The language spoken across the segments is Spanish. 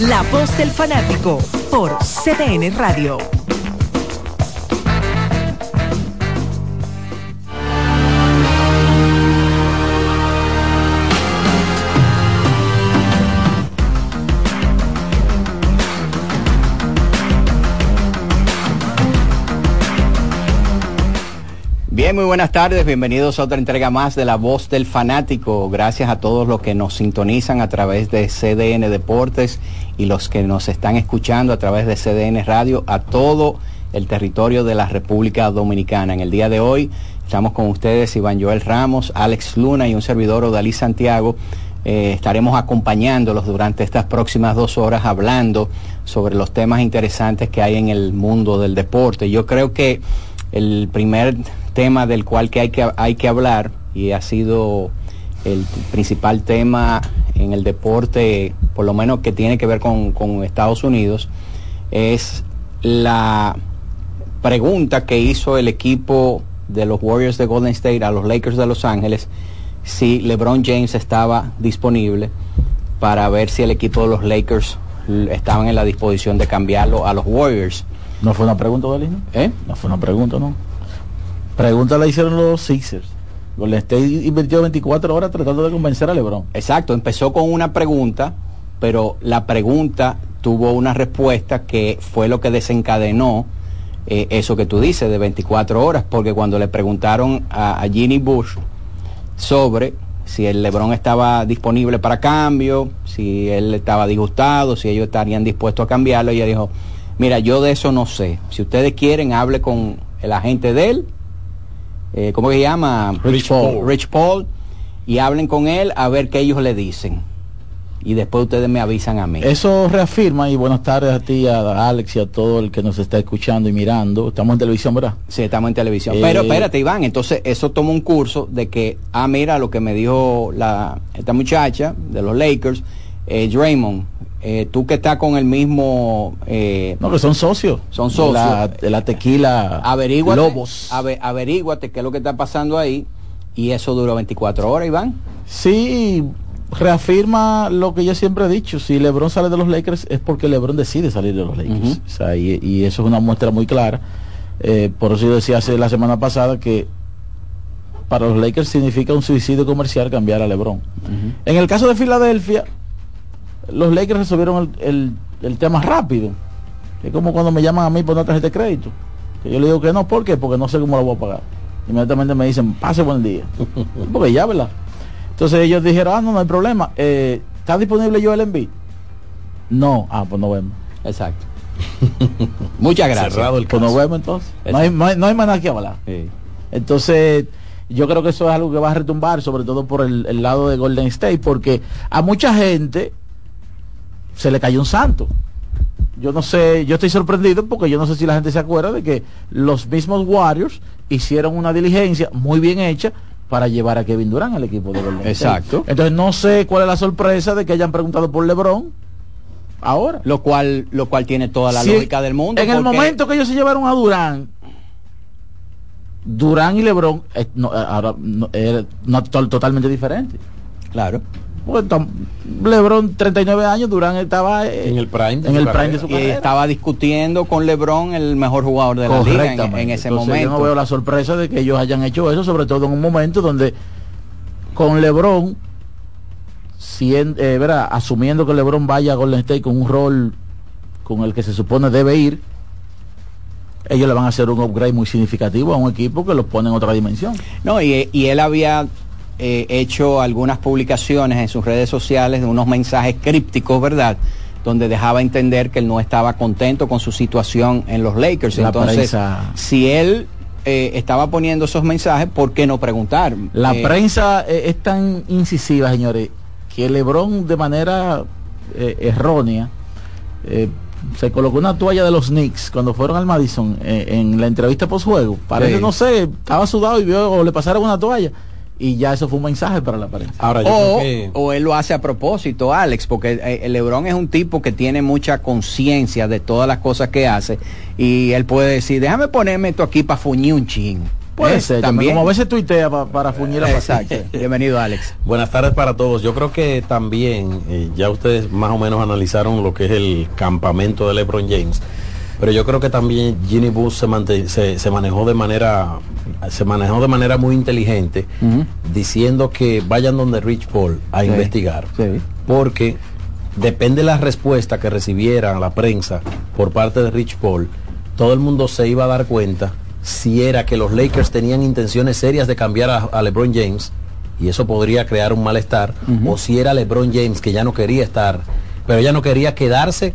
La voz del fanático por CDN Radio. Bien, muy buenas tardes, bienvenidos a otra entrega más de La Voz del Fanático. Gracias a todos los que nos sintonizan a través de CDN Deportes y los que nos están escuchando a través de CDN Radio a todo el territorio de la República Dominicana. En el día de hoy estamos con ustedes Iván Joel Ramos, Alex Luna y un servidor Odalí Santiago. Eh, estaremos acompañándolos durante estas próximas dos horas hablando sobre los temas interesantes que hay en el mundo del deporte. Yo creo que el primer tema del cual que hay, que hay que hablar y ha sido el principal tema en el deporte, por lo menos que tiene que ver con, con Estados Unidos, es la pregunta que hizo el equipo de los Warriors de Golden State a los Lakers de Los Ángeles si LeBron James estaba disponible para ver si el equipo de los Lakers estaban en la disposición de cambiarlo a los Warriors. No fue una pregunta, Dalino. ¿Eh? No fue una pregunta, no. Pregunta la hicieron los Sixers. Golden State invirtió 24 horas tratando de convencer a LeBron. Exacto, empezó con una pregunta, pero la pregunta tuvo una respuesta que fue lo que desencadenó eh, eso que tú dices de 24 horas, porque cuando le preguntaron a, a Ginny Bush sobre si el LeBron estaba disponible para cambio, si él estaba disgustado, si ellos estarían dispuestos a cambiarlo, ella dijo, mira, yo de eso no sé. Si ustedes quieren, hable con el agente de él, eh, ¿cómo se llama? Rich Paul. Rich Paul, y hablen con él a ver qué ellos le dicen. Y después ustedes me avisan a mí. Eso reafirma, y buenas tardes a ti, a Alex y a todo el que nos está escuchando y mirando. Estamos en televisión, ¿verdad? Sí, estamos en televisión. Eh, Pero espérate, Iván, entonces eso toma un curso de que, ah, mira lo que me dijo la, esta muchacha de los Lakers, eh, Draymond, eh, tú que estás con el mismo... eh, No, que son socios. Son socios. La, la tequila averíguate, Lobos. ave- averíguate qué es lo que está pasando ahí. Y eso duró 24 horas, Iván. Sí, reafirma lo que yo siempre he dicho. Si LeBron sale de los Lakers es porque LeBron decide salir de los Lakers. Ujú. O sea, y, y eso es una muestra muy clara. Eh, por eso yo decía hace la semana pasada que para los Lakers significa un suicidio comercial cambiar a LeBron. En el caso de Filadelfia, los Lakers resolvieron el, el- el tema rápido. Es como cuando me llaman a mí por una tarjeta de crédito. Que yo le digo que no, ¿por qué? Porque no sé cómo la voy a pagar. Inmediatamente me dicen, pase buen día. Porque ya, ¿verdad? Entonces ellos dijeron, ah, no, no hay problema. Eh, ¿Está disponible yo el envío? No, ah, pues nos vemos. Exacto. Muchas gracias. Cerrado el Pues nos caso. vemos entonces. No hay, no hay, no hay más nada que hablar. Sí. Entonces, yo creo que eso es algo que va a retumbar, sobre todo por el, el lado de Golden State, porque a mucha gente se le cayó un santo. Yo no sé, yo estoy sorprendido porque yo no sé si la gente se acuerda de que los mismos Warriors hicieron una diligencia muy bien hecha para llevar a Kevin Durant al equipo de Golden State. Exacto. Entonces no sé cuál es la sorpresa de que hayan preguntado por LeBron ahora. Lo cual, lo cual tiene toda la Sí, lógica del mundo. En el momento que ellos se llevaron a Durán, Durán y Lebron eh, no, eh, ahora no, to- totalmente diferente. Claro. Tam- Lebron 39 años, Durán estaba eh, En el prime de en su el prime carrera. de su Y carrera. estaba discutiendo con LeBron el mejor jugador de la liga en, ese Entonces, momento. Yo no veo la sorpresa de que ellos hayan hecho eso, sobre todo en un momento donde con LeBron, sien- eh, verá, asumiendo que LeBron vaya a Golden State con un rol con el que se supone debe ir, ellos le van a hacer un upgrade muy significativo a un equipo que los pone en otra dimensión. No, y, y él había eh, hecho algunas publicaciones en sus redes sociales de unos mensajes crípticos, ¿verdad? Donde dejaba entender que él no estaba contento con su situación en los Lakers. La Entonces, prensa- si él eh, estaba poniendo esos mensajes, ¿por qué no preguntar? La Eh, prensa eh, es tan incisiva, señores, que LeBron de manera eh, errónea se colocó una toalla de los Knicks cuando fueron al Madison en la entrevista post juego. Parece, Sí. no sé, estaba sudado y vio o le pasaron una toalla y ya eso fue un mensaje para la prensa. Ahora yo O, creo que o él lo hace a propósito, Alex, porque eh, el Lebron es un tipo que tiene mucha conciencia de todas las cosas que hace y él puede decir, déjame ponerme esto aquí para fuñir un chin. Puede ser, también. Como a veces tuitea para fuñir a Exacto. Bienvenido, Alex. Buenas tardes para todos. Yo creo que también, eh, ya ustedes más o menos analizaron lo que es el campamento de LeBron James. Pero yo creo que también Ginny Bush se, se, manejó de manera se manejó de manera muy inteligente diciendo que vayan donde Rich Paul a investigar. Porque depende de la respuesta que recibiera la prensa por parte de Rich Paul, todo el mundo se iba a dar cuenta si era que los Lakers tenían intenciones serias de cambiar a, LeBron James, y eso podría crear un malestar, o si era LeBron James que ya no quería estar, pero ya no quería quedarse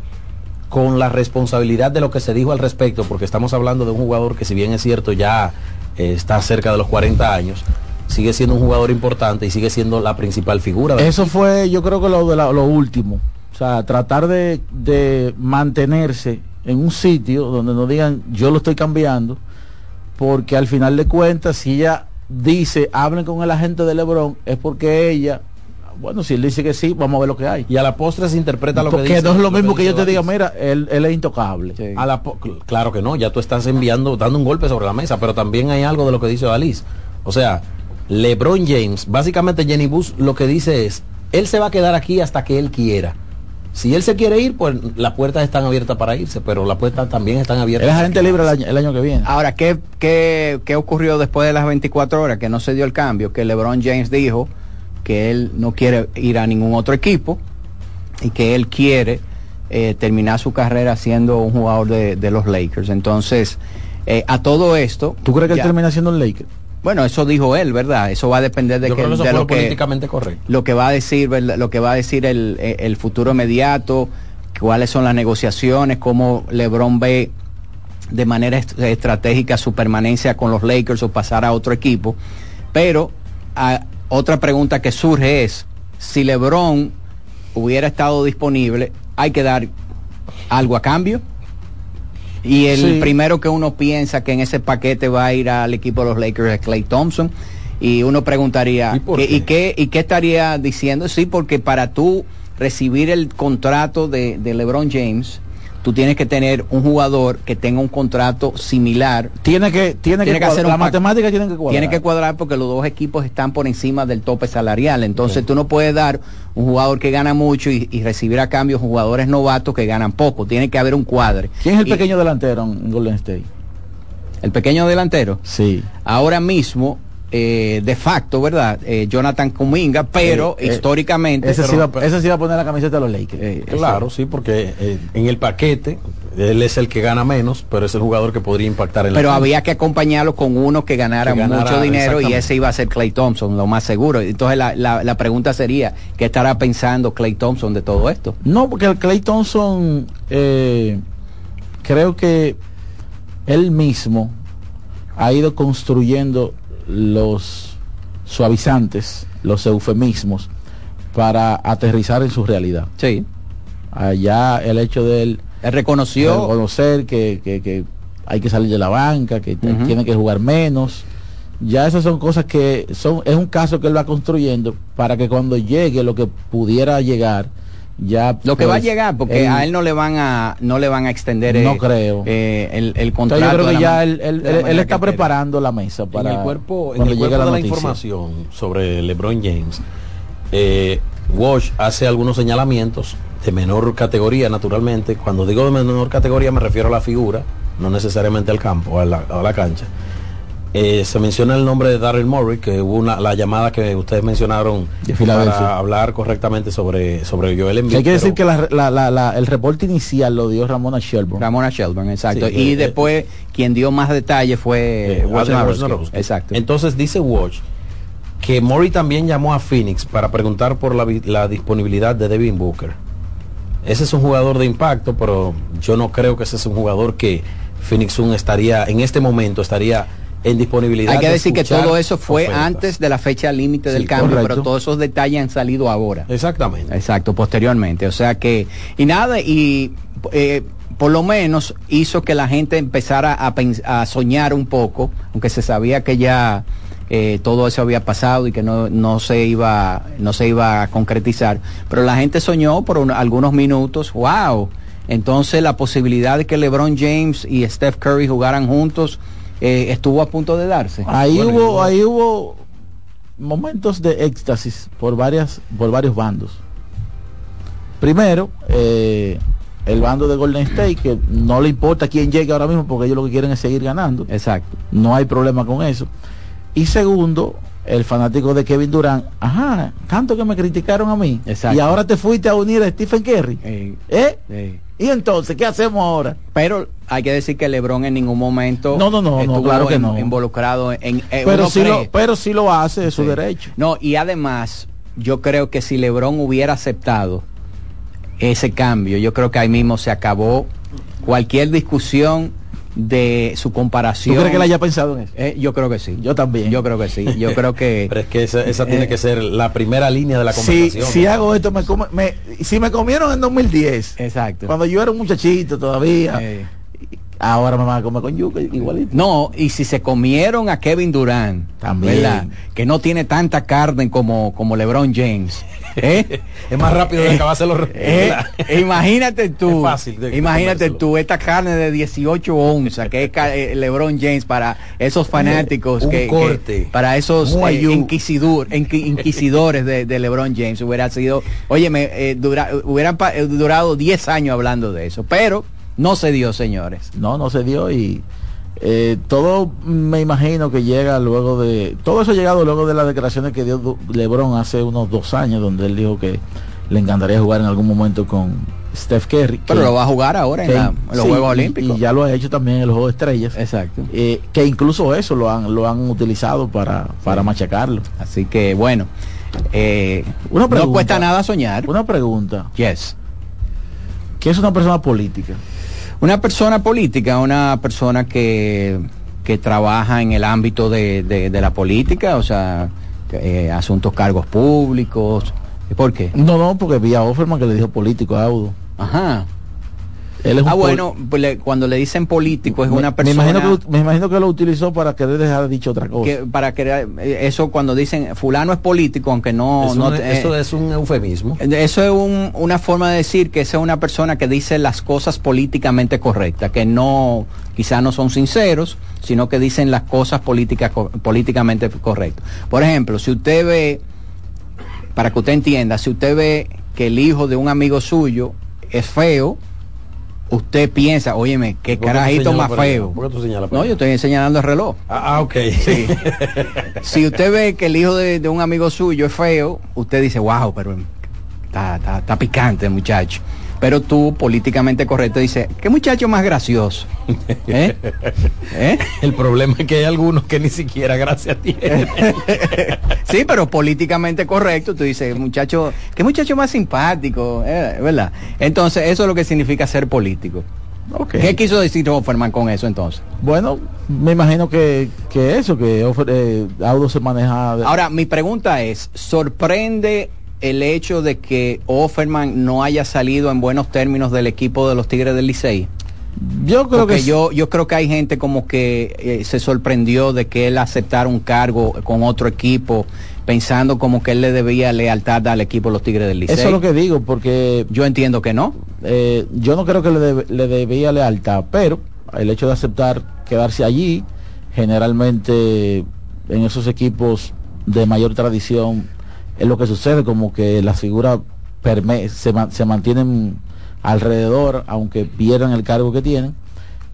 con la responsabilidad de lo que se dijo al respecto, porque estamos hablando de un jugador que si bien es cierto ya eh, está cerca de los 40 años, sigue siendo un jugador importante y sigue siendo la principal figura. Eso fue yo creo que lo, de lo último, o sea, tratar de, de mantenerse en un sitio donde no digan yo lo estoy cambiando, porque al final de cuentas, si ella dice, hablen con el agente de Lebron, es porque ella, bueno, si él dice que sí, vamos a ver lo que hay. Y a la postre se interpreta lo que dice. no es lo, mismo que yo te diga, mira, él, es intocable. claro que no, ya tú estás enviando, dando un golpe sobre la mesa, pero también hay algo de lo que dice Alice. O sea, LeBron James, básicamente Jenny Bush lo que dice es, él se va a quedar aquí hasta que él quiera. Si él se quiere ir, pues las puertas están abiertas para irse, pero las puertas también están abiertas. Es agente libre el año, que viene. Ahora, ¿qué, ¿qué, qué, ocurrió después de las 24 horas? Que no se dio el cambio, que LeBron James dijo que él no quiere ir a ningún otro equipo y que él quiere eh, terminar su carrera siendo un jugador de, los Lakers. Entonces, eh, a todo esto... ¿Tú crees que él termina siendo un Lakers? Bueno, eso dijo él, ¿verdad? Eso va a depender de, que, de lo que políticamente correcto. Lo que va a decir, lo que va a decir el, el futuro inmediato, cuáles son las negociaciones, cómo LeBron ve de manera estratégica su permanencia con los Lakers o pasar a otro equipo. Pero otra pregunta que surge es, si LeBron hubiera estado disponible, hay que dar algo a cambio. Y el primero que uno piensa que en ese paquete va a ir al equipo de los Lakers es Clay Thompson. Y uno preguntaría, ¿y, qué? ¿y, qué? estaría diciendo? Sí, porque para tú recibir el contrato de, de LeBron James, tú tienes que tener un jugador que tenga un contrato similar. Tiene que, tiene, que, hacer la matemática tiene que cuadrar. Tiene que cuadrar porque los dos equipos están por encima del tope salarial. Entonces tú no puedes dar un jugador que gana mucho y, recibir a cambio jugadores novatos que ganan poco. Tiene que haber un cuadre. ¿Quién es el pequeño delantero en Golden State? El pequeño delantero. Sí. Ahora mismo eh, de facto, ¿verdad? Eh, Jonathan Kuminga, pero eh, históricamente... Ese, sí va, a poner la camiseta de los Lakers. claro, sí, porque en el paquete él es el que gana menos, pero es el jugador que podría impactar en Pero había que acompañarlo con uno que ganara, mucho dinero y ese iba a ser Clay Thompson, lo más seguro. Entonces la, la, pregunta sería, ¿qué estará pensando Clay Thompson de todo esto? No, porque el Clay Thompson creo que él mismo ha ido construyendo los suavizantes, los eufemismos, para aterrizar en su realidad. Sí. Allá el hecho de él... reconoció... Reconocer que, que, hay que salir de la banca, que tiene que jugar menos. Ya esas son cosas que son... Es un caso que él va construyendo para que cuando llegue lo que pudiera llegar, ya lo que va a pues, llegar porque a él no le van a no le van a extender no creo. eh, el, el, contrato yo creo que ya él, él, está preparando la mesa para en el cuerpo, en el cuerpo de la información sobre LeBron James eh, Walsh hace algunos señalamientos de menor categoría naturalmente. Cuando digo de menor categoría me refiero a la figura no necesariamente al campo a la, a la cancha eh, se menciona el nombre de Darryl Murray, que hubo una, la llamada que ustedes mencionaron para hablar correctamente sobre, sobre Joel Embiid. Hay que decir que el reporte inicial lo dio Ramona Shelburne. Ramona Shelburne, exacto. y eh, después quien dio más detalles fue eh, Exacto. Entonces dice Watch que Murray también llamó a Phoenix para preguntar por la, la disponibilidad de Devin Booker. Ese es un jugador de impacto, pero yo no creo que ese es un jugador que Phoenix Sun estaría, en este momento estaría en disponibilidad. Hay que decir que todo eso fue antes de la fecha límite del cambio, pero todos esos detalles han salido ahora. Exactamente. Exacto, posteriormente. O sea que, y nada, y eh, por lo menos hizo que la gente empezara a, a soñar un poco, aunque se sabía que ya eh, todo eso había pasado y que no, no, se iba, no se iba a concretizar, pero la gente soñó por algunos minutos, wow. Entonces la posibilidad de que LeBron James y Steph Curry jugaran juntos eh, estuvo a punto de darse. Ahí hubo, ahí hubo momentos de éxtasis por varias, por varios bandos. Primero, eh, el bando de Golden State, que no le importa quién llegue ahora mismo, porque ellos lo que quieren es seguir ganando. Exacto. No hay problema con eso. Y segundo, el fanático de Kevin Durant, ajá, tanto que me criticaron a mí. Exacto. Y ahora te fuiste a unir a Stephen Curry. Eh, ¿Eh? eh. Y entonces, ¿qué hacemos ahora? Pero hay que decir que LeBron en ningún momento No, no, no, no, estuvo claro que no. involucrado en, eh, Pero cree. lo, pero sí lo hace, es su derecho. No, y además, yo creo que si LeBron hubiera aceptado ese cambio, yo creo que ahí mismo se acabó cualquier discusión de su ¿Tú comparación. crees que él haya pensado en eso? Eh, yo creo que sí. Yo también. Yo creo que sí. Yo creo que Pero es que esa, esa tiene Eh, que ser la primera línea de la Si, conversación. si ¿no? hago esto, me, come- me- si me comieron en 2010, exacto. cuando yo era un muchachito todavía, Eh, ahora me van a comer con yuca igualito. no, y si se comieron a Kevin Durant, También. ¿verdad? que no tiene tanta carne como, como LeBron James. ¿eh? Es más rápido de acabarse los Eh, imagínate tú, Es fácil de imagínate tú esta carne de 18 onzas que es eh, LeBron James para esos fanáticos Un que, que- corte. para esos eh, inquisidor- inqui- inquisidores de, de LeBron James hubiera sido, oye, me dura- hubieran pa- eh, durado 10 años hablando de eso, pero no se dio, señores. No, no se dio y eh, todo me imagino que llega luego de... Todo eso ha llegado luego de las declaraciones que dio Lebron hace unos dos años, donde él dijo que le encantaría jugar en algún momento con Steph Curry. Pero que- lo va a jugar ahora en, la- en los sí, Juegos Olímpicos. Y ya lo ha hecho también en los Juegos de Estrellas. Exacto. eh, que incluso eso lo han, lo han utilizado para, para machacarlo. Así que bueno, eh, Una no pregunta. cuesta nada soñar. Una pregunta. Yes. ¿Qué es una persona política? Una persona política, una persona que, que trabaja en el ámbito de, de- de la política, o sea, eh, asuntos cargos públicos. ¿Y ¿Por qué? No, no, porque vi a Offerman que le dijo político a Audo. Ajá. Él es un Ah, bueno, pues le- cuando le dicen político es me- una persona Me imagino, que, me imagino que lo utilizó para querer dejar dicho otra cosa. que para que eso cuando dicen fulano es político, aunque no, Es no un- eso es un eufemismo. Eso es un- una forma de decir que esa es una persona que dice las cosas políticamente correctas, que no, quizás no son sinceros, sino que dicen las cosas políticas, políticamente correctas. Por ejemplo, si usted ve, para que usted entienda, si usted ve que el hijo de un amigo suyo es feo, usted piensa, óyeme, qué ¿Por qué tú carajito más feo. ¿Por qué tú señalas No, yo estoy señalando el reloj. Ah, ah, ok. Sí. si usted ve que el hijo de, de un amigo suyo es feo, usted dice, wow, pero está, está- está picante el muchacho. Pero tú, políticamente correcto, dice, ¿qué muchacho más gracioso? ¿Eh? ¿Eh? El problema es que hay algunos que ni siquiera gracias tienen. sí, pero políticamente correcto, tú dices, muchacho, qué muchacho más simpático, eh, ¿verdad? Entonces, eso es lo que significa ser político. ¿Qué quiso decir Offerman con eso entonces? Bueno, me imagino que, que eso, que Offer- eh, Audo se maneja... de- Ahora, mi pregunta es, ¿sorprende el hecho de que Offerman no haya salido en buenos términos del equipo de los Tigres del Licey? yo creo Porque que yo, yo creo que hay gente como que eh, se sorprendió de que él aceptara un cargo con otro equipo, pensando como que él le debía lealtad al equipo de los Tigres del Licey. eso es lo que digo, porque Yo entiendo que no. eh, yo no creo que le, debe- le debía lealtad, pero el hecho de aceptar quedarse allí, generalmente en esos equipos de mayor tradición, es lo que sucede, como que las figuras perme- se, ma- se mantienen alrededor, aunque pierdan el cargo que tienen.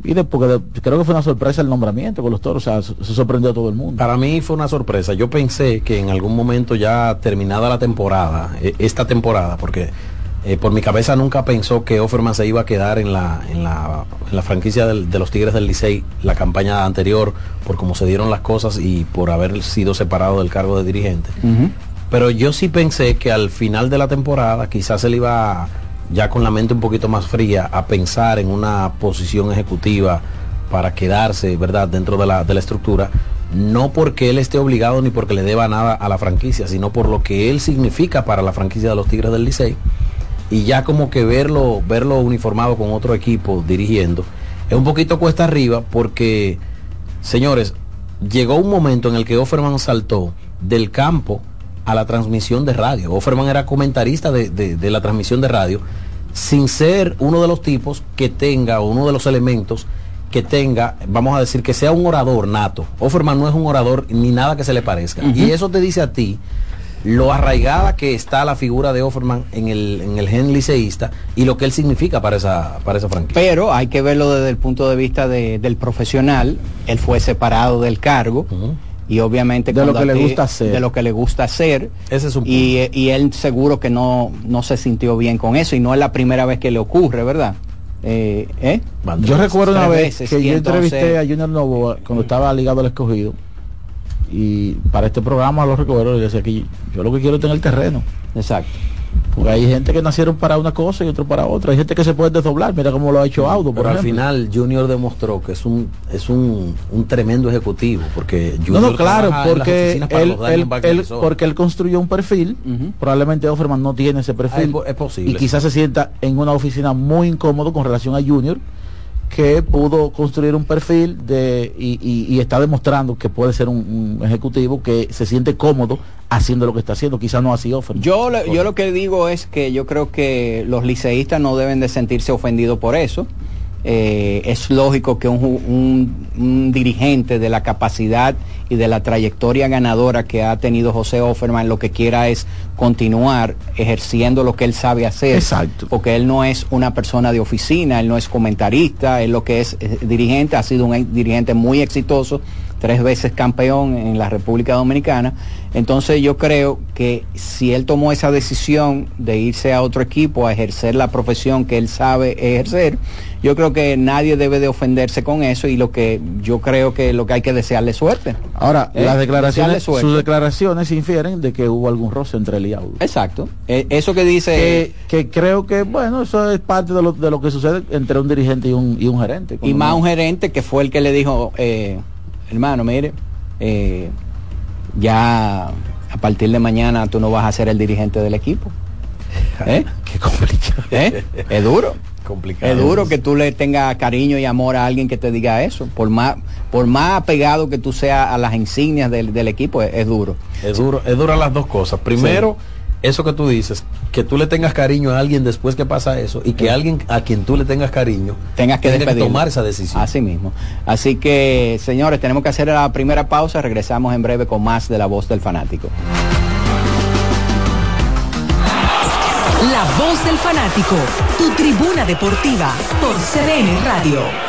Y después, de- creo que fue una sorpresa el nombramiento con los toros, o sea, se, se sorprendió a todo el mundo. Para mí fue una sorpresa. Yo pensé que en algún momento ya terminada la temporada, eh, esta temporada, porque eh, por mi cabeza nunca pensó que Offerman se iba a quedar en la, en la, en la franquicia del- de los Tigres del Licey la campaña anterior, por cómo se dieron las cosas y por haber sido separado del cargo de dirigente. Pero yo sí pensé que al final de la temporada quizás él iba ya con la mente un poquito más fría a pensar en una posición ejecutiva para quedarse, ¿verdad?, dentro de la, de la estructura, no porque él esté obligado ni porque le deba nada a la franquicia, sino por lo que él significa para la franquicia de los Tigres del Licey. Y ya como que verlo, verlo uniformado con otro equipo dirigiendo, es un poquito cuesta arriba porque, señores, llegó un momento en el que Offerman saltó del campo a la transmisión de radio. Offerman era comentarista de, de- de la transmisión de radio sin ser uno de los tipos que tenga o uno de los elementos que tenga, vamos a decir, que sea un orador nato. Offerman no es un orador ni nada que se le parezca. Y eso te dice a ti lo arraigada que está la figura de Offerman en el, en el gen liceísta y lo que él significa para esa, para esa franquicia. Pero hay que verlo desde el punto de vista del profesional. Él fue separado del cargo. Y obviamente de lo que le gusta hacer. De lo que le gusta hacer. Ese es un y, y, él seguro que no, no se sintió bien con eso. Y no es la primera vez que le ocurre, ¿verdad? Eh, ¿eh? Yo recuerdo una vez que yo entrevisté a Junior Novoa cuando estaba ligado al escogido y para este programa lo recuerdo y decía que yo lo que quiero es tener el terreno. Exacto. Porque hay gente que nacieron para una cosa y otro para otra. Hay gente que se puede desdoblar, mira cómo lo ha hecho Audo. Pero al final Junior demostró que es un es un, tremendo ejecutivo. Porque Junior no, no, claro, porque él, él, porque él construyó un perfil. Probablemente Offerman no tiene ese perfil. Ah, es, posible. Y quizás se sienta en una oficina muy incómodo con relación a Junior que pudo construir un perfil de, y, está demostrando que puede ser un, ejecutivo que se siente cómodo haciendo lo que está haciendo, quizás no así ofendido. Yo, yo lo que digo es que yo creo que los liceístas no deben de sentirse ofendidos por eso. Eh, es lógico que un, dirigente de la capacidad y de la trayectoria ganadora que ha tenido José Offerman lo que quiera es continuar ejerciendo lo que él sabe hacer. Exacto. Porque él no es una persona de oficina, él no es comentarista, él lo que es, es dirigente, ha sido un dirigente muy exitoso tres veces campeón en la República Dominicana. Entonces yo creo que si él tomó esa decisión de irse a otro equipo a ejercer la profesión que él sabe ejercer, yo creo que nadie debe de ofenderse con eso y lo que yo creo que lo que hay que desearle suerte. Ahora, ¿Eh? las declaraciones, sus declaraciones infieren de que hubo algún roce entre él y Audo. Exacto. E, eso que dice... Que, creo que, bueno, eso es parte de lo, de lo que sucede entre un dirigente y un, y un gerente. Y más un gerente que fue el que le dijo... Eh, hermano, mire, eh, ya a partir de mañana tú no vas a ser el dirigente del equipo. ¿Eh? Qué complicado. ¿Eh? Es duro. Complicado. Es duro que tú le tengas cariño y amor a alguien que te diga eso. Por más, por más apegado que tú seas a las insignias del, equipo, es, duro. Es duro, es duro las dos cosas. Primero, eso que tú dices, que tú le tengas cariño a alguien después que pasa eso y que alguien a quien tú le tengas cariño tengas que, tomar esa decisión. Así mismo. Así que, señores, tenemos que hacer la primera pausa. Regresamos en breve con más de la voz del fanático. La voz del fanático, tu tribuna deportiva por CDN Radio.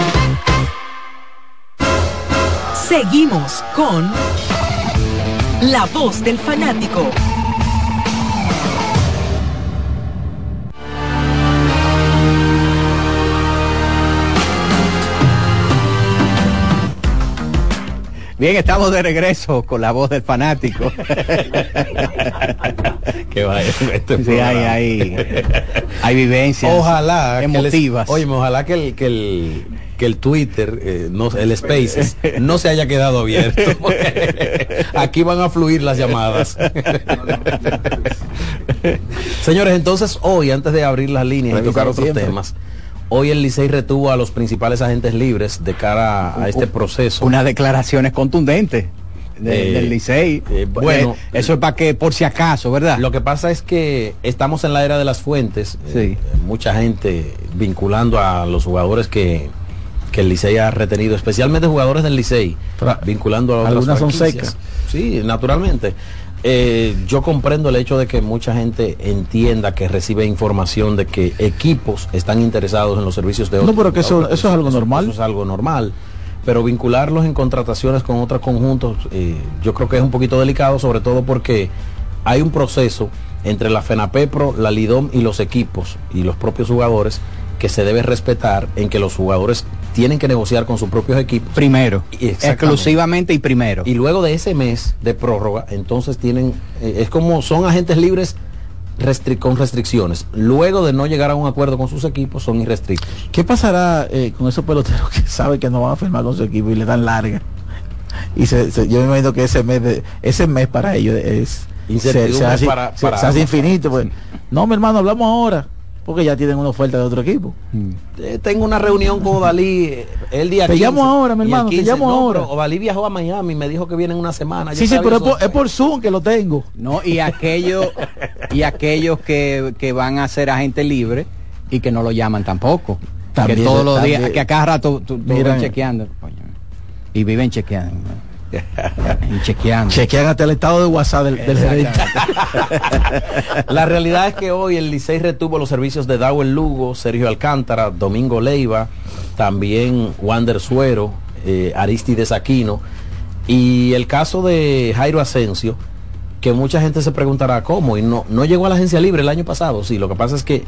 Seguimos con La Voz del Fanático. Bien, estamos de regreso con la voz del fanático. que vaya, este sí, hay, hay, hay vivencias ojalá emotivas. oye, ojalá que el, que el, que el Twitter, eh, no, el Spaces, no se haya quedado abierto. Aquí van a fluir las llamadas. Señores, entonces hoy, antes de abrir las líneas y tocar otros siempre. temas, Hoy el Licey retuvo a los principales agentes libres de cara a este proceso. Unas declaraciones contundentes de, eh, del Licey. Eh, bueno, eh, eso es para que, por si acaso, ¿verdad? Lo que pasa es que estamos en la era de las fuentes. Sí. Eh, mucha gente vinculando a los jugadores que, que el Licey ha retenido, especialmente jugadores del Licey, vinculando a otras Algunas son secas. Sí, naturalmente. Eh, yo comprendo el hecho de que mucha gente entienda que recibe información de que equipos están interesados en los servicios de No, otros pero que eso, eso es algo normal. Eso es algo normal. Pero vincularlos en contrataciones con otros conjuntos, eh, yo creo que es un poquito delicado, sobre todo porque hay un proceso entre la FENAPEPRO, la LIDOM y los equipos y los propios jugadores que se debe respetar en que los jugadores tienen que negociar con sus propios equipos. Primero, exclusivamente y primero. Y luego de ese mes de prórroga, entonces tienen, eh, es como son agentes libres con restricciones. Luego de no llegar a un acuerdo con sus equipos, son irrestrictos. ¿Qué pasará eh, con esos peloteros que saben que no van a firmar con su equipo y le dan larga? Y se- se- yo me imagino que ese mes de- ese mes para ellos es se, hace, para- se- para se hace infinito. Pues. No, mi hermano, hablamos ahora. Porque ya tienen una oferta de otro equipo. Eh, tengo una reunión con Odalí eh, el día Te 15, llamo ahora, mi y hermano, te 15, llamo no, ahora. Odalí viajó a Miami, me dijo que viene en una semana. Yo Sí, sí, pero es por, es por Zoom que lo tengo. No, y aquellos y aquellos que, que van a ser agente libre y que no lo llaman tampoco. También, que todos los días, que a cada rato tú, tú ves chequeando. Coño. Y viven chequeando. y chequeando. Chequean hasta el estado de WhatsApp del. La realidad es que hoy el Licey retuvo los servicios de Dawel Lugo, Sergio Alcántara, Domingo Leiva, también Wander Suero, eh, Aristides Aquino y el caso de Jairo Asensio, que mucha gente se preguntará cómo y no, no llegó a la agencia libre el año pasado. Sí, lo que pasa es que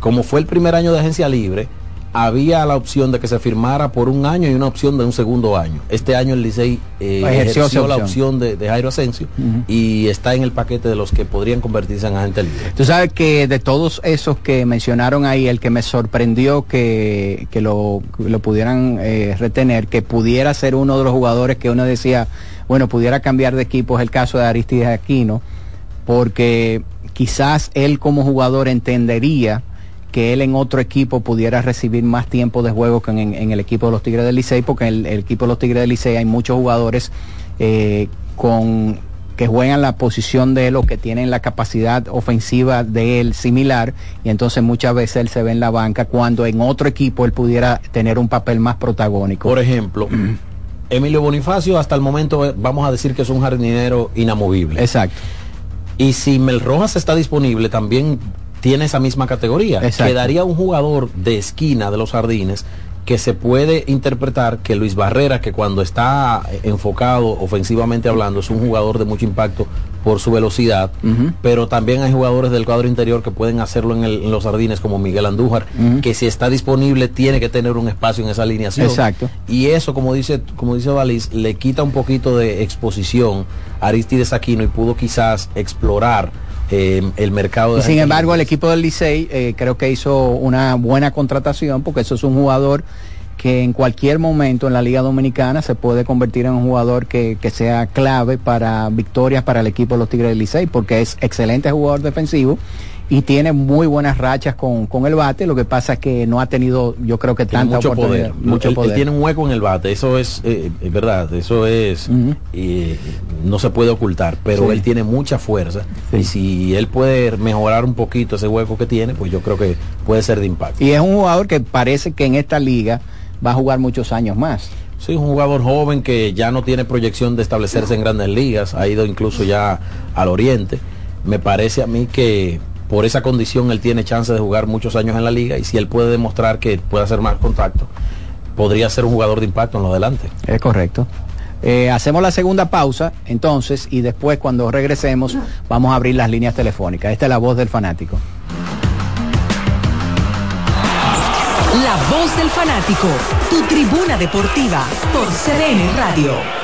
como fue el primer año de agencia libre, había la opción de que se firmara por un año y una opción de un segundo año. Este año el Licey eh, Ejerció ejerció, la opción. opción de, de Jairo Asensio y está en el paquete de los que podrían convertirse en agente libre. Tú sabes que de todos esos que mencionaron ahí, el que me sorprendió que, que lo, lo pudieran eh, retener, que pudiera ser uno de los jugadores que uno decía, bueno, pudiera cambiar de equipo, es el caso de Aristides Aquino, porque quizás él como jugador entendería que él en otro equipo pudiera recibir más tiempo de juego que en, en el equipo de los Tigres del Licey, porque en el, el equipo de los Tigres del Licey hay muchos jugadores eh, con que juegan la posición de él o que tienen la capacidad ofensiva de él similar y entonces muchas veces él se ve en la banca cuando en otro equipo él pudiera tener un papel más protagónico. Por ejemplo, Emilio Bonifacio hasta el momento eh, vamos a decir que es un jardinero inamovible. Exacto. Y si Mel Rojas está disponible, también tiene esa misma categoría. Exacto. Quedaría un jugador de esquina de los jardines que se puede interpretar que Luis Barrera, que cuando está eh, enfocado ofensivamente hablando, es un jugador de mucho impacto por su velocidad, pero también hay jugadores del cuadro interior que pueden hacerlo en, el- en los jardines, como Miguel Andújar, que si está disponible tiene que tener un espacio en esa alineación. Exacto. Y eso, como dice, como dice Valis, le quita un poquito de exposición a Aristides Aquino y pudo quizás explorar eh, el mercado de Y sin embargo, el equipo del Licey eh, creo que hizo una buena contratación porque eso es un jugador que en cualquier momento en la Liga Dominicana se puede convertir en un jugador que, que sea clave para victorias para el equipo de los Tigres del Licey, porque es excelente jugador defensivo y tiene muy buenas rachas con, con, el bate. Lo que pasa es que no ha tenido, yo creo que tiene mucho poder. Mucho él, poder. Él tiene un hueco en el bate, eso es, eh, es verdad, eso es, uh -huh. eh, no se puede ocultar, pero sí. él tiene mucha fuerza sí. y si él puede mejorar un poquito ese hueco que tiene, pues yo creo que puede ser de impacto. Y es un jugador que parece que en esta liga va a jugar muchos años más. Sí, un jugador joven que ya no tiene proyección de establecerse en grandes ligas, ha ido incluso ya al oriente. Me parece a mí que por esa condición él tiene chance de jugar muchos años en la liga y si él puede demostrar que puede hacer más contacto, podría ser un jugador de impacto en lo adelante. Es correcto. Eh, hacemos la segunda pausa entonces y después cuando regresemos vamos a abrir las líneas telefónicas. Esta es la voz del fanático. La voz del fanático, tu tribuna deportiva por CDN Radio.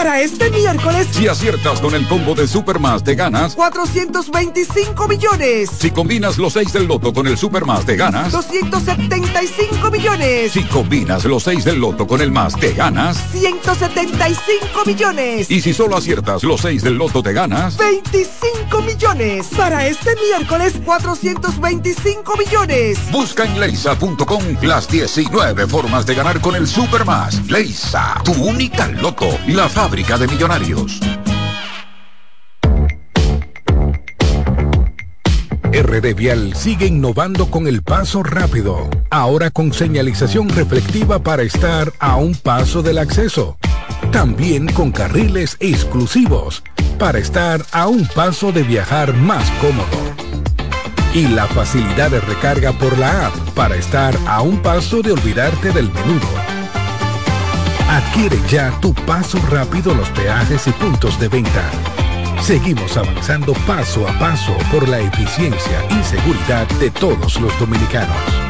Para este miércoles, si aciertas con el combo de Supermas, te ganas 425 millones. Si combinas los 6 del loto con el Supermas, te ganas 275 millones. Si combinas los 6 del loto con el más, te ganas 175 millones. Y si solo aciertas los 6 del loto, te ganas 25 millones. Para este miércoles, 425 millones. Busca en leisa.com las 19 formas de ganar con el Supermas. Leisa, tu única loto. La fábrica de millonarios. RD Vial sigue innovando con el paso rápido, ahora con señalización reflectiva para estar a un paso del acceso. También con carriles exclusivos para estar a un paso de viajar más cómodo. Y la facilidad de recarga por la app para estar a un paso de olvidarte del menudo. Adquiere ya tu paso rápido los peajes y puntos de venta. Seguimos avanzando paso a paso por la eficiencia y seguridad de todos los dominicanos.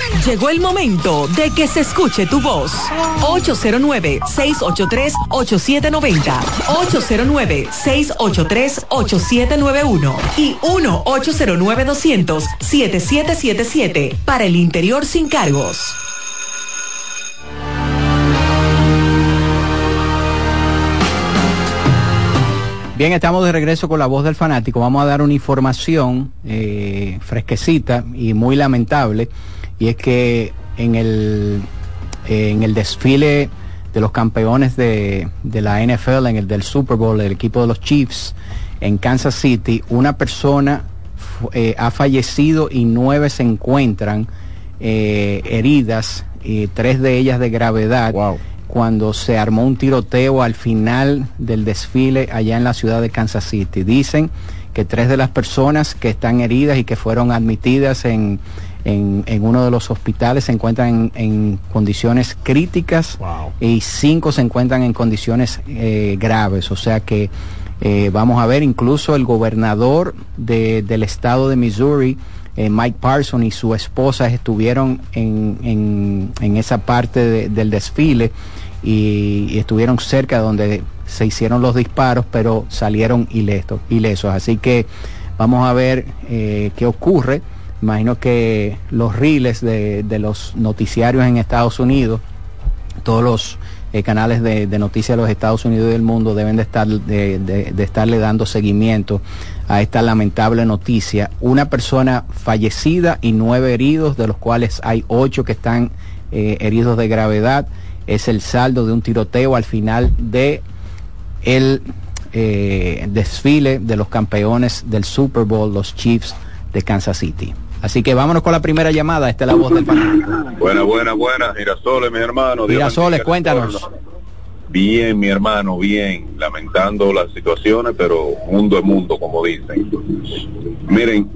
Llegó el momento de que se escuche tu voz. 809-683-8790. 809-683-8791. Y 1-809-200-7777. Para el interior sin cargos. Bien, estamos de regreso con la voz del fanático. Vamos a dar una información eh, fresquecita y muy lamentable. Y es que en el, en el desfile de los campeones de, de, la NFL, en el del Super Bowl, el equipo de los Chiefs, en Kansas City, una persona eh, ha fallecido y nueve se encuentran eh, heridas, y tres de ellas de gravedad. Wow cuando se armó un tiroteo al final del desfile allá en la ciudad de Kansas City. Dicen que tres de las personas que están heridas y que fueron admitidas en, en, en uno de los hospitales se encuentran en, en condiciones críticas wow. y cinco se encuentran en condiciones eh, graves. O sea que eh, vamos a ver, incluso el gobernador de, del estado de Missouri, eh, Mike Parson y su esposa estuvieron en, en, en esa parte de, del desfile y, y, estuvieron cerca donde se hicieron los disparos, pero salieron ilesos. ilesos. Así que vamos a ver eh, qué ocurre. Imagino que los riles de, de, los noticiarios en Estados Unidos, todos los eh, canales de, de, noticias de los Estados Unidos y del mundo deben de, estar, de, de estarle dando seguimiento a esta lamentable noticia. Una persona fallecida y nueve heridos, de los cuales hay ocho que están eh, heridos de gravedad es el saldo de un tiroteo al final de el eh, desfile de los campeones del Super Bowl, los Chiefs de Kansas City. Así que vámonos con la primera llamada. Esta es la voz del fanático. Buena, buena, buena. Girasoles, mi hermano. Girasoles, cuéntanos. Bien, mi hermano, bien. Lamentando las situaciones, pero mundo es mundo, como dicen. Miren,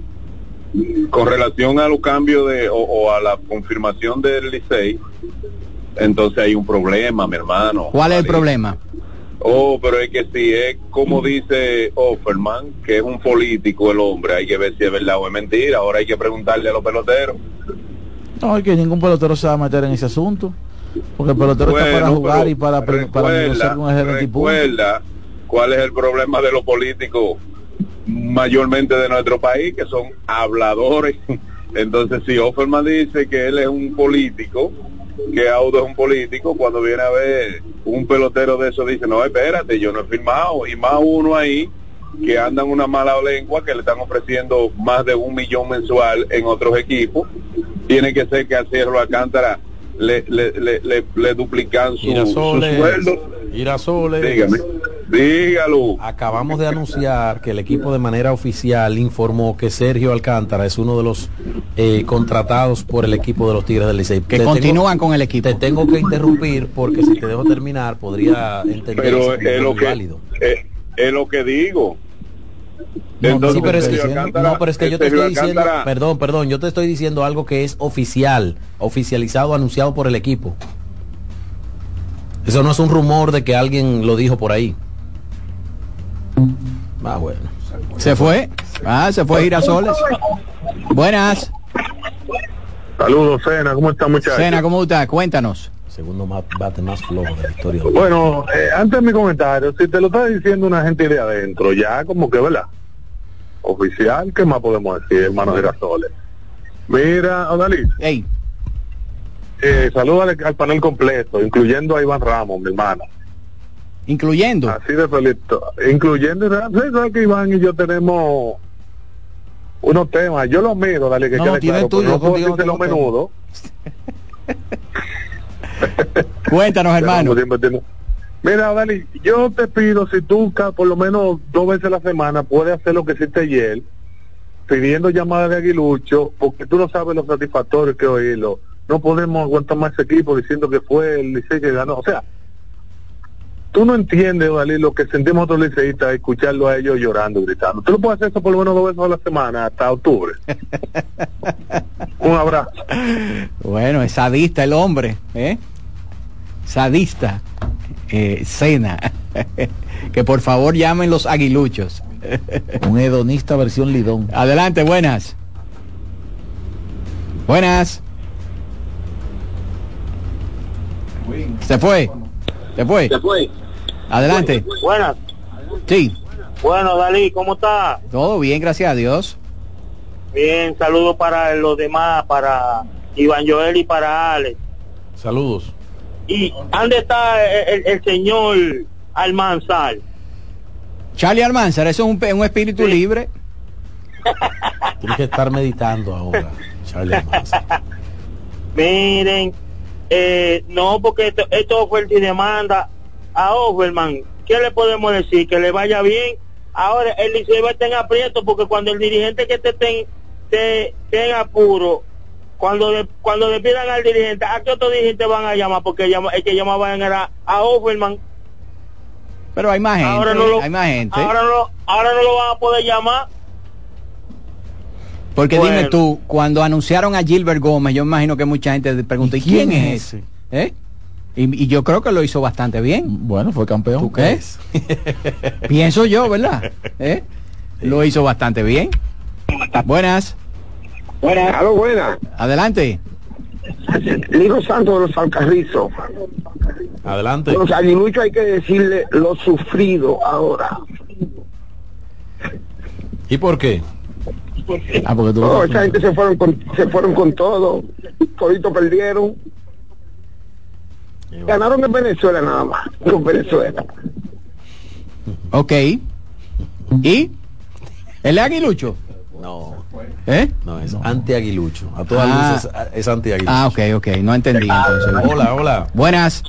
con relación a los cambios de, o, o a la confirmación del Licey, entonces hay un problema, mi hermano. ¿Cuál es el problema? Oh, pero es que si es como dice Offerman, que es un político el hombre, hay que ver si es verdad o es mentira. Ahora hay que preguntarle a los peloteros. No, es que ningún pelotero se va a meter en ese asunto. Porque el pelotero bueno, está para jugar y para, recuerda, para negociar con el gerente Recuerda cuál es el problema de los políticos mayormente de nuestro país, que son habladores. Entonces, si Offerman dice que él es un político, que Audo es un político, cuando viene a ver un pelotero de eso dice, no, espérate, yo no he firmado, y más uno ahí que andan una mala lengua que le están ofreciendo más de un millón mensual en otros equipos, tiene que ser que al Cerro Alcántara le, le, le, le, le duplican su, su sueldo. Girasoles. Dígame. Dígalo. Acabamos de anunciar que el equipo de manera oficial informó que Sergio Alcántara es uno de los eh, contratados por el equipo de los Tigres del Licey. Que te continúan tengo, con el equipo. Te tengo que interrumpir porque si te dejo terminar podría entender Pero es lo que válido. Es, es lo que digo. No, Entonces, sí, pero es que, no, pero es que yo te estoy diciendo, Alcántara... perdón, perdón, yo te estoy diciendo algo que es oficial, oficializado, anunciado por el equipo. Eso no es un rumor de que alguien lo dijo por ahí. Ah, bueno. ¿Se fue? Ah, se fue Girasoles. Buenas. Saludos, Sena. ¿Cómo está, muchachos? Sena, ¿cómo está? Cuéntanos. Segundo más, bate más flojo de la historia. Bueno, eh, antes de mi comentario, si te lo está diciendo una gente de adentro, ya como que, ¿verdad? Oficial, ¿qué más podemos decir, hermano Girasoles? Mira, Odalí. Hey. Eh, saluda al, al panel completo, incluyendo a Iván Ramos, mi hermano. Incluyendo. Así de feliz. Incluyendo, ¿sabes que Iván y yo tenemos unos temas? Yo los miro, dale que no, quede claro, tuyo, no puedo decirte lo menudo. Cuéntanos, hermano. Mira, Dali, yo te pido, si tú por lo menos dos veces a la semana puedes hacer lo que hiciste ayer, pidiendo llamadas de aguilucho, porque tú no sabes lo satisfactorio que oírlo. No podemos aguantar más ese equipo diciendo que fue el Licey que ganó. O sea, tú no entiendes, Dalí, lo que sentimos otros liceístas escucharlo a ellos llorando, gritando. Tú no puedes hacer eso por lo menos dos veces a la semana, hasta octubre. Un abrazo. Bueno, es sadista el hombre, ¿eh? Sadista. Eh, cena. que por favor llamen los aguiluchos. Un hedonista versión Lidón. Adelante, buenas. Buenas. ¿Se fue? ¿Se fue? Se fue. Adelante. Buenas. Sí, Bueno, Dalí, ¿cómo está? todo bien, gracias a Dios. Bien, saludos para los demás, para Iván Joel y para Alex. Saludos. ¿Y dónde está el, el- señor Almanzar? Charlie Almanzar, eso es un, un espíritu libre. Tienes que estar meditando ahora, Charlie Almanzar. Miren, eh, no, porque esto, esto fue el que demanda a Overman. ¿Qué le podemos decir? Que le vaya bien. Ahora el liceo va a estar en aprieto porque cuando el dirigente que te esté te, te en apuro, cuando de- cuando le pidan al dirigente, ¿a qué otro dirigente van a llamar? Porque llama, el que llamaban era a Overman. Pero hay más gente, Ahora no lo- hay más gente. Ahora no, ahora no lo van a poder llamar. Porque Bueno. dime tú, cuando anunciaron a Gilbert Gómez, yo imagino que mucha gente pregunta, ¿y quién, es ese? ¿Eh? Y, y yo creo que lo hizo bastante bien. Bueno, fue campeón. ¿Tú crees? Pienso yo, ¿verdad? ¿Eh? Lo hizo bastante bien. Buenas. Buenas. Aló, buenas. Adelante. Ligo Santos de los Alcarrizos. Adelante. Los aguiluchos hay que decirle lo sufrido ahora. ¿Y por qué? Ah, porque tú No, esa gente se fueron con, se fueron con todo. Todito perdieron. Ganaron en Venezuela nada más. Con Venezuela. Ok. ¿Y? ¿El aguilucho? No. ¿Eh? No, es anti-aguilucho. A todas Ah. luces es anti-aguilucho. Ah, ok, ok. No entendí entonces. Hola, hola. Buenas.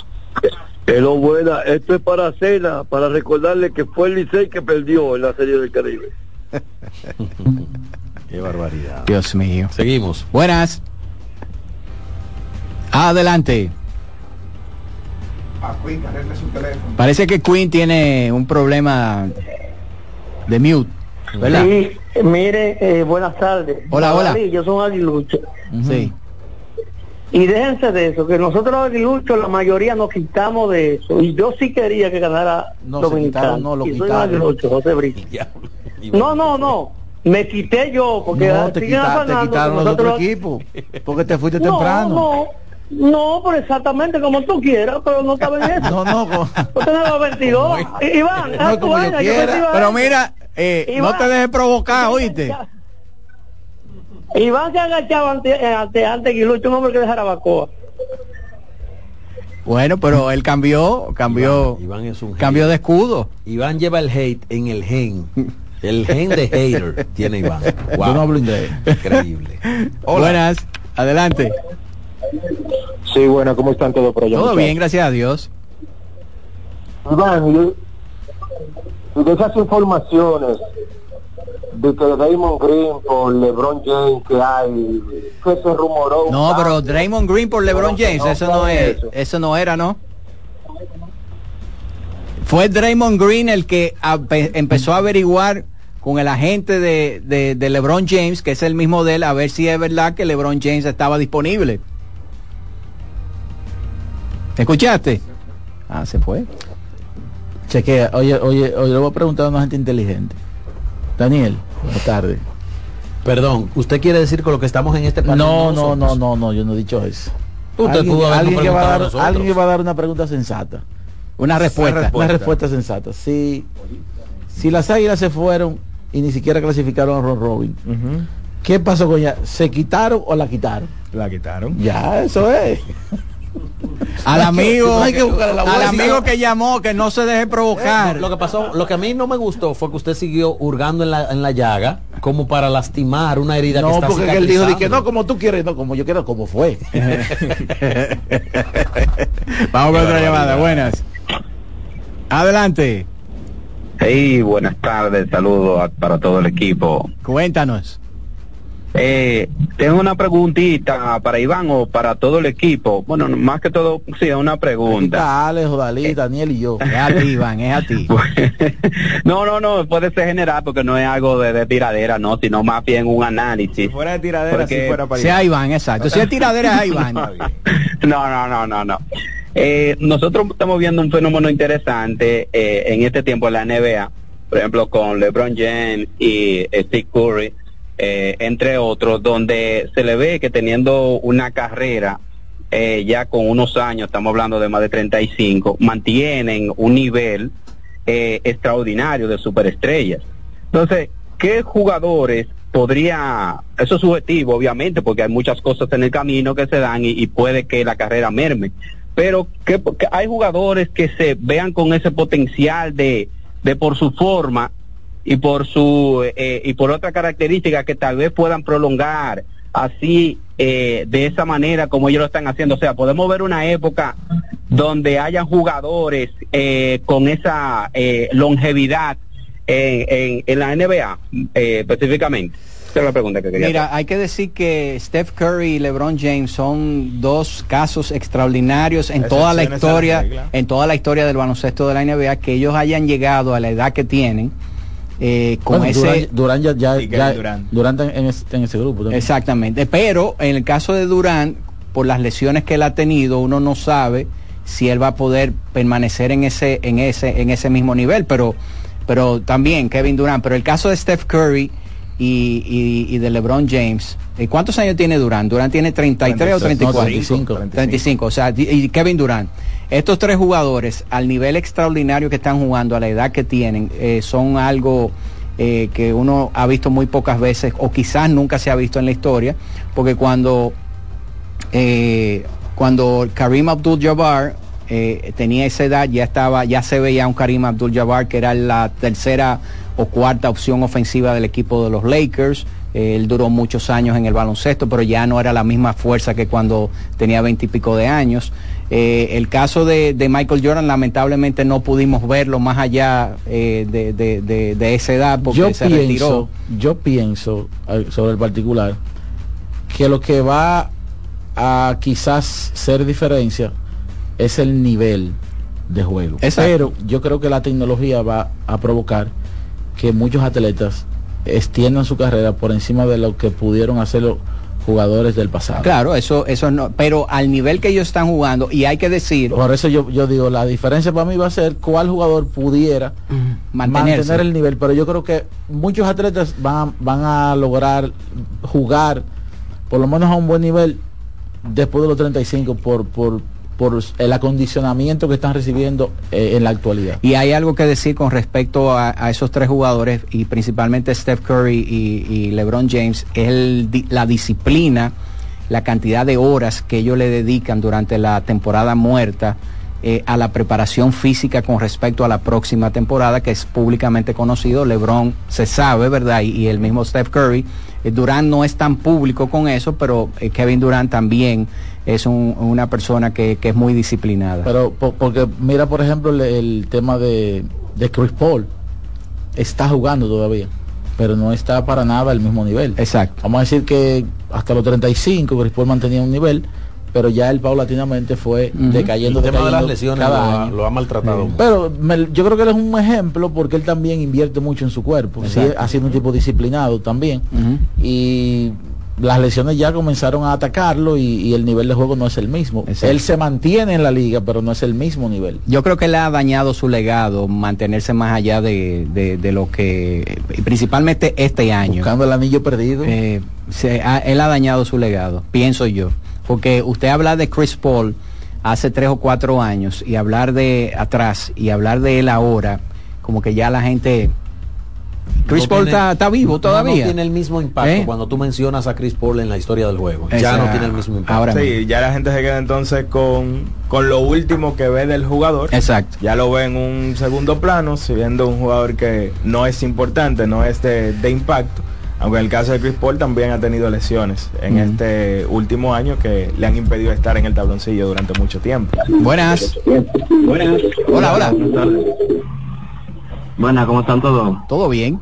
Hello, buena. Esto es para Cena, para recordarle que fue el Licey que perdió en la Serie del Caribe. Qué barbaridad. Dios mío. Seguimos. Buenas. Adelante. Parece que Queen tiene un problema de mute, ¿verdad? Sí, mire, eh, buenas tardes. Hola, hola. Sí, yo soy un aguilucho. Sí. Y déjense de eso, que nosotros los aguiluchos, la mayoría nos quitamos de eso. Y yo sí quería que ganara No, quitaron, no, lo y soy aguilucho, José Brito. No, no, no. Me quité yo, porque No, te, quita- te quitaron que los otros equipos. Porque te fuiste No, temprano. no, no, pero exactamente como tú quieras, pero no estaba en eso. No, no, como- Usted no era 22. Iván, No, como yo quiera. Pero mira, eh, Iván. no te dejes provocar, ¿oíste? Iván se agachaba ante, eh, ante, ante Aguilucho, un hombre que dejara Bacoa. Bueno, pero él cambió, cambió, Iván es un cambió de escudo. Iván lleva el hate en el gen. El gen de hater tiene Iván. Wow. Yo no hablo inglés. Increíble. Buenas, adelante. Sí, bueno, ¿cómo están todos por allá? Todo bien, gracias a Dios. Iván, y- y de esas informaciones de que Raymond Green por LeBron James que hay, que se rumoró. No, pero Draymond Green por LeBron James, no eso no es, eso. eso no era, ¿no? Fue Draymond Green el que empezó a averiguar con el agente de, de, de LeBron James, que es el mismo de él, a ver si es verdad que LeBron James estaba disponible. ¿Escuchaste? Ah, se fue. Chequea, oye, oye, oye, le voy a preguntar a una gente inteligente. Daniel, buenas tardes. Perdón, ¿usted quiere decir con lo que estamos en este panel? No, no, no, no, no, yo no he dicho eso. Usted alguien, alguien que va a dar, alguien que va a dar una pregunta sensata. Una respuesta. Una respuesta sensata. Si, si las águilas se fueron y ni siquiera clasificaron a Ron Robin, ¿qué pasó con ella? ¿Se quitaron o la quitaron? La quitaron. Ya, eso es. Al que- amigo, hay que la al amigo que llamó, que no se deje provocar. No, lo que pasó, lo que a mí no me gustó fue que usted siguió hurgando en la, en la llaga como para lastimar una herida que No, está porque él dijo que no, como tú quieres, no, como yo quiero, como fue. Vamos con otra llamada, buenas. Adelante, Hey, buenas tardes, saludos para todo el equipo. cuéntanos. Eh, tengo una preguntita para Iván o para todo el equipo. Bueno, más que todo, sí, es una pregunta. Está Alex, Dalí, Daniel y yo. Es a ti, Iván, es a ti. No, no, no, puede ser general porque no es algo de, de tiradera, no, sino más bien un análisis. fuera de tiradera, Porque- si fuera para Sea Iván, exacto. Si es tiradera, es Iván. No, no, no, no, no. Eh, nosotros estamos viendo un fenómeno interesante eh, en este tiempo en la NBA, por ejemplo, con LeBron James y eh, Steve Curry, eh, entre otros, donde se le ve que teniendo una carrera eh, ya con unos años, estamos hablando de más de 35, mantienen un nivel eh, extraordinario de superestrellas. Entonces, ¿qué jugadores podría, eso es subjetivo obviamente, porque hay muchas cosas en el camino que se dan y, puede que la carrera merme, pero que hay jugadores que se vean con ese potencial de, de por su forma y por su eh, y por otra característica que tal vez puedan prolongar así eh, de esa manera como ellos lo están haciendo. O sea, podemos ver una época donde hayan jugadores eh, con esa eh, longevidad en, en, en la NBA eh, específicamente. Esa es la pregunta que quería Mira, hay que decir que Steph Curry y LeBron James son dos casos extraordinarios en toda la historia, en toda la historia del baloncesto de la NBA, que ellos hayan llegado a la edad que tienen eh, con Bueno, ese Durán, Durán ya, ya, Y Kevin ya- Durant. Durant en, en ese, en ese grupo también. Exactamente, pero en el caso de Durán, por las lesiones que él ha tenido, uno no sabe si él va a poder permanecer en ese, en ese, en ese mismo nivel, pero, pero también Kevin Durant, pero el caso de Steph Curry y, y- y de LeBron James, ¿eh, ¿cuántos años tiene Durán? Durán tiene 33 o 34. 35. 35, o sea, y Kevin Durant. Estos tres jugadores, al nivel extraordinario que están jugando, a la edad que tienen, eh, son algo eh, que uno ha visto muy pocas veces, o quizás nunca se ha visto en la historia, porque cuando, eh, cuando Karim Abdul-Jabbar eh, tenía esa edad, ya estaba, ya se veía un Karim Abdul-Jabbar que era la tercera o cuarta opción ofensiva del equipo de los Lakers. Él duró muchos años en el baloncesto, pero ya no era la misma fuerza que cuando tenía veintipico de años. Eh, el caso de, de Michael Jordan, lamentablemente no pudimos verlo más allá eh, de, de- de- esa edad porque yo se pienso, retiró. yo pienso eh, sobre el particular que lo que va a quizás ser diferencia es el nivel de juego. Exacto. Pero yo creo que la tecnología va a provocar que muchos atletas extiendan su carrera por encima de lo que pudieron hacer los jugadores del pasado. Claro, eso, eso no, pero al nivel que ellos están jugando, y hay que decir, Por eso yo, yo digo, la diferencia para mí va a ser cuál jugador pudiera Mantenerse. mantener el nivel, pero yo creo que muchos atletas van, van a lograr jugar por lo menos a un buen nivel después de los 35 por, por, por el acondicionamiento que están recibiendo eh, en la actualidad. Y hay algo que decir con respecto a, esos tres jugadores y principalmente Steph Curry y, LeBron James, es el la disciplina, la cantidad de horas que ellos le dedican durante la temporada muerta eh, a la preparación física con respecto a la próxima temporada, que es públicamente conocido. LeBron se sabe, ¿verdad? Y, y el mismo Steph Curry. Eh, Durant no es tan público con eso, pero eh, Kevin Durant también es un- una persona que, que es muy disciplinada. Pero po- porque mira, por ejemplo, el, el tema de, de Chris Paul. Está jugando todavía, pero no está para nada al mismo nivel. Exacto. Vamos a decir que hasta los 35 Chris Paul mantenía un nivel, pero ya él paulatinamente fue Ujú. decayendo, El tema de las decayendo lesiones cada lo ha- año. lo ha maltratado. Pero me- yo creo que él es un ejemplo porque él también invierte mucho en su cuerpo. Sí, ha sido un tipo disciplinado también. Y las lesiones ya comenzaron a atacarlo y, y el nivel de juego no es el mismo. Exacto. Él se mantiene en la liga, pero no es el mismo nivel. Yo creo que le ha dañado su legado mantenerse más allá de, de- de lo que, y principalmente este año. Buscando el anillo perdido. Eh, se él ha dañado su legado, pienso yo. Porque usted habla de Chris Paul hace tres o cuatro años y hablar de atrás y hablar de él ahora, como que ya la gente... Chris No Paul tiene- está, está vivo todavía. No, tiene el mismo impacto ¿Eh? cuando tú mencionas a Chris Paul en la historia del juego. Ya no tiene el mismo impacto. sí, ya la gente se queda entonces con, con lo último que ve del jugador. Exacto. Ya lo ve en un segundo plano, si viendo un jugador que no es importante, no es de, de impacto. Aunque en el caso de Chris Paul también ha tenido lesiones en este último año que le han impedido estar en el tabloncillo durante mucho tiempo. Buenas. Buenas. Hola, hola. Buenas, ¿cómo están todos? Todo bien.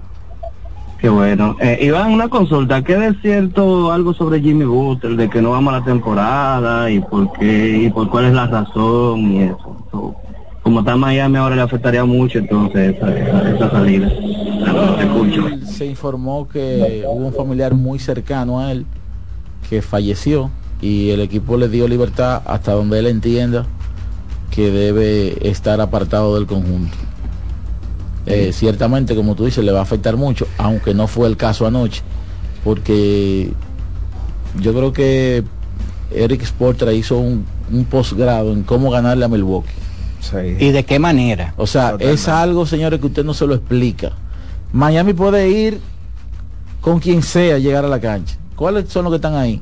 Qué bueno. Eh, Iván, una consulta. ¿Qué de cierto algo sobre Jimmy Butler, de que no vamos a la temporada y por qué, y por cuál es la razón y eso? So, como está en Miami ahora le afectaría mucho entonces esa, esa, esa salida. Él se informó que hubo un familiar muy cercano a él que falleció y el equipo le dio libertad hasta donde él entienda que debe estar apartado del conjunto. Eh, ciertamente, como tú dices, le va a afectar mucho, aunque no fue el caso anoche, porque yo creo que Eric Sportra hizo un, un posgrado en cómo ganarle a Milwaukee. ¿Y de qué manera? O sea, es algo, señores, que usted no se lo explica. Miami puede ir con quien sea a llegar a la cancha. ¿Cuáles son los que están ahí?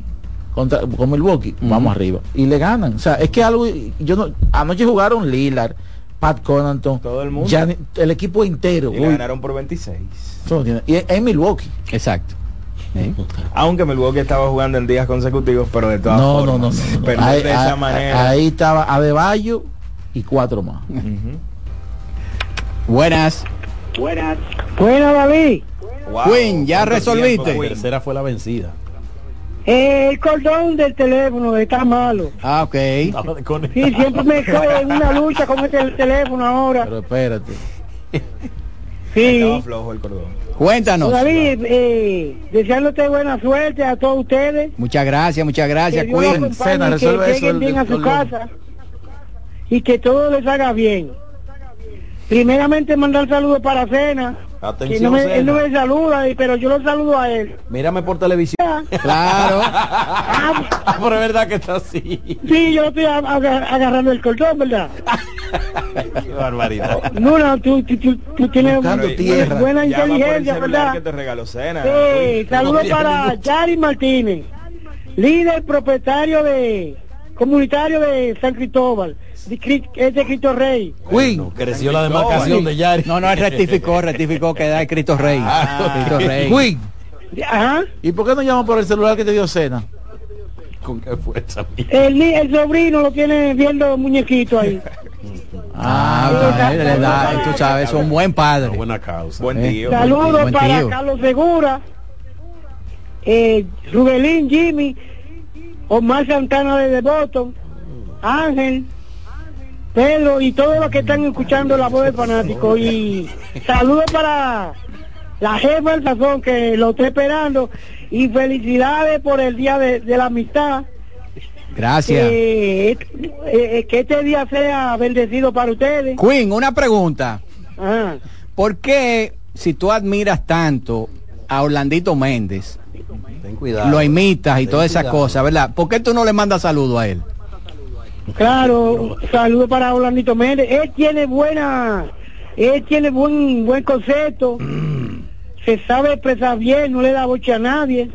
Contra, con Milwaukee, vamos arriba. Y le ganan. O sea, es que algo, yo no, anoche jugaron Lillard, Pat Connaughton, Todo el mundo. Gianni- el equipo entero. Y le Uy, ganaron por 26. eso no tiene- y en Milwaukee. Exacto. Aunque Milwaukee estaba jugando en días consecutivos, pero de todas No, no, no, formas. no, no. Ahí, de esa ahí- manera. ahí estaba Adebayo y cuatro más. Buenas. Buenas. Buenas, David. Queen, ya resolviste. La tercera fue la vencida. Eh, el cordón del teléfono está malo. Ah, ok. Sí, siempre me estoy en una lucha con este teléfono ahora. Pero espérate. Sí. Flojo el cordón. Cuéntanos. David, eh, deseándote buena suerte a todos ustedes. Muchas gracias, muchas gracias, que Dios los Queen. acompañe, que lleguen bien a su casa y que todo les haga bien. Primeramente mandar saludos para Cena. Que Atención, no me, él no me saluda, y- pero yo lo saludo a él. Mírame por televisión. Claro. Ah, Pero es verdad que está así. Sí, yo estoy ag- ag- agarrando el cordón, ¿verdad? Qué barbaridad. No, no, tú, tú, tú- tú tienes tierra. buena Llama por el inteligencia, ¿verdad? que te regaló Cena. Sí, saludos para Yari Martínez, líder propietario de comunitario de San Cristóbal, de, Cri- es de Cristo Rey. Queen. Creció la demarcación de Yari. No, no, él rectificó, rectificó que da Cristo Rey. Ah. Cristo Rey. Queen. Ajá. ¿Y por qué no llaman por el celular que te dio cena? ¿Con qué fuerza? El, sobrino lo tiene viendo muñequito ahí. Ah, le da, tú sabes, es un buen padre. Buena causa. Buen Eh. tío. Saludos Buen para. Carlos Segura, eh, Rubelín, Jimmy, Omar Santana de Devoto, Ángel, Pedro y todos los que están escuchando la voz del fanático. Y saludos para la jefa del sazón que lo está esperando y felicidades por el día de, de la amistad. Gracias. Eh, eh, que este día sea bendecido para ustedes. Queen, una pregunta. Ajá. ¿Por qué, si tú admiras tanto a Orlandito Méndez, Ten cuidado. lo imitas y todas esas cosas, ¿verdad? ¿Por qué tú no le mandas saludo a él? Claro, saludos para Orlandito Méndez. Él tiene buena, él tiene buen buen concepto. Se sabe expresar bien, no le da boche a nadie.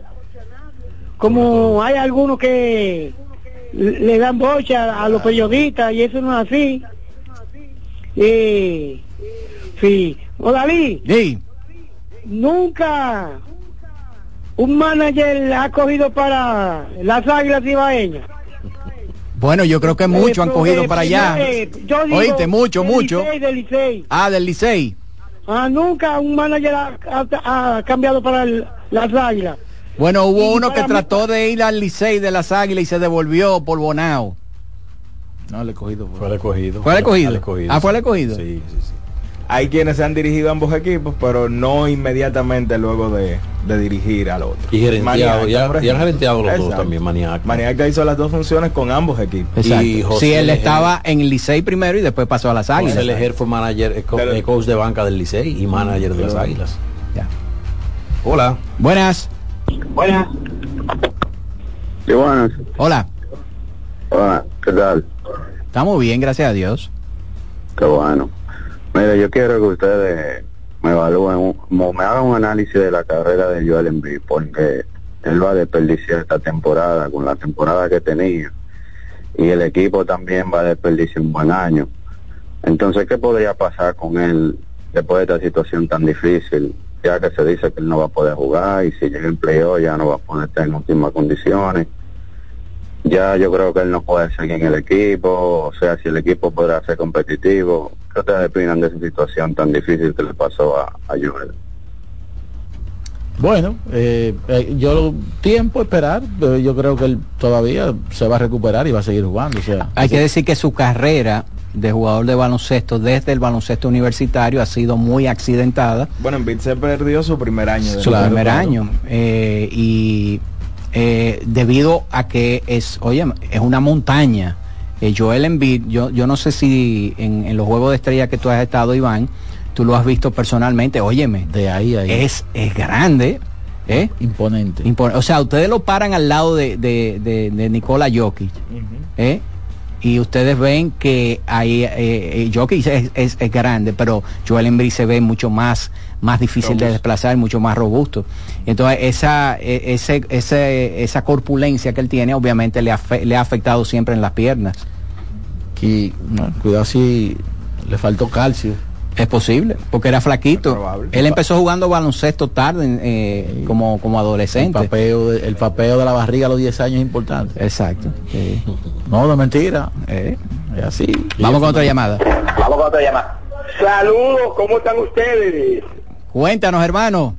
Como hay algunos que le le dan boche a, a los periodistas y eso no es así. Eh, sí. O David, Sí. nunca un manager ha cogido para las águilas ibaeñas. Bueno, yo creo que muchos han Eh, cogido eh, para allá. eh, yo digo Oíste, mucho, del mucho. Licey, del Licey. Ah, del Licey. Ah, nunca un manager ha, ha- ha cambiado para el- las águilas. Bueno, hubo Y uno que mí- trató de ir al Licey de las Águilas y se devolvió por Bonao. No, el escogido Fue el escogido. ¿Fue el escogido, Ah, fue el sí. escogido. Sí, sí, sí. Hay quienes se han dirigido a ambos equipos, pero no inmediatamente luego de, de dirigir al otro. Y gerenteado, Maniaca, ya- gerenteado los dos también, Maniaca. Maniaca hizo las dos funciones con ambos equipos. Exacto. Y José sí, él Leger. estaba en el Licey primero y después pasó a las Águilas. José Leger fue manager, co- Pero- coach de banca del Licey y manager de las Águilas. Ya. Hola. Buenas. Buenas. Sí, buenas. Hola. Hola, ¿qué tal? Estamos bien, gracias a Dios. Qué bueno. Mira, yo quiero que ustedes me evalúen, me hagan un análisis de la carrera de Joel Embiid, porque él va a desperdiciar esta temporada con la temporada que tenía y el equipo también va a desperdiciar un buen año. Entonces, ¿qué podría pasar con él después de esta situación tan difícil? Ya que se dice que él no va a poder jugar y si llega el playoff ya no va a poder en últimas condiciones. Ya yo creo que él no puede seguir en el equipo, o sea, si el equipo podrá ser competitivo. ¿Qué ustedes opinan de esa situación tan difícil que le pasó a, a Joel? Bueno, eh, eh, yo tiempo esperar, pero yo creo que él todavía se va a recuperar y va a seguir jugando. O sea, Hay que decir que su carrera de jugador de baloncesto desde el baloncesto universitario ha sido muy accidentada. Bueno, Embiid se perdió su primer año. de su primer año. eh, y eh, debido a que es, oye, es una montaña. Eh, Joel Embiid, yo, yo no sé si en, en los Juegos de Estrella que tú has estado, Iván, tú lo has visto personalmente, óyeme, de ahí ahí. es, es grande, ¿Eh? Imponente. Impon- o sea, ustedes lo paran al lado de, de, de, de Nikola Jokic. ¿eh? Y ustedes ven que ahí eh, eh, Jokic es, es- es grande, pero Joel Embiid se ve mucho más, más difícil de desplazar, mucho más robusto. Entonces, esa, eh, ese, ese, esa corpulencia que él tiene, obviamente le, afe- le ha afectado siempre en las piernas. Y no, cuidado si le faltó calcio. Es posible, porque era flaquito. Él empezó jugando baloncesto tarde, eh, como, como El adolescente. papeo, de, el papeo de la barriga a los 10 años es importante. Exacto. No, no es mentira. Eh. Es así. Vamos con otra llamada. Vamos con otra llamada. Saludos, ¿cómo están ustedes? Cuéntanos, hermano.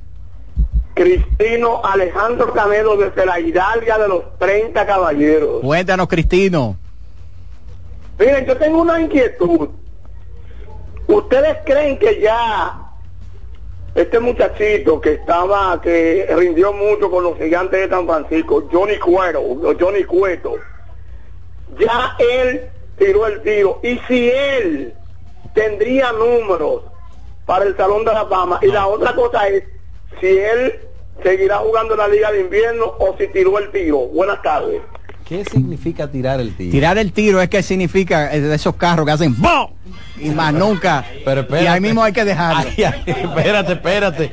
Cristino Alejandro Camedo desde la Hidalga de los 30 caballeros. Cuéntanos, Cristino. Miren, yo tengo una inquietud. ¿Ustedes creen que ya este muchachito que estaba, que rindió mucho con los gigantes de San Francisco, Johnny Cuero, o Johnny Cueto, ya él tiró el tiro? Y si él tendría números para el Salón de la Fama, y la otra cosa es si él seguirá jugando en la Liga de Invierno o si tiró el tiro. Buenas tardes. ¿Qué significa tirar el tiro? Tirar el tiro es que significa de esos carros que hacen ¡bom! y más nunca. Pero espérate. y ahí mismo hay que dejarlo. Ay, ay, espérate, espérate.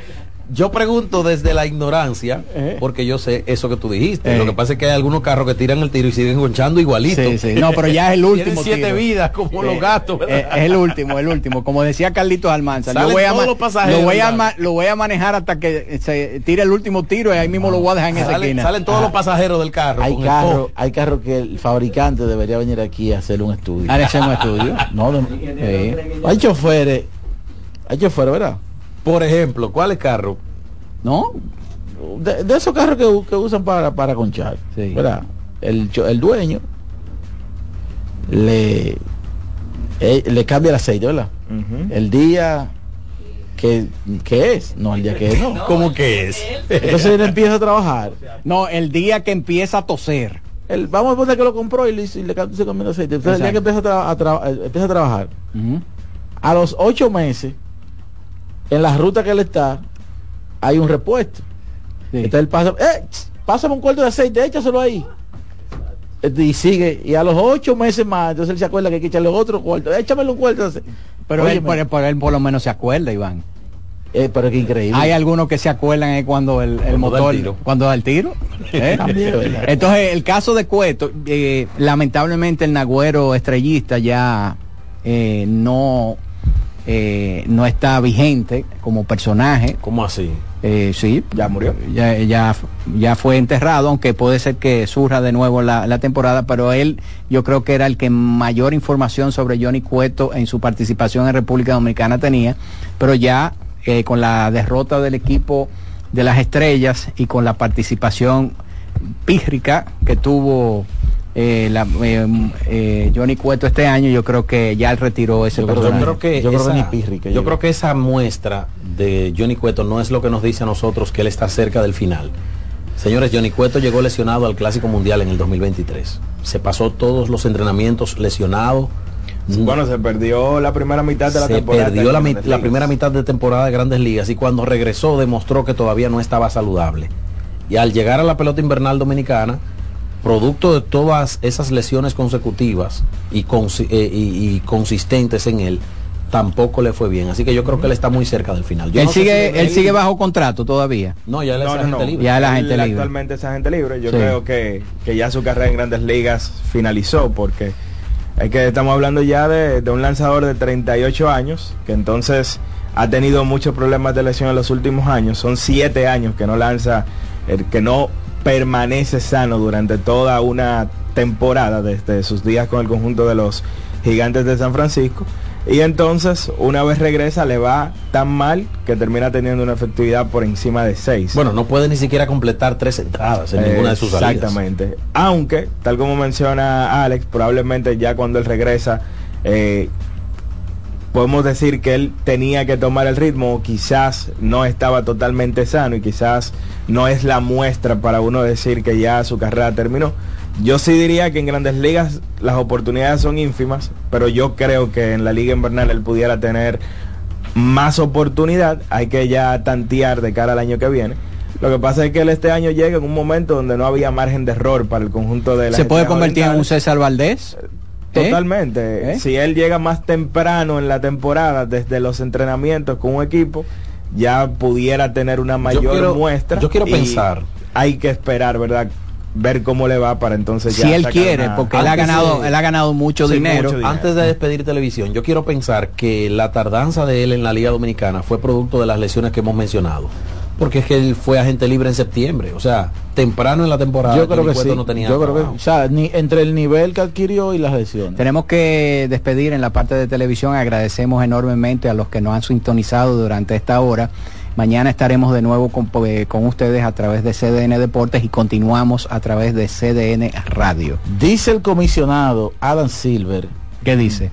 Yo pregunto desde la ignorancia, porque yo sé eso que tú dijiste. Eh. Lo que pasa es que hay algunos carros que tiran el tiro y siguen gonchando igualito. Sí, sí. No, pero ya es el último Tienen siete tiro. vidas como los Eh, gatos. ¿verdad? eh, es el último, el último. Como decía Carlitos Almanza, Salen yo voy a, todos ma- los pasajeros, lo, voy a lo voy a manejar hasta que se tire el último tiro y ahí mismo lo voy a dejar en esa Salen, esquina. salen todos Ah. los pasajeros del carro. Hay carros hay carros que el fabricante debería venir aquí a hacer un estudio. ¿Han hecho un estudio? No, no. Sí. Hay choferes. Hay choferes, ¿verdad? Por ejemplo, ¿cuál es carro? ¿No? De, de esos carros que, que usan para, para conchar. Sí. ¿Verdad? El, el dueño le, eh, le cambia el aceite, ¿verdad? El día que, que es, no el día que es, no. ¿Cómo que es? Entonces él empieza a trabajar. No, el día que empieza a toser. El, vamos a poner que lo compró y le, y le se el aceite. Entonces el día que empieza a, tra- a tra- eh, empieza a trabajar, a los ocho meses, en la ruta que él está, hay un repuesto. Entonces él pasa, ¡eh! ch, Pásame un cuarto de aceite, échaselo ahí. Este, Y sigue, y a los ocho meses más, entonces él se acuerda que hay que echarle otro cuarto, échamelo un cuarto de aceite. Pero él, por, por él por lo menos se acuerda, Iván. eh, pero qué increíble. Hay algunos que se acuerdan es cuando el, el Cuando da el motor tiro. cuando da el tiro. ¿eh? Entonces el caso de Cueto, eh, lamentablemente el Nagüero estrellista ya eh, no eh, no está vigente como personaje. ¿Cómo así? Eh, sí, Ya murió. ya, ya, ya fue enterrado, aunque puede ser que surja de nuevo la, la temporada, pero él yo creo que era el que mayor información sobre Johnny Cueto en su participación en República Dominicana tenía, pero ya eh, con la derrota del equipo de las estrellas y con la participación pírrica que tuvo eh, la- eh, eh, Johnny Cueto este año, yo creo que ya él retiró ese Yo personaje. creo que Yo creo que esa, ni pírrica yo llegó. creo que esa muestra de Johnny Cueto no es lo que nos dice a nosotros que él está cerca del final. Señores, Johnny Cueto llegó lesionado al Clásico Mundial en el 2023. Se pasó todos los entrenamientos lesionado. Bueno, se perdió la primera mitad de la se temporada. perdió la, primera mitad de temporada de Grandes Ligas y cuando regresó demostró que todavía no estaba saludable. Y al llegar a la pelota invernal dominicana, producto de todas esas lesiones consecutivas y, consi- eh, y- y consistentes en él, tampoco le fue bien. Así que yo creo que él está muy cerca del final. Yo él no sigue, si él sigue bajo contrato todavía. No, ya él es No, agente no. libre. Ya la Él gente libre. Actualmente es agente libre. Yo Sí. creo que, que ya su carrera en Grandes Ligas finalizó porque es que estamos hablando ya de, de un lanzador de 38 años que entonces ha tenido muchos problemas de lesión en los últimos años. Son siete años que no lanza, que no permanece sano durante toda una temporada desde sus días con el conjunto de los gigantes de San Francisco. Y entonces, una vez regresa, le va tan mal que termina teniendo una efectividad por encima de 6. Bueno, no puede ni siquiera completar tres entradas en ninguna de sus salidas. Exactamente. Aunque, tal como menciona Alex, probablemente ya cuando él regresa, eh, podemos decir que él tenía que tomar el ritmo, quizás no estaba totalmente sano y quizás no es la muestra para uno decir que ya su carrera terminó. Yo sí diría que en grandes ligas las oportunidades son ínfimas, pero yo creo que en la liga invernal él pudiera tener más oportunidad, hay que ya tantear de cara al año que viene. Lo que pasa es que él este año llega en un momento donde no había margen de error para el conjunto de la ¿Se puede convertir en un César Valdés? ¿Eh? Totalmente. ¿Eh? Si él llega más temprano en la temporada, desde los entrenamientos con un equipo, ya pudiera tener una mayor muestra. Yo quiero pensar. Hay que esperar, ¿verdad? ver cómo le va para entonces ya si él quiere porque él ha ganado él ha ganado mucho, dinero. antes de despedir televisión yo quiero pensar que la tardanza de él en la liga dominicana fue producto de las lesiones que hemos mencionado porque es que él fue agente libre en septiembre, o sea, temprano en la temporada. Yo creo que sí. No tenía yo creo que, o sea, ni, entre el nivel que adquirió y las lesiones. Tenemos que despedir en la parte de televisión. Agradecemos enormemente a los que nos han sintonizado durante esta hora. Mañana estaremos de nuevo con, eh, con, ustedes a través de CDN Deportes y continuamos a través de CDN Radio. Dice el comisionado Adam Silver. ¿Qué dice?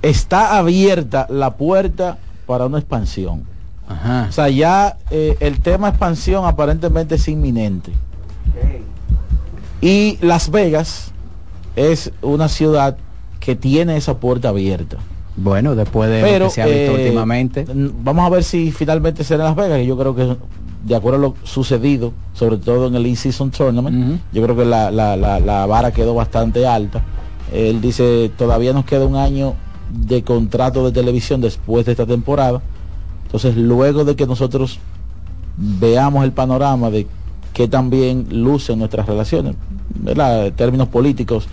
Está abierta la puerta para una expansión. O sea, ya eh, el tema expansión aparentemente es inminente. Y Las Vegas es una ciudad que tiene esa puerta abierta. Bueno, después de lo que se ha visto eh, últimamente. Vamos a ver si finalmente será Las Vegas, que yo creo que de acuerdo a lo sucedido, sobre todo en el In-Season Tournament, yo creo que la, la, la vara quedó bastante alta. Él dice, todavía nos queda un año de contrato de televisión después de esta temporada entonces, luego de que nosotros veamos el panorama de qué también lucen nuestras relaciones, ¿verdad? términos políticos,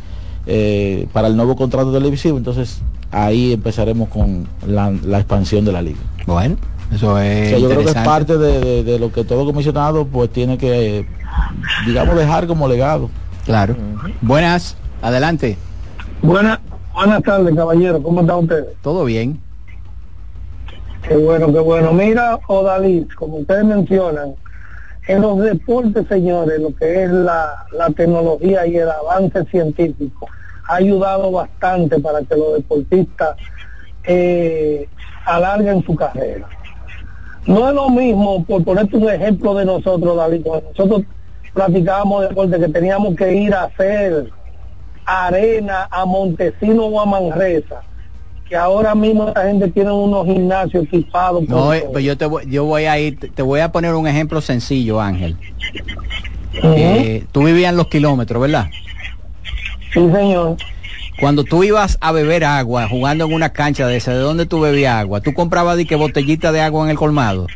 eh, para el nuevo contrato televisivo, entonces ahí empezaremos con la, expansión de la liga. Bueno, eso es. yo creo que es parte de, lo que todo comisionado pues tiene que, digamos, dejar como legado. Claro. Buenas, adelante. Buenas, buenas tardes, caballero. ¿Cómo está usted? Todo bien. Qué bueno, qué bueno. Mira, Odalit, como ustedes mencionan, en los deportes, señores, lo que es la, tecnología y el avance científico ha ayudado bastante para que los deportistas eh, alarguen su carrera. No es lo mismo, por ponerte un ejemplo de nosotros, David, cuando nosotros practicábamos deporte que teníamos que ir a hacer arena a Montesino o a Manresa que ahora mismo la gente tiene unos gimnasios equipados. No, pues yo te voy, yo voy a ir, te voy a poner un ejemplo sencillo, Ángel. Eh, tú vivías en los kilómetros, ¿verdad? Sí, señor. Cuando tú ibas a beber agua, jugando en una cancha de esa, ¿de dónde tú bebías agua? ¿Tú comprabas de botellita de agua en el colmado?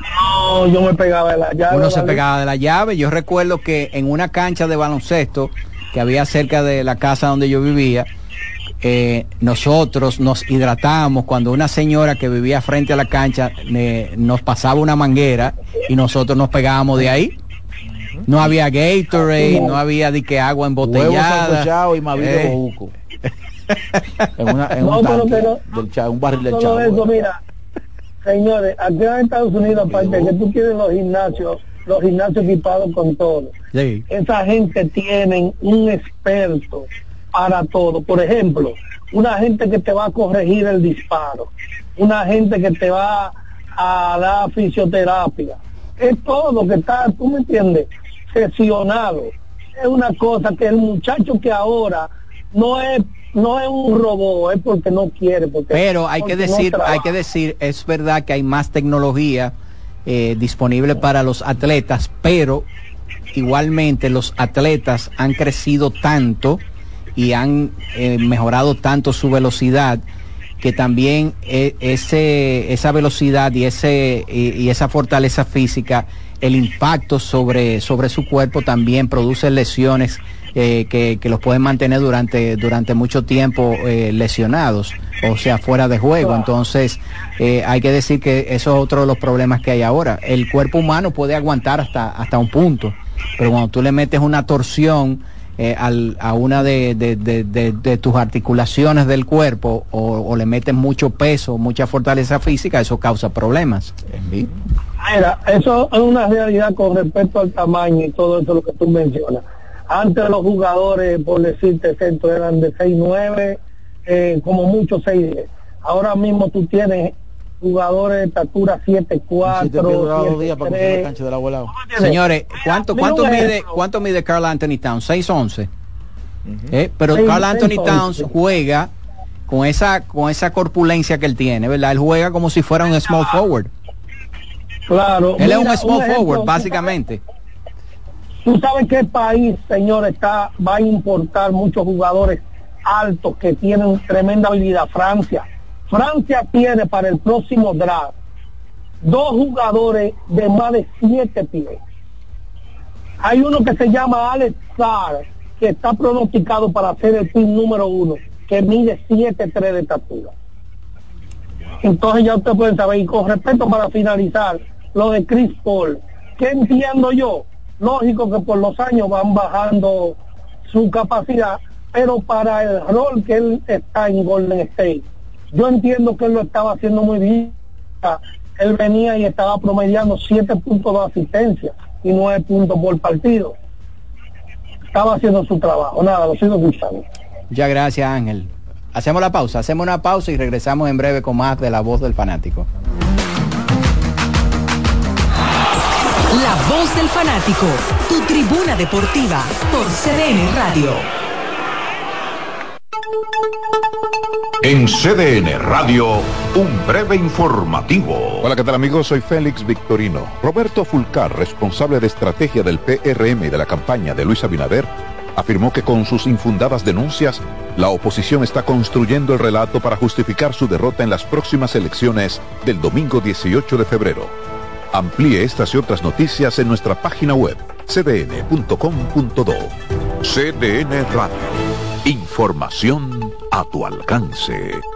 No, yo me pegaba de la llave. Uno se pegaba de la llave. Yo recuerdo que en una cancha de baloncesto que había cerca de la casa donde yo vivía, eh, nosotros nos hidratamos cuando una señora que vivía frente a la cancha nos pasaba una manguera y nosotros nos pegábamos de ahí. No había Gatorade, no había de que agua embotellada. y eh. en, una, en un, un barril de chavo. Eso, mira, señores, aquí en Estados Unidos, aparte de que tú tienes los gimnasios, los gimnasios equipados con todo, esa gente tienen un experto para todo. Por ejemplo, una gente que te va a corregir el disparo, una gente que te va a dar fisioterapia. Es todo lo que está, tú me entiendes, sesionado. Es una cosa que el muchacho que ahora no es no es un robot, es porque no quiere. Porque, Pero hay que decir, hay que decir, es verdad que hay más tecnología eh, disponible para los atletas, pero igualmente los atletas han crecido tanto y han eh, mejorado tanto su velocidad que también eh, ese, esa velocidad y, ese, y, esa fortaleza física, el impacto sobre, sobre su cuerpo también produce lesiones eh, que, los pueden mantener durante, durante mucho tiempo lesionados, o sea, fuera de juego. Entonces, hay que decir que eso es otro de los problemas que hay ahora. El cuerpo humano puede aguantar hasta, hasta un punto, pero cuando tú le metes una torsión, eh, a una de, tus articulaciones del cuerpo o, le metes mucho peso, mucha fortaleza física, eso causa problemas. Mira, eso es una realidad con respecto al tamaño y todo eso lo que tú mencionas. Antes los jugadores, por decirte centro, eran de 6'9", eh, como mucho 6'10". Ahora mismo tú tienes jugadores de estatura 7'4", Señores, ¿cuánto, cuánto, mide, ¿cuánto mide Carl Anthony Towns? 6'11". ¿Eh? Pero Carl Anthony Towns juega con esa, con esa corpulencia que él tiene, ¿verdad? Él juega como si fuera un small forward. Claro. Él es un small ejemplo, forward, básicamente. ¿Tú sabes qué país, señor, está, va a importar muchos jugadores altos que tienen tremenda habilidad? Francia. Francia tiene para el próximo draft dos jugadores de más de siete pies. Hay uno que se llama Alex Sarr, que está pronosticado para ser el pin número uno, que mide 7'3 de estatura. Entonces ya ustedes pueden saber, y con respecto para finalizar, lo de Chris Paul, ¿qué entiendo yo? Lógico que por los años van bajando su capacidad, pero para el rol que él está en Golden State, yo entiendo que él lo estaba haciendo muy bien. Él venía y estaba promediando 7 puntos de asistencia y 9 puntos por partido. Estaba haciendo su trabajo. Nada, lo sigo escuchando. Ya gracias Ángel. Hacemos la pausa, hacemos una pausa y regresamos en breve con más de la voz del fanático. La voz del fanático, tu tribuna deportiva por CDN Radio. En CDN Radio, un breve informativo. Hola, ¿qué tal amigos? Soy Félix Victorino. Roberto Fulcar, responsable de estrategia del PRM y de la campaña de Luis Abinader, afirmó que con sus infundadas denuncias, la oposición está construyendo el relato para justificar su derrota en las próximas elecciones del domingo 18 de febrero. Amplíe estas y otras noticias en nuestra página web cdn.com.do. CDN Radio. Información a tu alcance.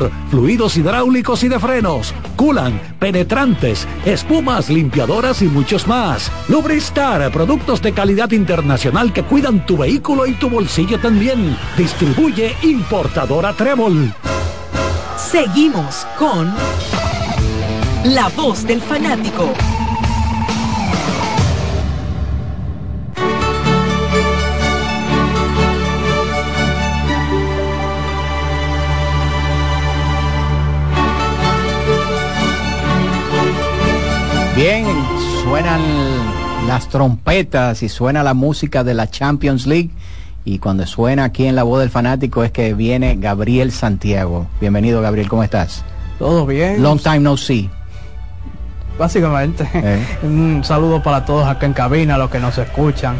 fluidos hidráulicos y de frenos, culan, penetrantes, espumas, limpiadoras y muchos más. Lubristar, productos de calidad internacional que cuidan tu vehículo y tu bolsillo también. Distribuye importadora Trébol. Seguimos con La voz del fanático. Suenan las trompetas y suena la música de la Champions League. Y cuando suena aquí en la voz del fanático es que viene Gabriel Santiago. Bienvenido Gabriel, ¿cómo estás? Todo bien. Long time no see. Básicamente, Eh. un saludo para todos acá en cabina, los que nos escuchan.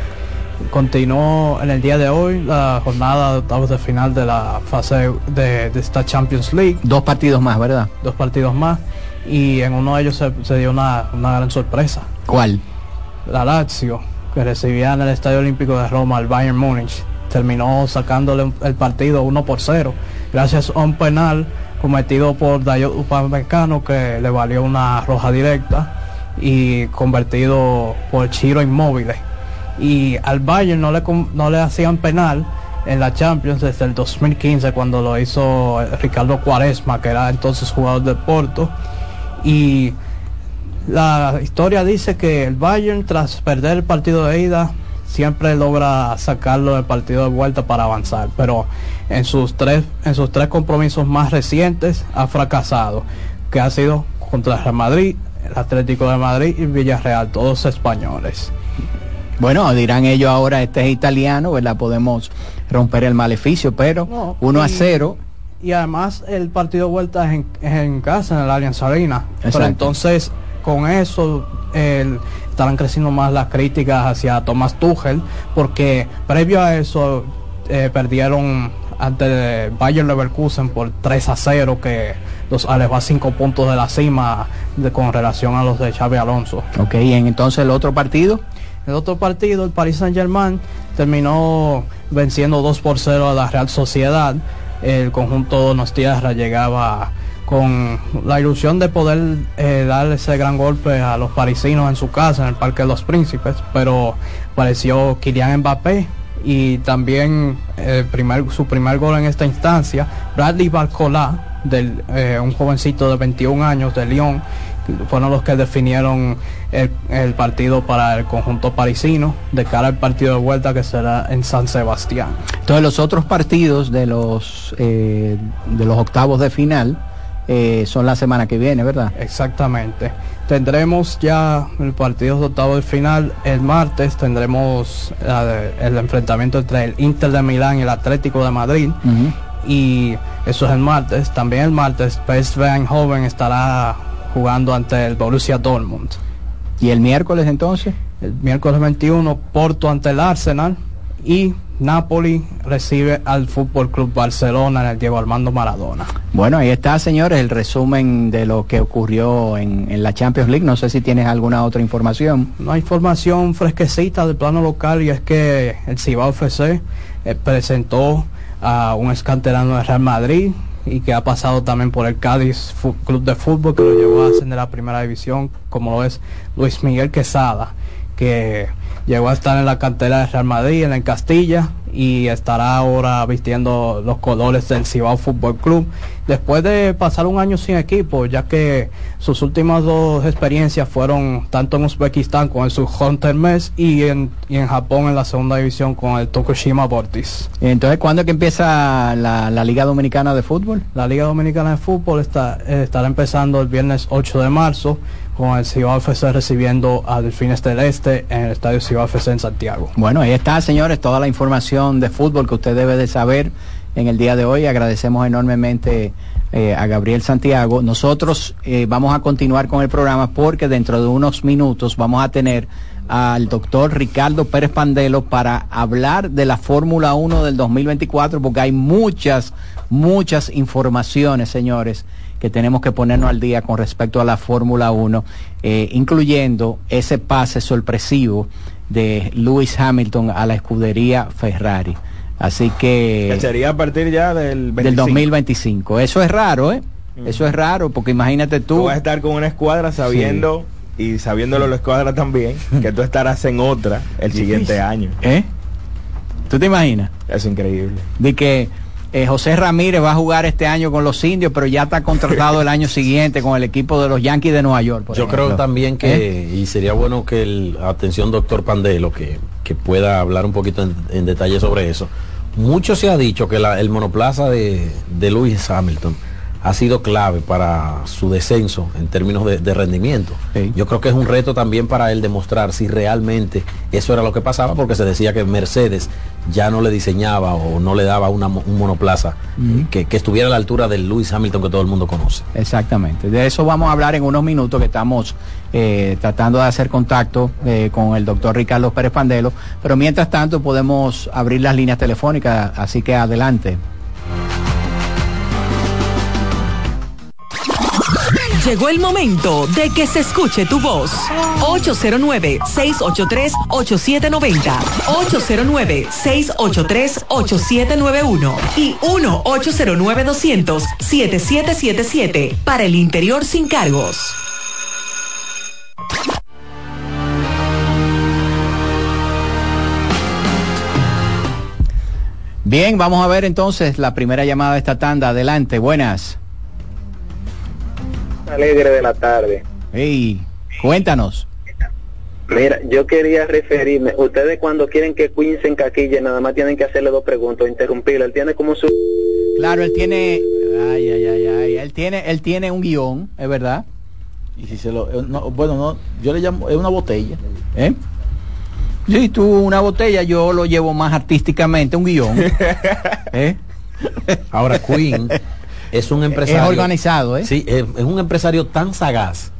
Continuó en el día de hoy la jornada de octavos de final de la fase de, de esta Champions League. Dos partidos más, ¿verdad? Dos partidos más. Y en uno de ellos se, se dio una, una gran sorpresa. ¿Cuál? La Lazio, que recibía en el Estadio Olímpico de Roma al Bayern Múnich, terminó sacándole el partido 1 por 0, gracias a un penal cometido por Dayot Upamecano que le valió una roja directa y convertido por Chiro Inmóvil. Y al Bayern no le, no le hacían penal en la Champions desde el 2015 cuando lo hizo Ricardo Cuaresma, que era entonces jugador de Porto. Y la historia dice que el Bayern tras perder el partido de ida siempre logra sacarlo del partido de vuelta para avanzar, pero en sus tres en sus tres compromisos más recientes ha fracasado, que ha sido contra el Real Madrid, el Atlético de Madrid y Villarreal, todos españoles. Bueno, dirán ellos ahora, este es italiano, ¿verdad? Podemos romper el maleficio, pero No, 1 a y- 0. Y además el partido de vuelta es en, es en casa, en el Allianz Arena. Pero entonces con eso el- estarán creciendo más las críticas hacia Thomas Tuchel, porque previo a eso eh, perdieron ante Bayern Leverkusen por 3 a 0, que los alejó a 5 puntos de la cima de- con relación a los de Xavi Alonso. Ok, y en entonces el otro partido. El otro partido, el Paris Saint Germain, terminó venciendo 2 por 0 a la Real Sociedad. El conjunto Donostiarra llegaba con la ilusión de poder eh, dar ese gran golpe a los parisinos en su casa, en el Parque de los Príncipes, pero apareció Kylian Mbappé y también eh, su primer gol en esta instancia, Bradley Barcola, eh, un jovencito de 21 años de Lyon, fueron los que definieron el, partido para el conjunto parisino de cara al partido de vuelta que será en San Sebastián. Entonces los otros partidos de los de los octavos de final eh, son la semana que viene, ¿verdad? Exactamente. Tendremos ya el partido de octavo de final el martes. Tendremos eh, el enfrentamiento entre el Inter de Milán y el Atlético de Madrid. Y eso es el martes. También el martes PSV Eindhoven estará jugando ante el Borussia Dortmund. ¿Y el miércoles entonces? El miércoles 21 Porto ante el Arsenal y Napoli recibe al Fútbol Club Barcelona en el Diego Armando Maradona. Bueno, ahí está, señores, el resumen de lo que ocurrió en, en la Champions League. No sé si tienes alguna otra información. Una información fresquecita del plano local y es que el Cibao FC eh, presentó a un escanterano de Real Madrid y que ha pasado también por el Cádiz Club de Fútbol que lo llevó a ascender a la primera división, como lo es Luis Miguel Quesada, que llegó a estar en la cantera de Real Madrid, en el Castilla, y estará ahora vistiendo los colores del Cibao Fútbol Club, después de pasar un año sin equipo, ya que sus últimas dos experiencias fueron tanto en Uzbekistán con el Subhunter Mes y en, y en Japón en la segunda división con el Tokushima Vortis. Entonces, ¿cuándo es que empieza la, la Liga Dominicana de Fútbol? La Liga Dominicana de Fútbol está, estará empezando el viernes 8 de marzo con el Cibao FC recibiendo a Delfines del Este en el Estadio Cibao FC en Santiago. Bueno, ahí está, señores, toda la información de fútbol que usted debe de saber en el día de hoy. Agradecemos enormemente eh, a Gabriel Santiago. Nosotros eh, vamos a continuar con el programa porque dentro de unos minutos vamos a tener al doctor Ricardo Pérez Pandelo para hablar de la Fórmula 1 del 2024 porque hay muchas, muchas informaciones, señores, que tenemos que ponernos al día con respecto a la Fórmula 1, eh, incluyendo ese pase sorpresivo de Lewis Hamilton a la escudería Ferrari. Así que... Sería a partir ya del 25. Del 2025. Eso es raro, ¿eh? Eso es raro, porque imagínate Tú tú... vas a estar con una escuadra sabiendo y sabiéndolo la escuadra también que tú estarás en otra el siguiente año. ¿Eh? ¿Tú te imaginas? Es increíble. De que eh, José Ramírez va a jugar este año con los indios, pero ya está contratado el año siguiente con el equipo de los Yankees de Nueva York. por Yo creo también que, ¿Eh? y sería bueno que el, atención doctor Pandelo, que, que pueda hablar un poquito en, en detalle sobre eso. Mucho se ha dicho que la- el monoplaza de, de Lewis Hamilton ha sido clave para su descenso en términos de, de rendimiento. Yo creo que es un reto también para él demostrar si realmente eso era lo que pasaba, porque se decía que Mercedes ya no le diseñaba o no le daba una, un monoplaza que, que estuviera a la altura del Lewis Hamilton que todo el mundo conoce. Exactamente. De eso vamos a hablar en unos minutos que estamos eh, tratando de hacer contacto eh, con el doctor Ricardo Pérez Pandelo. Pero mientras tanto podemos abrir las líneas telefónicas, así que adelante. Llegó el momento de que se escuche tu voz. 809-683-8790. 809-683-8791. Y 1-809-200-7777. Para el interior sin cargos. Bien, vamos a ver entonces la primera llamada de esta tanda. Adelante, buenas. Alegre de la tarde. Hey, cuéntanos. Mira, yo quería referirme, ustedes cuando quieren que Queen se encaquille, nada más tienen que hacerle dos preguntas, interrumpirlo. Él tiene como su... Claro, él tiene, ay, ay, ay, ay, él tiene, él tiene un guion, es verdad. Y si se lo, eh, no, bueno, no, yo le llamo, es una botella. ¿Eh? Sí, tú una botella, yo lo llevo más artísticamente, un guion. ¿Eh? Ahora Queen es un empresario Es organizado, ¿eh? Sí, es, es un empresario tan sagaz.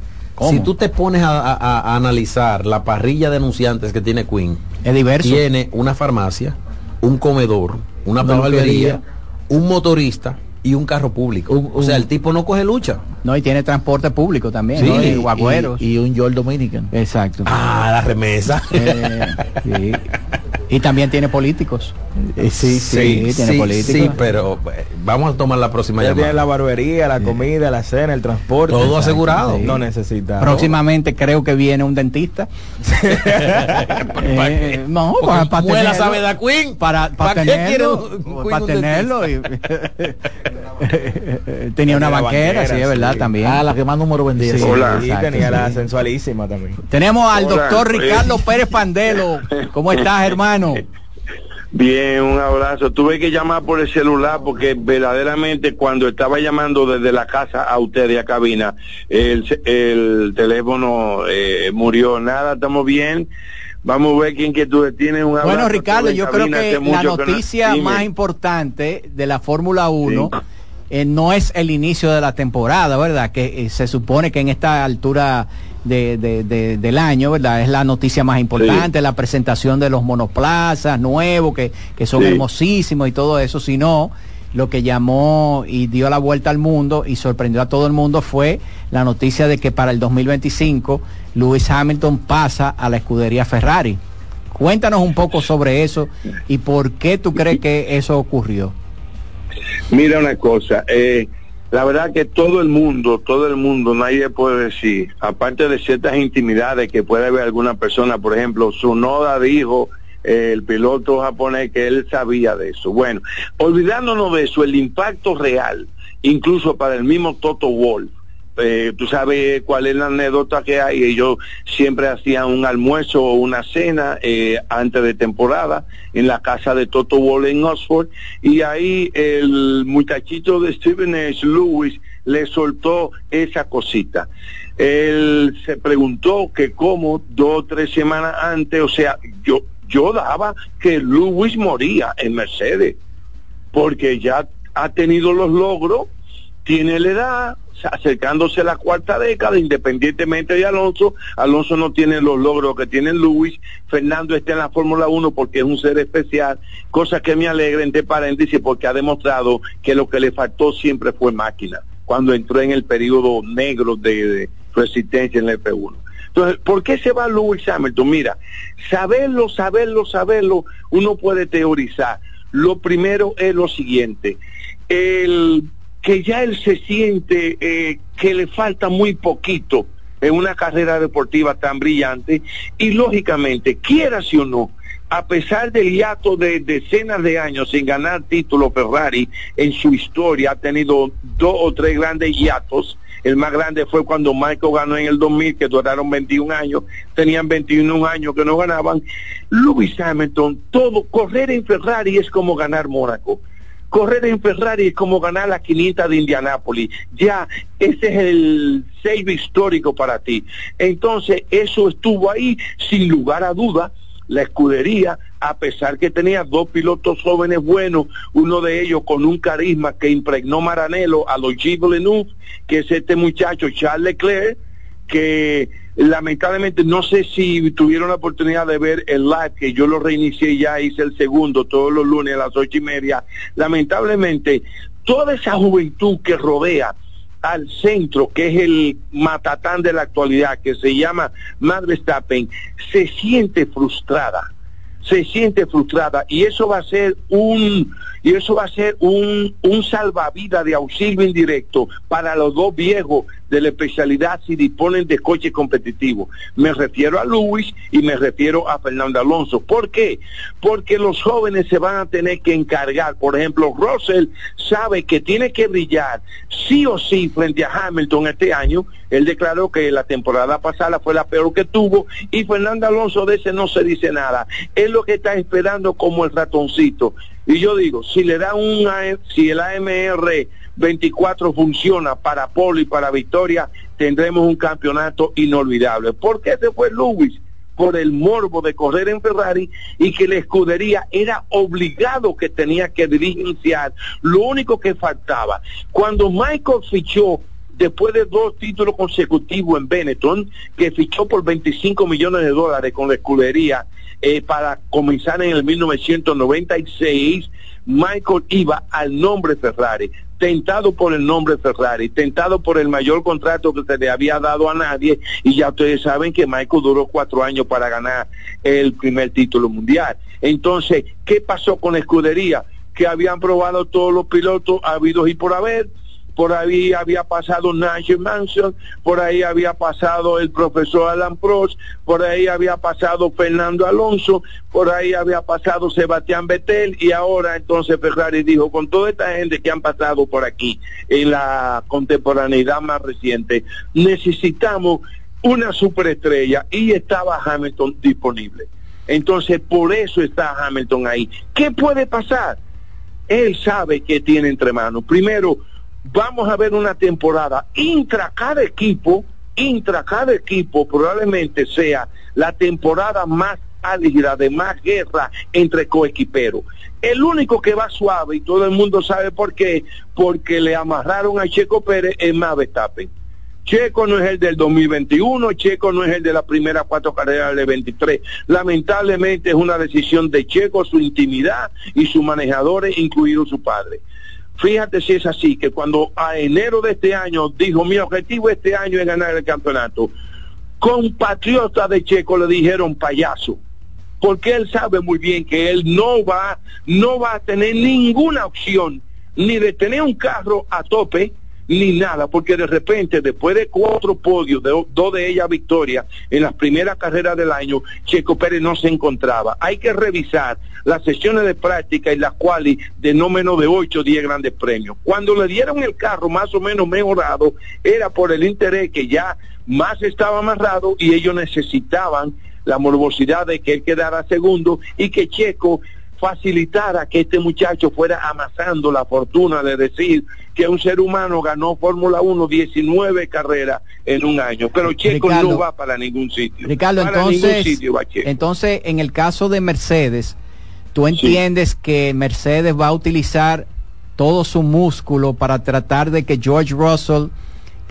Si tú te pones a, a- a analizar la parrilla de anunciantes que tiene Queen, es diverso. Tiene una farmacia, un comedor, una Una barbería. un motorista y un carro público. o sea, el tipo no coge lucha. No, y tiene transporte público también, Sí, ¿no? Y y- guagüeros. Y un George Dominican. Exacto. Ah, la remesa. Eh, sí. Y también tiene políticos. Eh, sí, sí, tiene sí, políticos. sí, pero eh, vamos a tomar la próxima Ya llamada. tiene la barbería, la comida, la cena, el transporte. Todo asegurado. No necesita. Próximamente creo que viene un dentista. Eh, no, para, para tenerlo, sabe da Queen. Para, para ¿Para tenerlo. un- para tenerlo. y- tenía una banquera, sí, es verdad, sí. también. Ah, la que más número vendía. Sí, sí. y exacto, tenía la sensualísima también. Tenemos al Hola, doctor. Ricardo Pérez Pandelo. ¿Cómo estás, hermano? Bien, un abrazo. Tuve que llamar por el celular porque verdaderamente cuando estaba llamando desde la casa a ustedes a cabina, el, el teléfono eh, murió. Nada, estamos bien. Vamos a ver quién que tú tienes un abrazo. Bueno, Ricardo, yo creo que la mucho que no- noticia más importante de la Fórmula 1 eh, no es el inicio de la temporada, ¿verdad? Que eh, se supone que en esta altura de, de- de- del año, ¿verdad? Es la noticia más importante, la presentación de los monoplazas nuevos, que, que son Sí. hermosísimos y todo eso, sino lo que llamó y dio la vuelta al mundo y sorprendió a todo el mundo fue la noticia de que para el 2025 Lewis Hamilton pasa a la escudería Ferrari. Cuéntanos un poco sobre eso y por qué tú crees que eso ocurrió. Mira una cosa, eh, la verdad que todo el mundo, todo el mundo, nadie puede decir, aparte de ciertas intimidades que puede haber alguna persona, por ejemplo, Sunoda dijo, eh, el piloto japonés, que él sabía de eso. Bueno, olvidándonos de eso, el impacto real, incluso para el mismo Toto Wolf, eh, tú sabes cuál es la anécdota que hay, ellos siempre hacían un almuerzo o una cena eh, antes de temporada en la casa de Toto Wolff en Oxford y ahí el muchachito de Stephen H. Lewis le soltó esa cosita. Él se preguntó que cómo dos o tres semanas antes, o sea, yo, yo daba que Lewis moría en Mercedes porque ya ha tenido los logros, tiene la edad, acercándose a la cuarta década, independientemente de Alonso, Alonso no tiene los logros que tiene Luis, Fernando está en la Fórmula 1 porque es un ser especial, cosa que me alegra entre paréntesis porque ha demostrado que lo que le faltó siempre fue máquina, cuando entró en el periodo negro de, de resistencia en el F1. Entonces, ¿por qué se va Lewis Hamilton? Mira, saberlo, saberlo, saberlo, uno puede teorizar. Lo primero es lo siguiente, el que ya él se siente eh, que le falta muy poquito en una carrera deportiva tan brillante y lógicamente, quiera si o no, a pesar del hiato de decenas de años sin ganar título Ferrari en su historia, ha tenido dos o tres grandes hiatos. El más grande fue cuando Michael ganó en el 2000, que duraron 21 años, tenían 21 años que no ganaban. Lewis Hamilton, todo, correr en Ferrari es como ganar Mónaco correr en Ferrari es como ganar la 500 de Indianápolis. Ya, ese es el save histórico para ti. Entonces, eso estuvo ahí sin lugar a duda. La escudería, a pesar que tenía dos pilotos jóvenes buenos, uno de ellos con un carisma que impregnó Maranello a los Gilles que es este muchacho Charles Leclerc, que lamentablemente no sé si tuvieron la oportunidad de ver el live que yo lo reinicié ya hice el segundo todos los lunes a las ocho y media. Lamentablemente toda esa juventud que rodea al centro que es el matatán de la actualidad que se llama Max Verstappen se siente frustrada se siente frustrada. Y eso va a ser un y eso va a ser un, un salvavidas de auxilio indirecto para los dos viejos de la especialidad si disponen de coche competitivo. Me refiero a Luis y me refiero a Fernando Alonso. ¿Por qué? Porque los jóvenes se van a tener que encargar. Por ejemplo, Russell sabe que tiene que brillar sí o sí frente a Hamilton este año. Él declaró que la temporada pasada fue la peor que tuvo y Fernando Alonso de ese no se dice nada. Es lo que está esperando como el ratoncito. Y yo digo, si le da un, si el AMR 24 funciona para Polo y para Victoria, tendremos un campeonato inolvidable. ¿Por qué se fue Lewis? Por el morbo de correr en Ferrari y que la escudería era obligado que tenía que dirigenciar. Lo único que faltaba, cuando Michael fichó después de dos títulos consecutivos en Benetton, que fichó por 25 millones de dólares con la escudería eh, para comenzar en el 1996, Michael iba al nombre Ferrari tentado por el nombre Ferrari, tentado por el mayor contrato que se le había dado a nadie, y ya ustedes saben que Michael duró cuatro años para ganar el primer título mundial. Entonces, ¿qué pasó con la escudería? Que habían probado todos los pilotos habidos y por haber, por ahí había pasado Nigel Manson, por ahí había pasado el profesor Alan Prost, por ahí había pasado Fernando Alonso, por ahí había pasado Sebastián Vettel y ahora entonces Ferrari dijo, con toda esta gente que han pasado por aquí en la contemporaneidad más reciente, necesitamos una superestrella y estaba Hamilton disponible. Entonces, por eso está Hamilton ahí. ¿Qué puede pasar? Él sabe que tiene entre manos. Primero, vamos a ver una temporada intra cada equipo, intra cada equipo probablemente sea la temporada más álgida, de más guerra entre coequiperos. El único que va suave, y todo el mundo sabe por qué, porque le amarraron a Checo Pérez en más. Checo no es el del 2021, Checo no es el de las primeras cuatro carreras del 23. Lamentablemente es una decisión de Checo, su intimidad y sus manejadores, incluido su padre. Fíjate si es así, que cuando a enero de este año dijo mi objetivo este año es ganar el campeonato, compatriotas de Checo le dijeron payaso, porque él sabe muy bien que él no va, no va a tener ninguna opción ni de tener un carro a tope, ni nada, porque de repente, después de cuatro podios, de, dos de ellas victorias en las primeras carreras del año, Checo Pérez no se encontraba. Hay que revisar las sesiones de práctica y las cuales de no menos de 8 o 10 grandes premios. Cuando le dieron el carro más o menos mejorado, era por el interés que ya más estaba amarrado y ellos necesitaban la morbosidad de que él quedara segundo y que Checo facilitara que este muchacho fuera amasando la fortuna de decir que un ser humano ganó Fórmula 1 19 carreras en un año, pero Checo no va para ningún sitio. Ricardo, entonces, entonces en el caso de Mercedes, ¿tú entiendes que Mercedes va a utilizar todo su músculo para tratar de que George Russell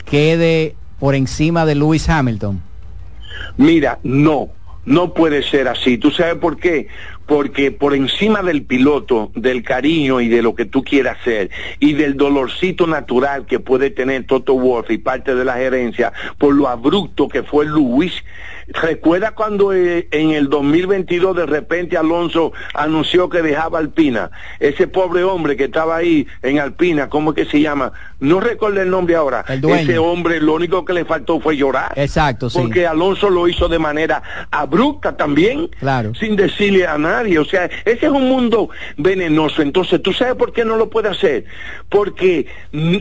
quede por encima de Lewis Hamilton? Mira, no, no puede ser así. ¿Tú sabes por qué? Porque por encima del piloto, del cariño y de lo que tú quieras hacer y del dolorcito natural que puede tener Toto Wolff y parte de la gerencia por lo abrupto que fue Luis, ¿Recuerda cuando eh, en el 2022 de repente Alonso anunció que dejaba Alpina? Ese pobre hombre que estaba ahí en Alpina, ¿cómo es que se llama? No recuerdo el nombre ahora. Ese hombre lo único que le faltó fue llorar. Exacto, sí. Porque Alonso lo hizo de manera abrupta también, claro. sin decirle a nadie. O sea, ese es un mundo venenoso. Entonces, ¿tú sabes por qué no lo puede hacer? Porque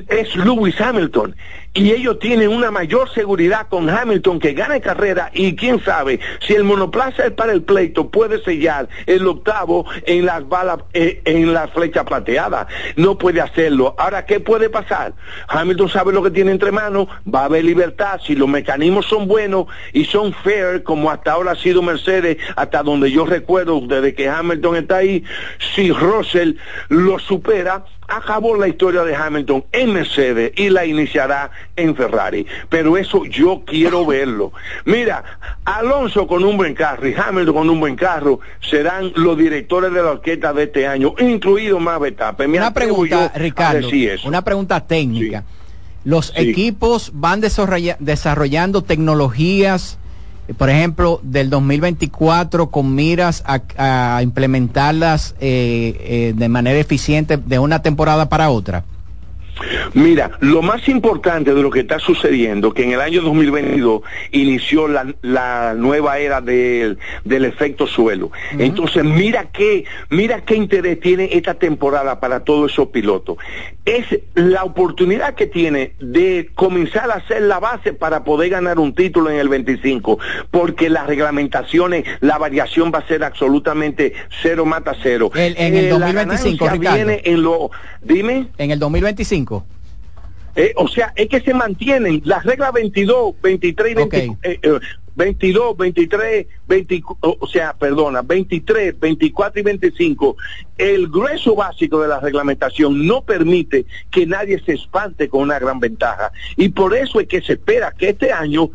es Lewis Hamilton y ellos tienen una mayor seguridad con Hamilton que gane carrera y quién sabe si el monoplaza es para el pleito puede sellar el octavo en las balas eh, en la flecha plateada. No puede hacerlo. Ahora qué puede pasar Hamilton sabe lo que tiene entre manos va a haber libertad si los mecanismos son buenos y son fair como hasta ahora ha sido Mercedes hasta donde yo recuerdo desde que Hamilton está ahí si Russell lo supera acabó la historia de Hamilton en Mercedes y la iniciará en Ferrari. Pero eso yo quiero verlo. Mira, Alonso con un buen carro y Hamilton con un buen carro serán los directores de la orquesta de este año, incluido más Verstappen. Una pregunta, Ricardo, una pregunta técnica. Los equipos van desarrollando tecnologías por ejemplo, del 2024 con miras a, implementarlas eh, eh, de manera eficiente de una temporada para otra? Mira, lo más importante de lo que está sucediendo, que en el año 2022 inició la, nueva era del, efecto suelo. Entonces, mira qué, mira qué interés tiene esta temporada para todos esos pilotos. Es la oportunidad que tiene de comenzar a hacer la base para poder ganar un título en el 25, porque las reglamentaciones, la variación va a ser absolutamente cero mata cero. en el 2025, eh, viene en lo, dime. En el 2025. Eh, o sea, es que se mantienen. Las reglas 22, 23 y 22, 23, 20, o sea, perdona, 23, 24 y 25, el grueso básico de la reglamentación no permite que nadie se espante con una gran ventaja. Y por eso es que se espera que este año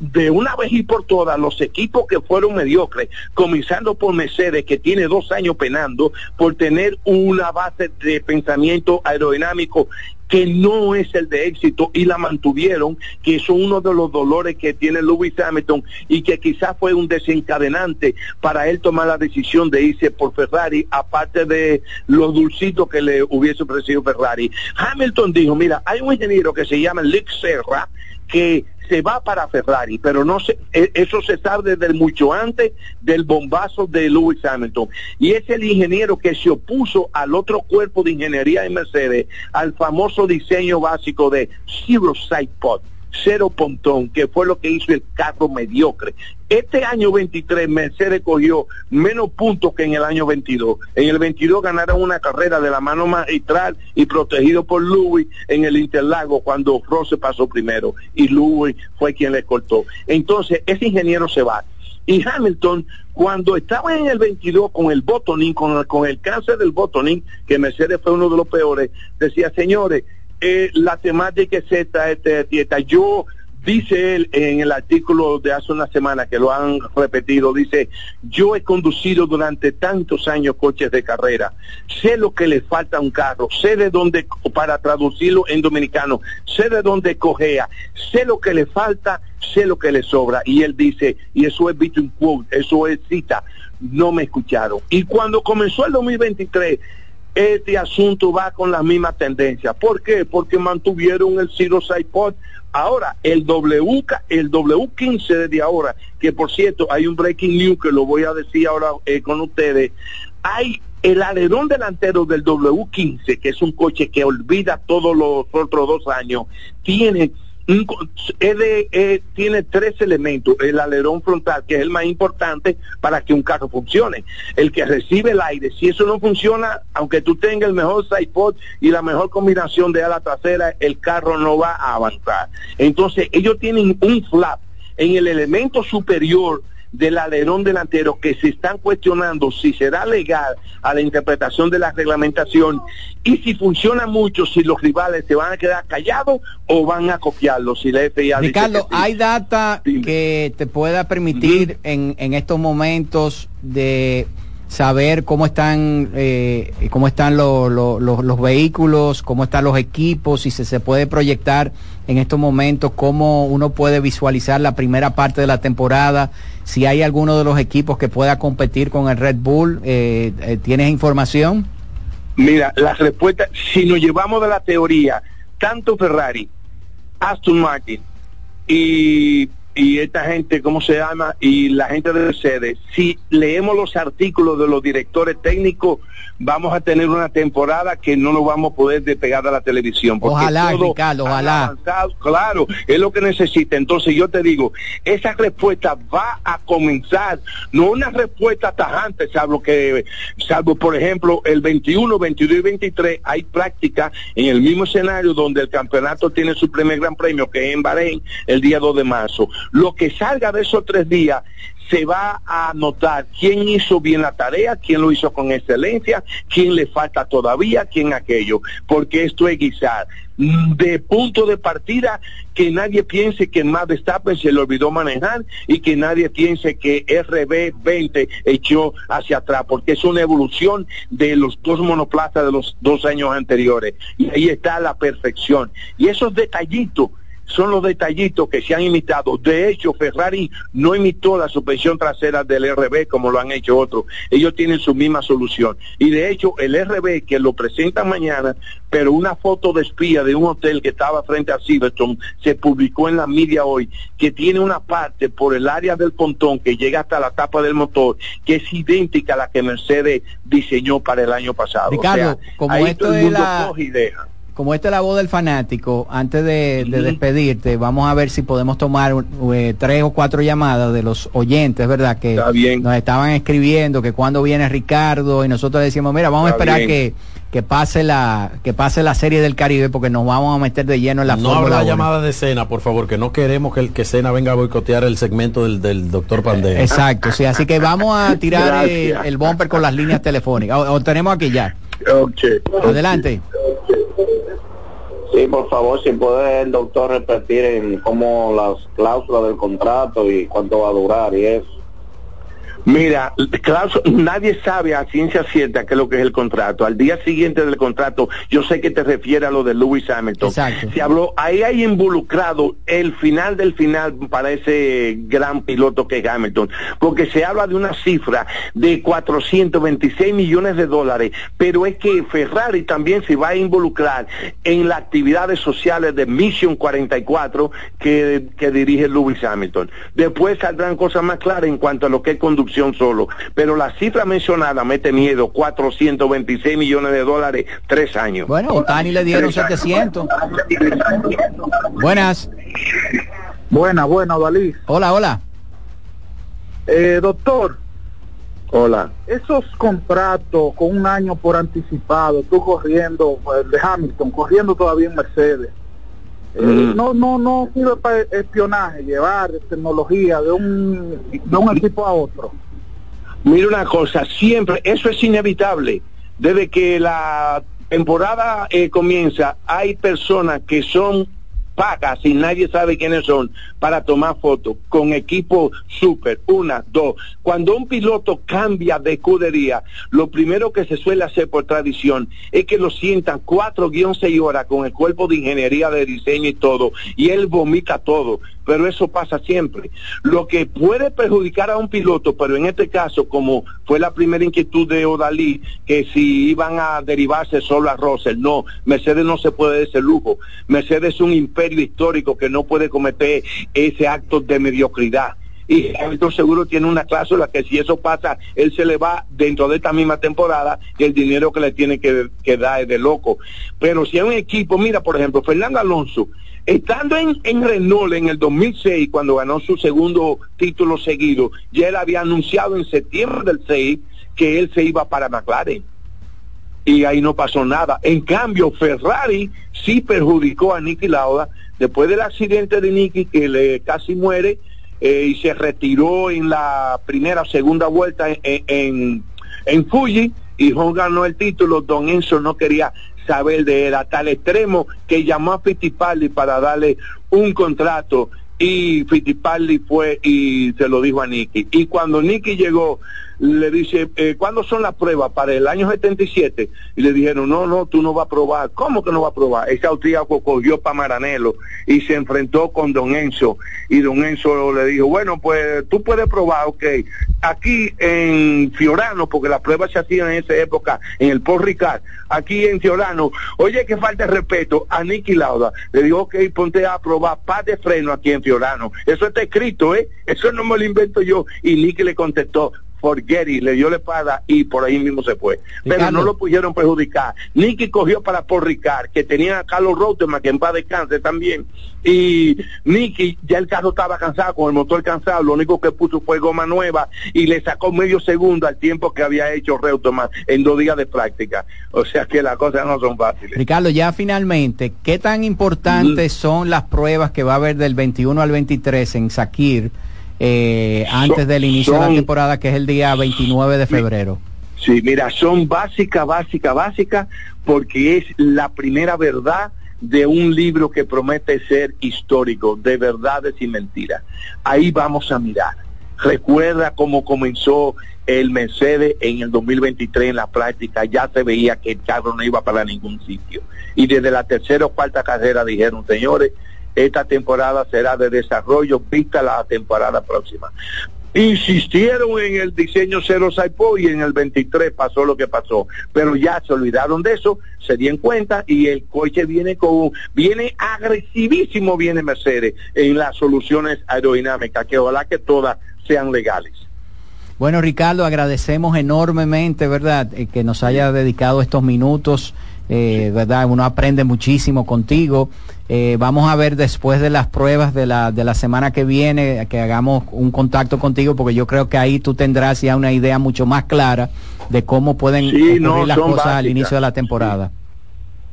de una vez y por todas los equipos que fueron mediocres, comenzando por Mercedes, que tiene dos años penando por tener una base de pensamiento aerodinámico que no es el de éxito y la mantuvieron, que son uno de los dolores que tiene Lewis Hamilton y que quizás fue un desencadenante para él tomar la decisión de irse por Ferrari, aparte de los dulcitos que le hubiese ofrecido Ferrari. Hamilton dijo, mira, hay un ingeniero que se llama Lick Serra, que se va para Ferrari, pero no se, e, eso se sabe desde mucho antes del bombazo de Lewis Hamilton. Y es el ingeniero que se opuso al otro cuerpo de ingeniería de Mercedes, al famoso diseño básico de Zero Side Pod cero pontón, que fue lo que hizo el carro mediocre. Este año 23 Mercedes cogió menos puntos que en el año 22. En el 22 ganaron una carrera de la mano magistral y protegido por Louis en el Interlago cuando Rose pasó primero y Louis fue quien le cortó. Entonces ese ingeniero se va. Y Hamilton, cuando estaba en el 22 con el botoning, con, con el cáncer del botoning, que Mercedes fue uno de los peores, decía, señores, eh, la temática es esta, esta dieta. Yo, dice él en el artículo de hace una semana que lo han repetido, dice, yo he conducido durante tantos años coches de carrera, sé lo que le falta a un carro, sé de dónde, para traducirlo en dominicano, sé de dónde cojea, sé lo que le falta, sé lo que le sobra. Y él dice, y eso es between quote, eso es cita, no me escucharon. Y cuando comenzó el 2023, este asunto va con la misma tendencia. ¿Por qué? Porque mantuvieron el Zero Pod. Ahora, el, w, el W15 desde ahora, que por cierto hay un breaking news que lo voy a decir ahora eh, con ustedes, hay el alerón delantero del W15, que es un coche que olvida todos los otros dos años, tiene tiene tres elementos. El alerón frontal, que es el más importante para que un carro funcione. El que recibe el aire. Si eso no funciona, aunque tú tengas el mejor sidepod y la mejor combinación de ala trasera, el carro no va a avanzar. Entonces, ellos tienen un flap en el elemento superior del alerón delantero que se están cuestionando si será legal a la interpretación de la reglamentación y si funciona mucho, si los rivales se van a quedar callados o van a copiarlo. Si la FIA Ricardo, ¿hay data que te pueda permitir en, en estos momentos de saber cómo están eh, cómo están los vehículos, cómo están los equipos, si se, se puede proyectar en estos momentos, cómo uno puede visualizar la primera parte de la temporada, si hay alguno de los equipos que pueda competir con el Red Bull, eh, eh, ¿tienes información? Mira, la respuesta, si nos llevamos de la teoría, tanto Ferrari, Aston Martin y y esta gente, ¿cómo se llama? Y la gente de Mercedes, si leemos los artículos de los directores técnicos, vamos a tener una temporada que no nos vamos a poder despegar de la televisión. porque Ojalá, Ricardo, ojalá. avanzado. Claro, es lo que necesita. Entonces yo te digo, esa respuesta va a comenzar, no una respuesta tajante, salvo que, salvo por ejemplo, el 21, 22 y 23 hay práctica en el mismo escenario donde el campeonato tiene su primer gran premio, que es en Bahrein, el día 2 de marzo. Lo que salga de esos tres días se va a notar quién hizo bien la tarea, quién lo hizo con excelencia, quién le falta todavía, quién aquello, porque esto es guisar. De punto de partida, que nadie piense que Max Verstappen se le olvidó manejar y que nadie piense que RB20 echó hacia atrás, porque es una evolución de los dos monoplazas de los dos años anteriores. Y ahí está la perfección. Y esos detallitos son los detallitos que se han imitado. De hecho, Ferrari no imitó la suspensión trasera del RB como lo han hecho otros. Ellos tienen su misma solución. Y de hecho, el RB que lo presentan mañana, pero una foto de espía de un hotel que estaba frente a Silverstone se publicó en la media hoy, que tiene una parte por el área del pontón que llega hasta la tapa del motor, que es idéntica a la que Mercedes diseñó para el año pasado. Ricardo, o sea, como ahí esto todo el es la- coge y deja. Como esta es la voz del fanático, antes de, de despedirte, vamos a ver si podemos tomar eh, tres o cuatro llamadas de los oyentes, ¿verdad? Que nos estaban escribiendo que cuando viene Ricardo y nosotros decimos, mira, vamos a esperar que, que pase la que pase la serie del Caribe porque nos vamos a meter de lleno en la no Fórmula habrá 1. llamada de cena, por favor, que no queremos que el que cena venga a boicotear el segmento del, del doctor Pandera. Exacto, sí, así que vamos a tirar eh, el bumper con las líneas telefónicas. O, o tenemos aquí ya. Ok. Adelante. Sí, por favor, si puede el doctor repetir en cómo las cláusulas del contrato y cuánto va a durar y eso. Mira, claro, nadie sabe a ciencia cierta qué es lo que es el contrato. Al día siguiente del contrato, yo sé que te refiere a lo de Lewis Hamilton. Se habló, ahí hay involucrado el final del final para ese gran piloto que es Hamilton, porque se habla de una cifra de 426 millones de dólares, pero es que Ferrari también se va a involucrar en las actividades sociales de Mission 44 que, que dirige Lewis Hamilton. Después saldrán cosas más claras en cuanto a lo que es conducción solo, pero la cifra mencionada mete miedo, 426 millones de dólares, tres años. Bueno, a Otani le dieron Tres años. 700. Buenas. Buena, buena, Dalí. Hola, hola. Eh, doctor, Hola. esos contratos con un año por anticipado, tú corriendo, el de Hamilton, corriendo todavía en Mercedes, eh, Mm. no, no, no sirve para espionaje, llevar tecnología de un, de un equipo a otro. Mira una cosa, siempre, eso es inevitable. Desde que la temporada eh, comienza, hay personas que son pagas y nadie sabe quiénes son para tomar fotos con equipo super, una, dos. Cuando un piloto cambia de escudería, lo primero que se suele hacer por tradición es que lo sientan cuatro guion seis horas con el cuerpo de ingeniería de diseño y todo, y él vomita todo, pero eso pasa siempre. Lo que puede perjudicar a un piloto, pero en este caso, como fue la primera inquietud de Odalí, que si iban a derivarse solo a Russell, no, Mercedes no se puede de ese lujo. Mercedes es un imperio histórico que no puede cometer ese acto de mediocridad. Y Hamilton seguro tiene una cláusula que si eso pasa, él se le va dentro de esta misma temporada y el dinero que le tiene que, que dar es de loco. Pero si hay un equipo, mira, por ejemplo, Fernando Alonso, estando en, en Renault en el 2006, cuando ganó su segundo título seguido, ya él había anunciado en septiembre del 6 que él se iba para McLaren y ahí no pasó nada. En cambio, Ferrari sí perjudicó a Nicky Lauda después del accidente de Nicky que le casi muere eh, y se retiró en la primera segunda vuelta en, en, en Fuji y Juan ganó el título. Don Enzo no quería saber de él a tal extremo que llamó a Fittipaldi para darle un contrato y Fittipaldi fue y se lo dijo a Nicky. Y cuando Nicky llegó, le dice, eh, ¿cuándo son las pruebas? Para el año 77. Y le dijeron, no, no, tú no vas a probar. ¿Cómo que no vas a probar? Ese austríaco cogió para Maranelo y se enfrentó con Don Enzo. Y Don Enzo le dijo, bueno, pues tú puedes probar, ok. Aquí en Fiorano, porque las pruebas se hacían en esa época en el Port Ricard, aquí en Fiorano, oye que falta de respeto a Nicky Lauda. Le dijo, ok, ponte a probar par de freno aquí en Fiorano. Eso está escrito, ¿eh? Eso no me lo invento yo. Y Nicky le contestó, forget it, le dio la espada y por ahí mismo se fue. Pero Ricardo. no lo pudieron perjudicar. Nicky cogió para Paul Ricard, que tenía a Carlos Reutemann, que en paz descanse también. Y Nicky, ya el carro estaba cansado, con el motor cansado, lo único que puso fue goma nueva y le sacó medio segundo al tiempo que había hecho Reutemann en dos días de práctica. O sea que las cosas no son fáciles. Ricardo, ya finalmente, ¿qué tan importantes son las pruebas que va a haber del 21 al 23 en Sakir eh, antes Son- del inicio de la temporada, que es el día 29 de febrero? Sí, mira, son básicas, básicas, básicas, porque es la primera verdad de un libro que promete ser histórico, de verdades y mentiras. Ahí vamos a mirar. Recuerda cómo comenzó el Mercedes en el 2023 en la práctica, ya se veía que el carro no iba para ningún sitio. Y desde la tercera o cuarta carrera dijeron, señores, esta temporada será de desarrollo, vista la temporada próxima. Insistieron en el diseño cero Saipo y en el 23 pasó lo que pasó, pero ya se olvidaron de eso, se dieron cuenta y el coche viene con viene agresivísimo viene Mercedes en las soluciones aerodinámicas que ojalá que todas sean legales. Bueno, Ricardo, agradecemos enormemente, ¿verdad?, eh, que nos haya dedicado estos minutos, eh, ¿verdad? Uno aprende muchísimo contigo. Eh, vamos a ver después de las pruebas de la, de la semana que viene, que hagamos un contacto contigo, porque yo creo que ahí tú tendrás ya una idea mucho más clara de cómo pueden Sí, no, las cosas al inicio de la temporada.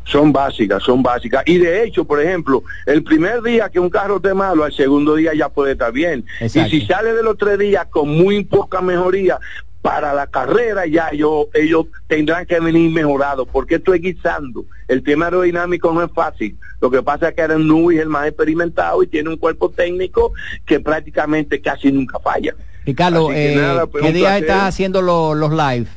Son básicas, son básicas. Y de hecho, por ejemplo, el primer día que un carro esté malo, al segundo día ya puede estar bien. Exacto. Y si sale de los tres días con muy poca mejoría, para la carrera ya yo, ellos tendrán que venir mejorados, porque estoy guisando. El tema aerodinámico no es fácil. Lo que pasa es que Aaron Newey es el más experimentado y tiene un cuerpo técnico que prácticamente casi nunca falla. Ricardo, eh, nada, pues, ¿qué día estás haciendo lo- los live?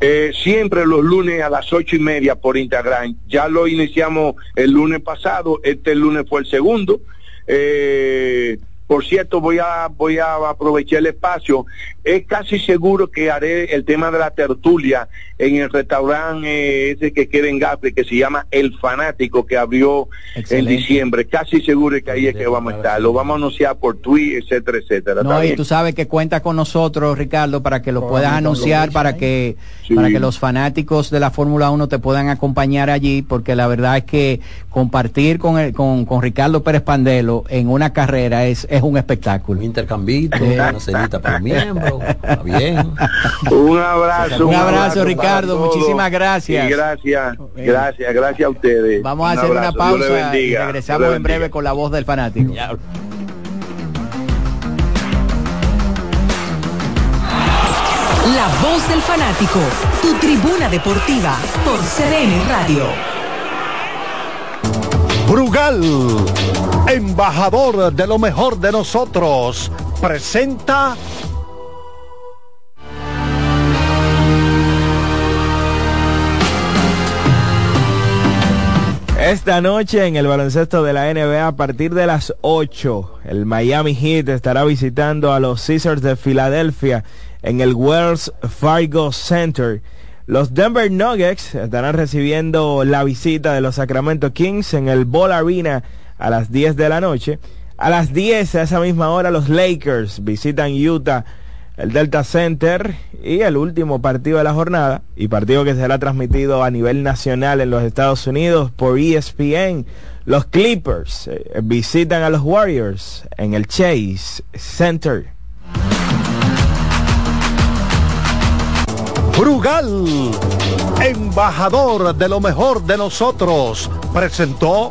Eh, siempre los lunes a las ocho y media por Instagram. Ya lo iniciamos el lunes pasado, este lunes fue el segundo. Eh, por cierto, voy a voy a aprovechar el espacio. Es casi seguro que haré el tema de la tertulia en el restaurante eh, ese que queda en Gapre, que se llama El Fanático, que abrió Excelente. en diciembre. Casi seguro que ahí es que vamos a estar. Lo vamos a anunciar por Twitter, etcétera, etcétera. No, ¿Está y tú sabes que cuenta con nosotros, Ricardo, para que lo puedas anunciar, para que Sí. para que los fanáticos de la Fórmula 1 te puedan acompañar allí, porque la verdad es que compartir con, el, con, con Ricardo Pérez Pandelo en una carrera es, es un espectáculo. Un intercambito, una cenita por miembro, está bien. Un abrazo. Un abrazo, para Ricardo, muchísimas gracias. Y gracias, gracias, gracias a ustedes. Vamos a Un hacer una abrazo, pausa y regresamos en breve con la voz del fanático. La voz del fanático, tu tribuna deportiva por CDN Radio. Brugal, embajador de lo mejor de nosotros, presenta Esta noche en el baloncesto de la NBA a partir de las 8, el Miami Heat estará visitando a los Caesars de Filadelfia en el Wells Fargo Center. Los Denver Nuggets estarán recibiendo la visita de los Sacramento Kings en el Ball Arena a las 10 de la noche. A las 10 a esa misma hora los Lakers visitan Utah el Delta Center y el último partido de la jornada y partido que será transmitido a nivel nacional en los Estados Unidos por ESPN. Los Clippers eh, visitan a los Warriors en el Chase Center. Brugal, embajador de lo mejor de nosotros, presentó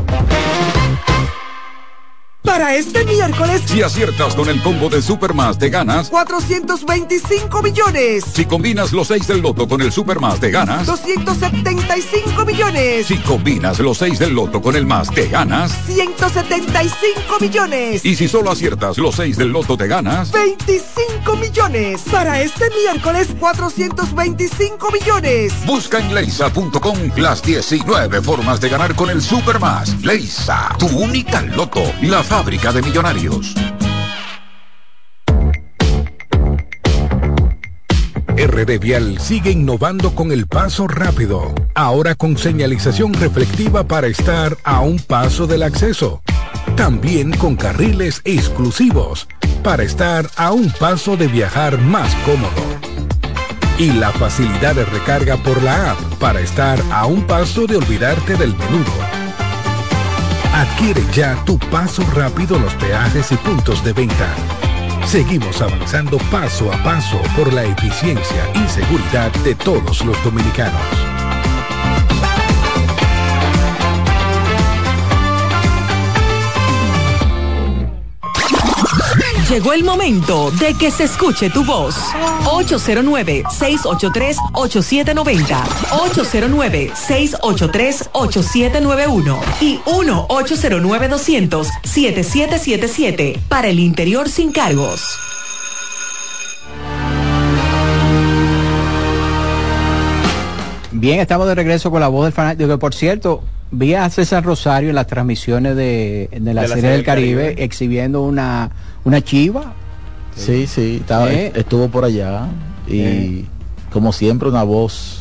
Para este miércoles, Si aciertas con el combo de Supermas te ganas. 425 millones. Si combinas los 6 del loto con el Supermas te ganas. 275 millones. Si combinas los 6 del loto con el más te ganas. 175 millones. Y si solo aciertas los 6 del loto te ganas. 25 millones. Para este miércoles, 425 millones. Busca en leisa.com las 19 formas de ganar con el Supermas. Leisa, tu única loto, la fábrica de millonarios. RD Vial sigue innovando con el paso rápido, ahora con señalización reflectiva para estar a un paso del acceso. También con carriles exclusivos para estar a un paso de viajar más cómodo. Y la facilidad de recarga por la app para estar a un paso de olvidarte del menudo. Adquiere ya tu paso rápido en los peajes y puntos de venta. Seguimos avanzando paso a paso por la eficiencia y seguridad de todos los dominicanos. Llegó el momento de que se escuche tu voz. 809-683-8790. 809-683-8791. Y 1-809-200-7777. Para el interior sin cargos. Bien, estamos de regreso con la voz del fanático. Que por cierto, vi a César Rosario en las transmisiones de, de la, Serie del Caribe, exhibiendo una, una chiva. Sí, sí, estaba- Eh. estuvo por allá y Eh. como siempre una voz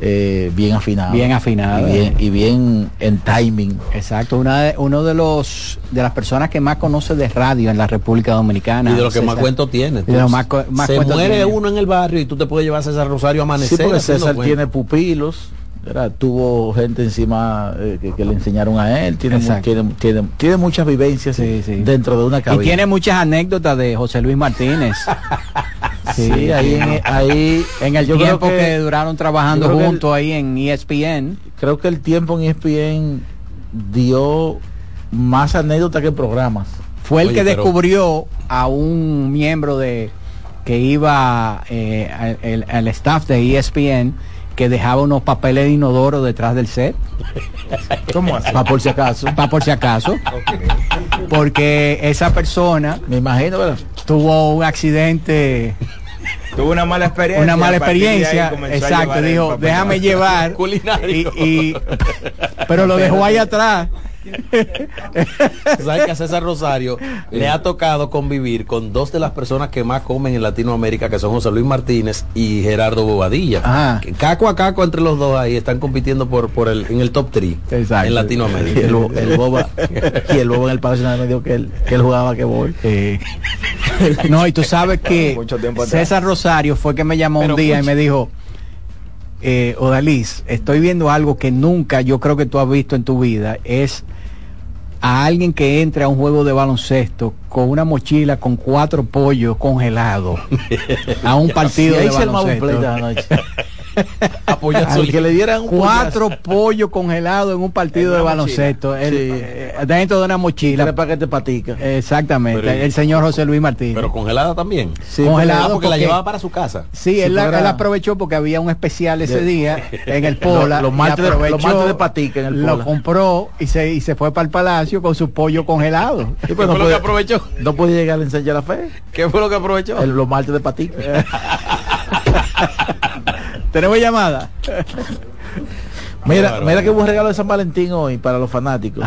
eh, bien afinada. Bien afinada. Y bien, y bien en timing. Exacto, una de, uno de los de las personas que más conoce de radio en la República Dominicana. Y de lo que más cuento tiene. Y de lo más, más se cuento muere tiene. uno en el barrio y tú te puedes llevar a César Rosario a Sí, amanecer. porque haciendo César tiene pupilos. ¿Verdad? Tuvo gente encima eh, que, que le enseñaron a él. Tiene, mu- tiene, tiene, tiene muchas vivencias dentro de una cabina. Y tiene muchas anécdotas de José Luis Martínez. Sí, ahí en- ahí en el yo creo tiempo que, que- duraron trabajando juntos ahí en ESPN. Creo que el tiempo en ESPN dio más anécdotas que programas. Fue el que descubrió a un miembro de que iba eh, al, el- al staff de ESPN que dejaba unos papeles de inodoro detrás del set. ¿Cómo así? Para por si acaso. Para por si acaso. Porque esa persona, me imagino, tuvo un accidente. Tuvo una mala experiencia. Una mala experiencia, exacto, dijo, déjame llevar. Culinario. Y, y- pero lo dejó ahí atrás. ¿Sabes que a César Rosario le ha tocado convivir con dos de las personas que más comen en Latinoamérica, que son José Luis Martínez y Gerardo Bobadilla? Ah. Caco a caco entre los dos ahí están compitiendo por, por el, en el top 3 en Latinoamérica. Y el, el boba y el boba en el Palacio Nacional me dijo que él, que él jugaba que voy. No, y tú sabes que Mucho tiempo atrás. César Rosario fue que me llamó Pero un día y me dijo, eh, Odalís, estoy viendo algo que nunca yo creo que tú has visto en tu vida, es a alguien que entre a un juego de baloncesto con una mochila con cuatro pollos congelados a un partido de baloncesto. Al que le dieran un cuatro pollos congelados en un partido de baloncesto el- Sí. eh, dentro de una mochila Tres paquetes patica. exactamente Pero- el señor José Luis Martínez Pero congelada también. Congelado Ah, porque la llevaba para su casa. Sí, él, la- él aprovechó porque había un especial ese día en el Pola. Los- martes de- los aprovechó, martes de patica en el Lo compró y se, y se fue para el palacio con su pollo congelado. Sí, pues no, puede, no puede llegar a enseñar la fe. ¿Qué fue lo que aprovechó? El, los martes de patica. ¿Tenemos llamada? Mira, mira qué buen regalo de San Valentín hoy para los fanáticos.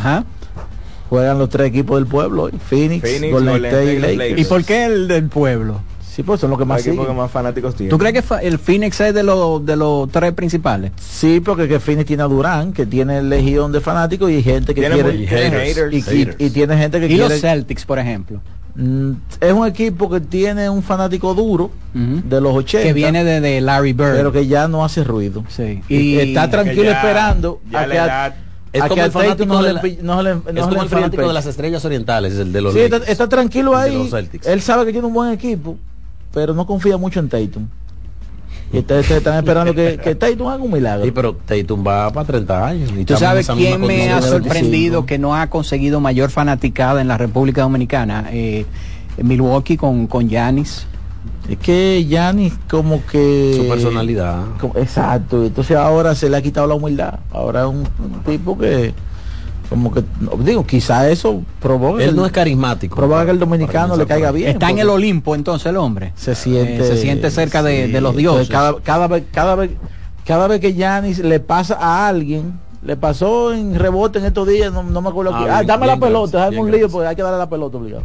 Juegan los tres equipos del pueblo hoy. Phoenix, Phoenix, Golden Golden State y Lakers. ¿Y por qué el del pueblo? Sí, pues son los que más que fanáticos tienen. ¿Tú crees que el Phoenix es de los de los tres principales? Sí, porque que Phoenix tiene a Durán, que tiene legión de fanáticos y gente que Tiene quiere haters. y, y- y tiene gente que y quiere los Celtics, por ejemplo. Mm, Es un equipo que tiene un fanático duro de los 80. Que viene de, de Larry Bird. Pero que ya no hace ruido. Sí. Y, está tranquilo ya- esperando ya a que, a- edad- Es a como que el a Tatum fanático no de le la- no le- no es como el fanático de las estrellas orientales, el de los Sí, está, Lakers. está tranquilo ahí. Él sabe que tiene un buen equipo, pero no confía mucho en Tatum. Y ustedes están esperando que, que Tatum haga un milagro. Sí, pero Tatum va para 30 años. y ¿Tú sabes quién me ha sorprendido que no ha conseguido mayor fanaticada en la República Dominicana? Eh, Milwaukee con con Giannis. Es que Giannis como que... Su personalidad. como- exacto. Entonces ahora se le ha quitado la humildad. Ahora es un, un tipo que... Como que, digo, quizá eso provoca... Él que no el- es carismático. Provoca que el dominicano le caiga bien. Está en el Olimpo entonces el hombre. Se siente... Eh, se siente cerca de, sí. de los dioses. Cada, cada vez, cada vez, cada vez que Giannis le pasa a alguien, le pasó en rebote en estos días, no, no me acuerdo Ah, quién. Ah, bien, dame la pelota, bien, un lío gracias. porque hay que darle la pelota obligado.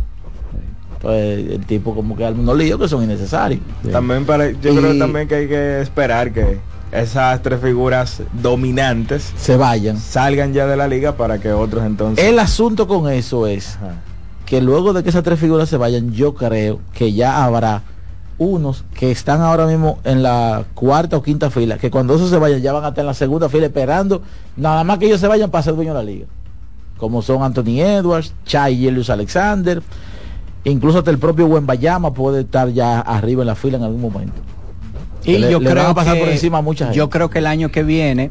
Pues el tipo como que algunos líos que son innecesarios. También para, yo Y- creo también que hay que esperar que esas tres figuras dominantes se vayan. salgan ya de la liga para que otros entonces El asunto con eso es que luego de que esas tres figuras se vayan, yo creo que ya habrá unos que están ahora mismo en la cuarta o quinta fila, que cuando esos se vayan ya van a estar en la segunda fila esperando nada más que ellos se vayan para ser dueños de la liga. Como son Anthony Edwards, Chai Julius Alexander, incluso hasta el propio Bayama puede estar ya arriba en la fila en algún momento. Y le- yo le creo van a pasar que, por encima a mucha gente. Yo creo que el año que viene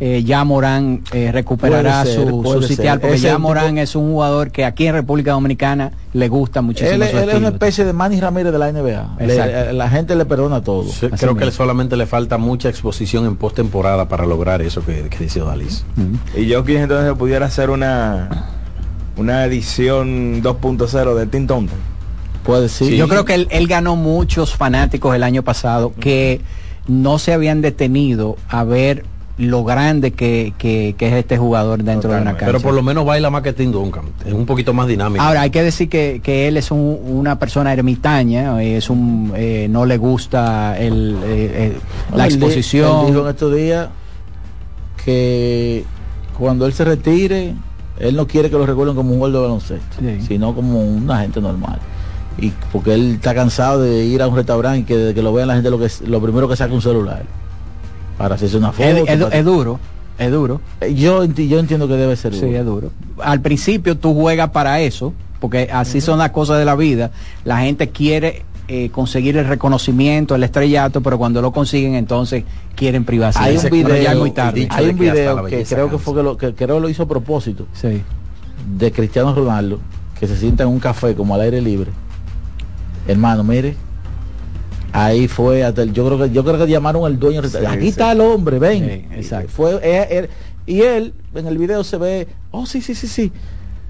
eh, ya Morán eh, recuperará ser, su, su sitial porque Ese ya tipo- Morán es un jugador que aquí en República Dominicana le gusta muchísimo Él, su él es una especie de Manny Ramírez de la NBA. Le- Exacto. la gente le perdona todo. Sí, Creo que solamente le falta mucha exposición en postemporada para lograr eso que, que dice Odalis. y yo quise entonces pudiera hacer una una edición 2.0 de Tim Thompson. Puede ser. Yo creo que él, él ganó muchos fanáticos el año pasado que no se habían detenido a ver lo grande que, que- que es este jugador dentro de una cancha. Pero por lo menos baila más que Tim Duncan. Es un poquito más dinámico. Ahora hay que decir que, que él es un- una persona ermitaña, es un eh, no le gusta el, eh, eh, la exposición. él dijo en estos días que cuando él se retire, él no quiere que lo recuerden como un gol de baloncesto, sino como una gente normal. Y porque él está cansado de ir a un restaurante y que desde que lo vean la gente lo que lo primero que saca un celular para hacerse una foto. Es, es- para- es duro, es duro. Yo, yo entiendo que debe ser duro. Sí, es duro. Al principio tú juegas para eso, porque así son las cosas de la vida. La gente quiere eh, conseguir el reconocimiento, el estrellato, pero cuando lo consiguen entonces quieren privacidad. Hay un video, ya muy tarde. hay un video que creo que fue que lo, que creo lo hizo a propósito Sí. de Cristiano Ronaldo que se sienta en un café como al aire libre. Hermano, mire, ahí fue hasta el- yo creo que yo creo que llamaron al dueño. Aquí sí. está el hombre, ven. Sí, exacto. Fue eh, eh, y él en el video se ve, oh sí sí sí sí,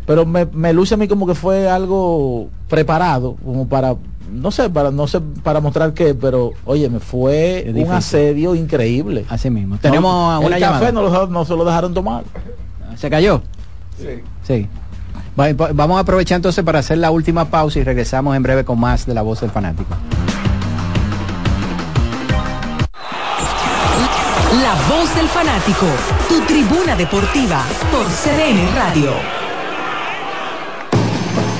pero me, me luce a mí como que fue algo preparado como para no sé para no sé para mostrar qué pero oye me fue un difícil. asedio increíble Así mismo. Tenemos No, una el llamada. café no, lo- no se lo dejaron tomar ¿Se cayó? Sí. Sí. Va- va- Vamos a aprovechar entonces para hacer la última pausa y regresamos en breve con más de la voz del fanático. La voz del fanático, tu tribuna deportiva por CDN Radio.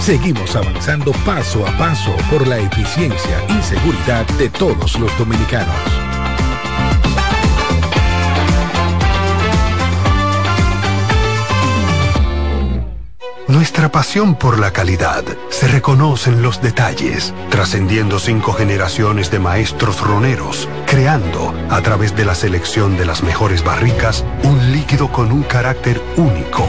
Seguimos avanzando paso a paso por la eficiencia y seguridad de todos los dominicanos. Nuestra pasión por la calidad se reconoce en los detalles, trascendiendo cinco generaciones de maestros roneros, creando, a través de la selección de las mejores barricas, un líquido con un carácter único,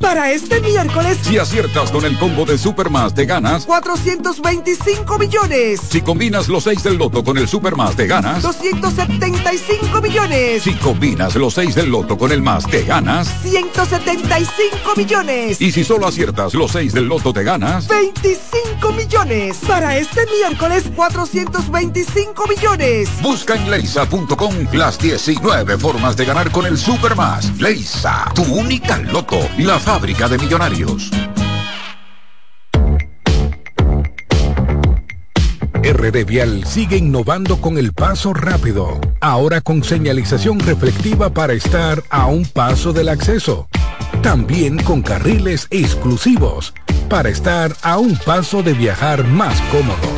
Para este miércoles, Si aciertas con el combo de Supermas te ganas. 425 millones. Si combinas los 6 del loto con el Supermas te ganas. 275 millones. Si combinas los 6 del loto con el más te ganas. 175 millones. Y si solo aciertas los 6 del loto te ganas. 25 millones. Para este miércoles, 425 millones. Busca en leisa.com las 19 formas de ganar con el Supermas. Leisa, tu única loto, la fábrica de millonarios. RD Vial sigue innovando con el paso rápido, ahora con señalización reflectiva para estar a un paso del acceso. También con carriles exclusivos para estar a un paso de viajar más cómodo.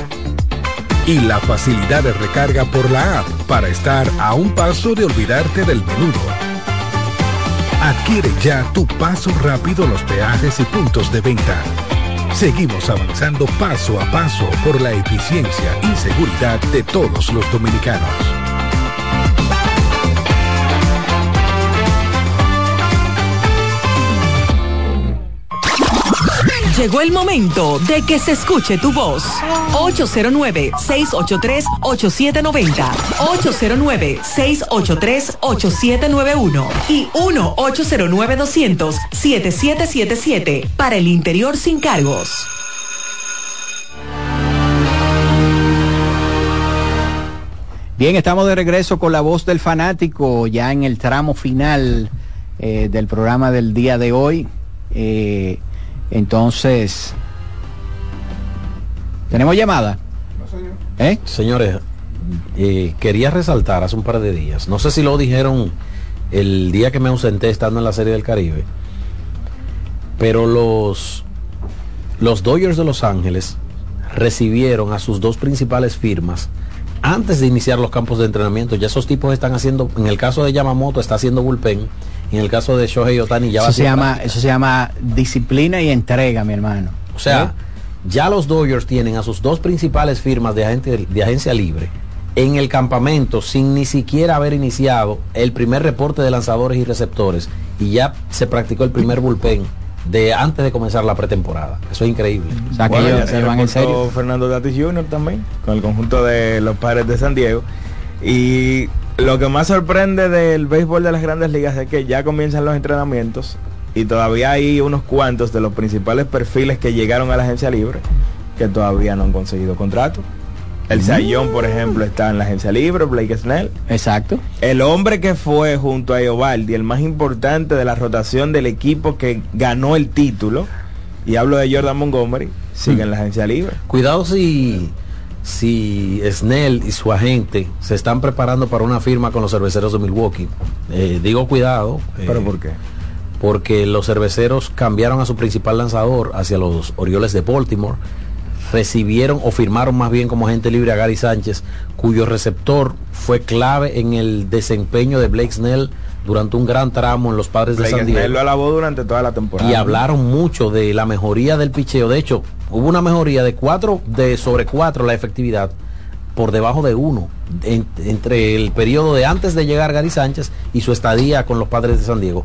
Y la facilidad de recarga por la app para estar a un paso de olvidarte del menudo. Adquiere ya tu paso rápido los peajes y puntos de venta. Seguimos avanzando paso a paso por la eficiencia y seguridad de todos los dominicanos. Llegó el momento de que se escuche tu voz. 809-683-8790. 809-683-8791. Y 1-809-200-7777. Para el interior sin cargos. Bien, estamos de regreso con la voz del fanático, ya en el tramo final eh, del programa del día de hoy. Eh, entonces, ¿tenemos llamada? ¿Eh? Señores, eh, quería resaltar hace un par de días, no sé si lo dijeron el día que me ausenté estando en la Serie del Caribe, pero los, los Dodgers de Los Ángeles recibieron a sus dos principales firmas antes de iniciar los campos de entrenamiento. Ya esos tipos están haciendo, en el caso de Yamamoto está haciendo bullpen, en el caso de Shohei Otani ya va Eso se, llama, práctica. eso se llama disciplina y entrega, mi hermano. O sea, ¿Eh? ya los Dodgers tienen a sus dos principales firmas de, agente- de agencia libre en el campamento sin ni siquiera haber iniciado el primer reporte de lanzadores y receptores y ya se practicó el primer bullpen de antes de comenzar la pretemporada. Eso es increíble. Bueno, ya se reportó Fernando Tatis Jr. también, con el conjunto de los padres de San Diego. Y lo que más sorprende del béisbol de las grandes ligas es que ya comienzan los entrenamientos y todavía hay unos cuantos de los principales perfiles que llegaron a la agencia libre que todavía no han conseguido contrato. El Sayón, por ejemplo, está en la agencia libre, Blake Snell. Exacto. El hombre que fue junto a Eovaldi, el más importante de la rotación del equipo que ganó el título, y hablo de Jordan Montgomery, sigue en la agencia libre. Cuidado si, si Snell y su agente se están preparando para una firma con los cerveceros de Milwaukee. Eh, digo cuidado. ¿Pero eh, por qué? Porque los cerveceros cambiaron a su principal lanzador hacia los Orioles de Baltimore. Recibieron o firmaron más bien como agente libre a Gary Sánchez, cuyo receptor fue clave en el desempeño de Blake Snell durante un gran tramo en los padres de San Diego. Snell lo alabó durante toda la temporada. Y hablaron mucho de la mejoría del picheo. De hecho, hubo una mejoría de 4 de sobre 4 la efectividad por debajo de 1 entre el periodo de antes de llegar Gary Sánchez y su estadía con los padres de San Diego.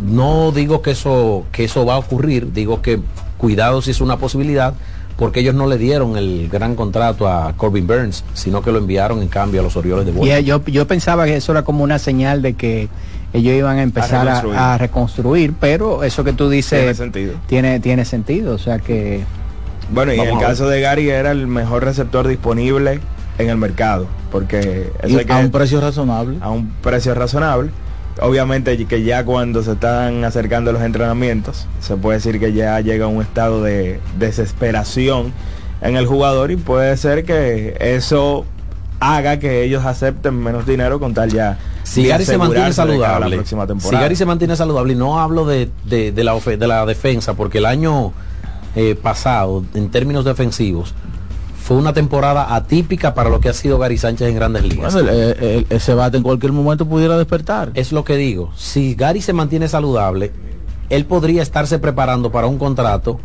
No digo que eso que eso va a ocurrir, digo que cuidado si es una posibilidad porque ellos no le dieron el gran contrato a Corbin Burns, sino que lo enviaron en cambio a los Orioles de Y Baltimore. eh, yo, yo pensaba que eso era como una señal de que ellos iban a empezar a reconstruir. a reconstruir, pero eso que tú dices Tiene sentido. tiene, tiene sentido, o sea que Bueno, y en el caso de Gary era el mejor receptor disponible en el mercado, porque Y eso hay que- a un precio razonable. a un precio razonable. Obviamente que ya cuando se están acercando los entrenamientos, se puede decir que ya llega a un estado de desesperación en el jugador y puede ser que eso haga que ellos acepten menos dinero con tal ya Si de Gary se mantiene saludable, la próxima si temporada. Gary se mantiene saludable, y no hablo de, de- de la, de la defensa, porque el año eh, pasado, en términos defensivos, fue una temporada atípica para lo que ha sido Gary Sánchez en grandes ligas. Bueno, el- el- ese bate en cualquier momento pudiera despertar. Es lo que digo. Si Gary se mantiene saludable, él podría estarse preparando para un contrato,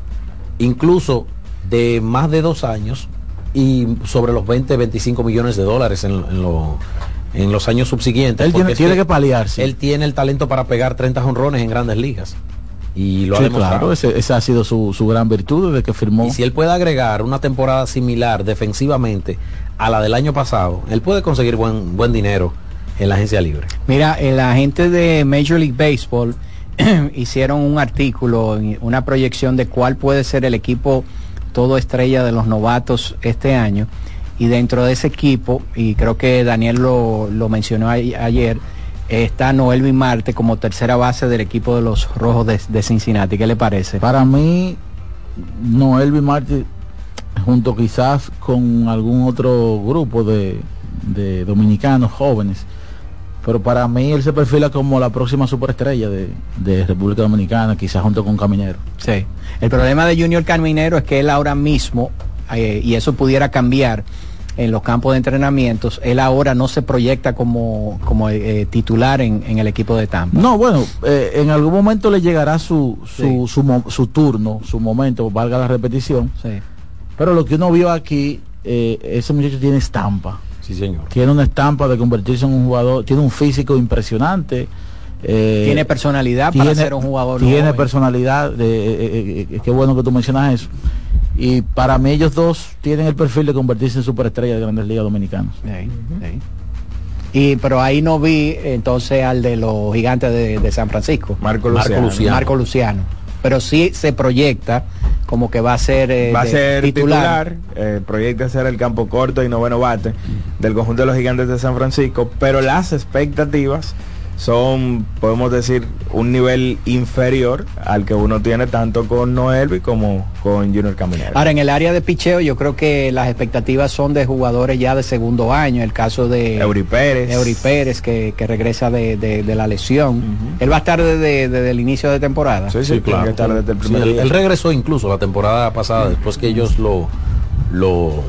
incluso de más de dos años y sobre los 20, 25 millones de dólares en, en lo- en los años subsiguientes. Él tiene que paliarse. Él tiene el talento para pegar 30 jonrones en grandes ligas. Y lo ha Sí, demostrado. claro, ese- esa ha sido su, su gran virtud desde que firmó. Y si él puede agregar una temporada similar defensivamente a la del año pasado, él puede conseguir buen, buen dinero en la agencia libre. Mira, el agente de Major League Baseball hicieron un artículo, una proyección de cuál puede ser el equipo todo estrella de los novatos este año. Y dentro de ese equipo, y creo que Daniel lo, lo mencionó a- ayer, está Noel Marte como tercera base del equipo de los Rojos de, de Cincinnati. ¿Qué le parece? Para mí, Noel Martí, junto quizás con algún otro grupo de, de dominicanos jóvenes, pero para mí él se perfila como la próxima superestrella de, de República Dominicana, quizás junto con Caminero. Sí. El problema de Junior Caminero es que él ahora mismo, eh, y eso pudiera cambiar en los campos de entrenamientos, él ahora no se proyecta como, como eh, titular en, en el equipo de Tampa. No, bueno, eh, en algún momento le llegará su, su, su, mo- su turno, su momento, valga la repetición. Sí. Pero lo que uno vio aquí, eh, ese muchacho tiene estampa. Sí, señor. Tiene una estampa de convertirse en un jugador, tiene un físico impresionante. eh, Tiene personalidad para ser un jugador Tiene joven. personalidad, personalidad, de, eh, eh, eh, qué bueno que tú mencionas eso. Y para mí ellos dos tienen el perfil de convertirse en superestrella de grandes ligas dominicanas. Sí, sí. Y, pero ahí no vi entonces al de los gigantes de, de San Francisco. Marco Marco Luciano. Marco Luciano. Pero sí se proyecta como que va a ser, eh, Va a ser titular, eh, proyecta ser el campo corto y noveno bate del conjunto de los gigantes de San Francisco, pero las expectativas son, podemos decir, un nivel inferior al que uno tiene tanto con Noelvi como con Junior Caminero. Ahora, en el área de picheo, yo creo que las expectativas son de jugadores ya de segundo año. El caso de Eury Pérez. Eury Pérez, que, que regresa de, de- de la lesión. Él va a estar desde, desde el inicio de temporada. Sí, sí, Sí, claro. estar desde el Sí, él regresó incluso la temporada pasada, después que ellos lo, lo,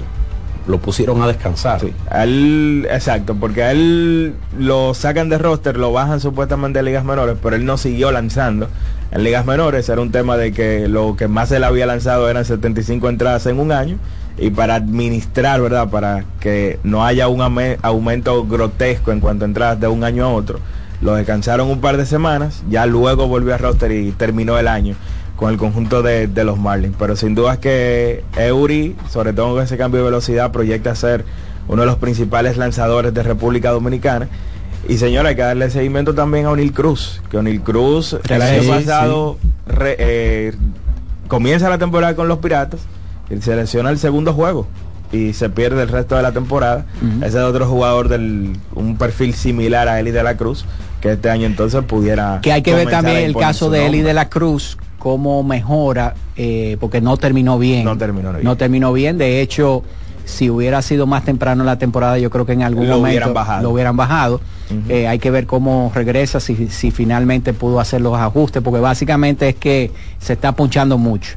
lo pusieron a descansar. Sí, él, exacto, porque a él lo sacan de roster, lo bajan supuestamente a ligas menores, pero él no siguió lanzando. En ligas menores era un tema de que lo que más él había lanzado eran 75 entradas en un año y para administrar, ¿verdad? Para que no haya un aumento grotesco en cuanto a entradas de un año a otro. Lo descansaron un par de semanas, ya luego volvió a roster y terminó el año con el conjunto de, de los Marlins. Pero sin duda es que Eury, sobre todo con ese cambio de velocidad, proyecta ser uno de los principales lanzadores de República Dominicana. Y señora, hay que darle seguimiento también a O'Neill Cruz, que O'Neill Cruz el Sí, año sí. pasado re- eh, comienza la temporada con los Piratas y selecciona el segundo juego y se pierde el resto de la temporada. Ese es otro jugador del un perfil similar a Eli de la Cruz, que este año entonces pudiera... Que hay que ver también el caso de Eli de la Cruz, cómo mejora, eh, porque no terminó bien. No terminó bien. No terminó bien. De hecho, si hubiera sido más temprano en la temporada, yo creo que en algún Lo momento hubieran bajado. lo hubieran bajado. Eh, hay que ver cómo regresa, si, si finalmente pudo hacer los ajustes, porque básicamente es que se está punchando mucho.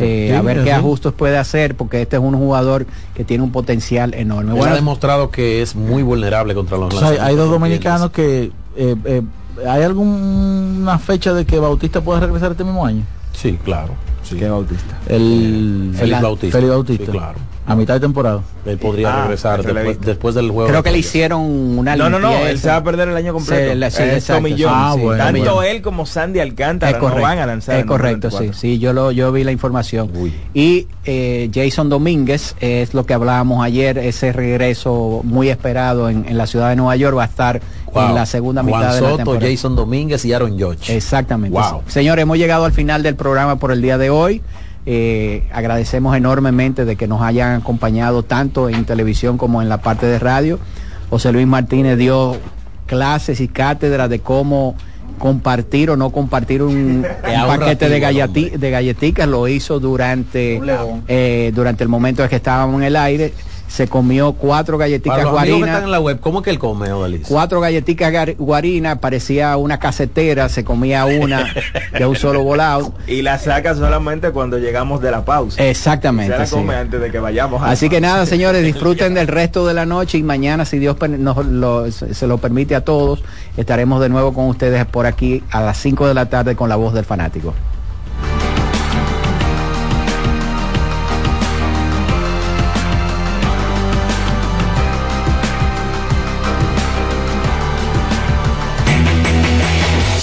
Eh, Sí, a ver qué sí. ajustes puede hacer, porque este es un jugador que tiene un potencial enorme. Bueno, ha demostrado que es muy vulnerable contra los O sea, hay- hay dos dominicanos que... eh, eh, ¿Hay alguna fecha de que Bautista pueda regresar este mismo año? Sí, claro. Sí. ¿Qué Bautista? El Félix Bautista. Félix Bautista. Sí, claro. A mitad de temporada. Él podría Ah, regresar después, después del juego. Creo que le hicieron una No, no, no, él se va a perder el año completo. Se- la- sí, Es exacto, sí. John. Ah, sí. bueno, Tanto bueno. él como Sandy Alcántara es correcto, no van a lanzar. es correcto, sí, 24. sí, yo lo, yo vi la información. Y eh, Jason Domínguez es lo que hablábamos ayer, ese regreso muy esperado en, en la ciudad de Nueva York va a estar Wow. en la segunda Juan mitad de la Soto, temporada. Jason Domínguez y Aaron George. Exactamente. Wow. Señores, hemos llegado al final del programa por el día de hoy. Eh, agradecemos enormemente de que nos hayan acompañado tanto en televisión como en la parte de radio. José Luis Martínez dio clases y cátedras de cómo compartir o no compartir un, un paquete de, galleti- de galletitas. Lo hizo durante, eh, durante el momento en que estábamos en el aire. Se comió cuatro galletitas guarinas están en la web, ¿cómo que él come, Odalis? cuatro galletitas guarinas, parecía una casetera, se comía una de un solo volado. Y la saca solamente cuando llegamos de la pausa. Exactamente, Se la sí. come antes de que vayamos. a- Así que nada, señores, disfruten del resto de la noche y mañana, si Dios nos lo- se lo permite a todos, estaremos de nuevo con ustedes por aquí a las 5 de la tarde con la voz del fanático.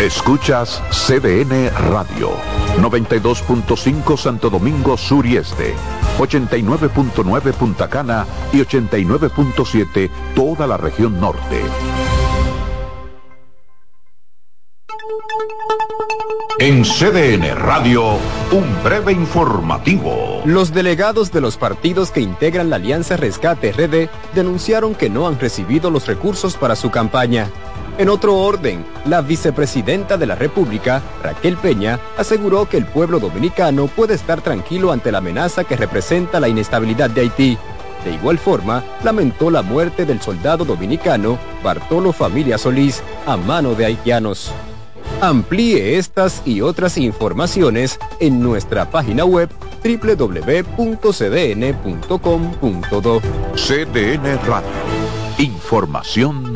Escuchas CDN Radio, 92.5 Santo Domingo Sur y Este, 89.9 Punta Cana y 89.7 toda la región norte. En CDN Radio, un breve informativo. Los delegados de los partidos que integran la Alianza Rescate RD denunciaron que no han recibido los recursos para su campaña. En otro orden, la vicepresidenta de la República, Raquel Peña, aseguró que el pueblo dominicano puede estar tranquilo ante la amenaza que representa la inestabilidad de Haití. De igual forma, lamentó la muerte del soldado dominicano Bartolo Familia Solís a mano de haitianos. Amplíe estas y otras informaciones en nuestra página web www.cdn.com.do. CDN Radio. Información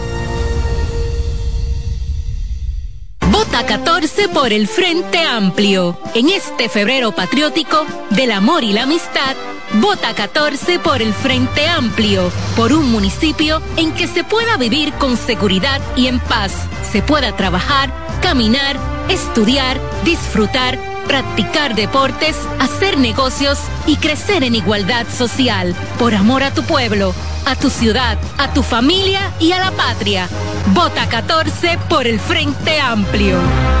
Vota 14 por el Frente Amplio. En este febrero patriótico del amor y la amistad, vota 14 por el Frente Amplio, por un municipio en que se pueda vivir con seguridad y en paz, se pueda trabajar, caminar, estudiar, disfrutar, practicar deportes, hacer negocios y crecer en igualdad social, por amor a tu pueblo, a tu ciudad, a tu familia y a la patria. Vota 14 por el Frente Amplio.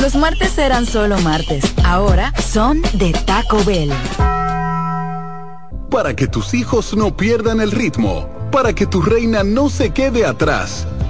Los martes eran solo martes. Ahora son de Taco Bell. Para que tus hijos no pierdan el ritmo, para que tu reina no se quede atrás,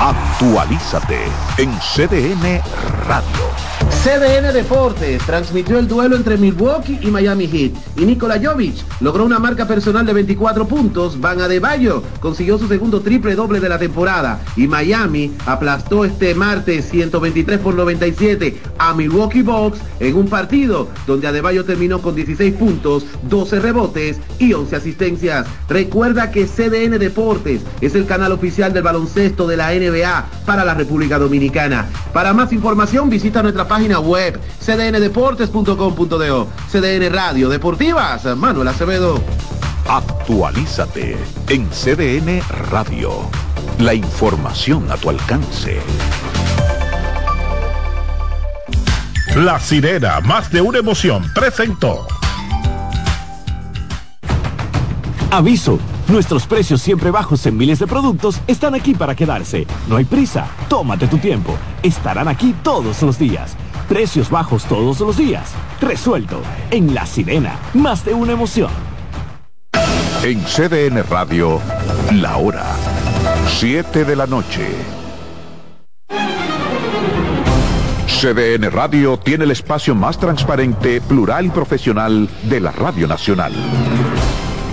Actualízate en CDN Radio. CDN Deportes transmitió el duelo entre Milwaukee y Miami Heat y Nikola Jovic logró una marca personal de 24 puntos. Van Adebayo consiguió su segundo triple doble de la temporada y Miami aplastó este martes 123 por 97 a Milwaukee Bucks en un partido donde Adebayo terminó con 16 puntos, 12 rebotes y 11 asistencias. Recuerda que CDN Deportes es el canal oficial del baloncesto de la NBA para la República Dominicana. Para más información visita nuestra página web cdndeportes.com.do. CDN Radio Deportivas, Manuel Acevedo. Actualízate en CDN Radio. La información a tu alcance. La sirena, más de una emoción, presentó. Aviso, nuestros precios siempre bajos en miles de productos están aquí para quedarse. No hay prisa, tómate tu tiempo. Estarán aquí todos los días. Precios bajos todos los días. Resuelto. En La Sirena, más de una emoción. En CDN Radio, la hora 7 de la noche. CDN Radio tiene el espacio más transparente, plural y profesional de la Radio Nacional.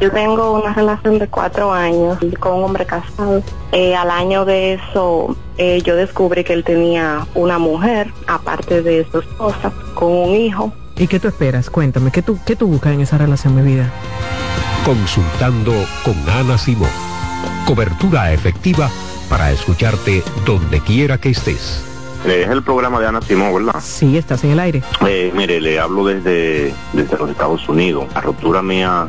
Yo tengo una relación de cuatro años con un hombre casado. Eh, al año de eso, eh, yo descubrí que él tenía una mujer, aparte de su esposa, con un hijo. ¿Y qué tú esperas? Cuéntame, ¿qué tú, qué tú buscas en esa relación, mi vida? Consultando con Ana Simón. Cobertura efectiva para escucharte donde quiera que estés. Eh, es el programa de Ana Simón, ¿verdad? Sí, estás en el aire. Eh, mire, le hablo desde, desde los Estados Unidos. La ruptura mía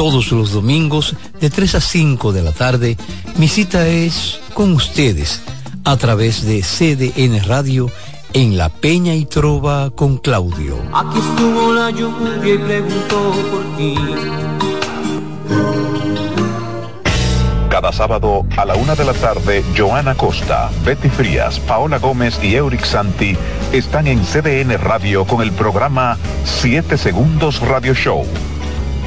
Todos los domingos de 3 a 5 de la tarde, mi cita es con ustedes a través de CDN Radio en La Peña y Trova con Claudio. Aquí estuvo la lluvia y preguntó por ti. Cada sábado a la una de la tarde, Joana Costa, Betty Frías, Paola Gómez y Euric Santi están en CDN Radio con el programa 7 Segundos Radio Show.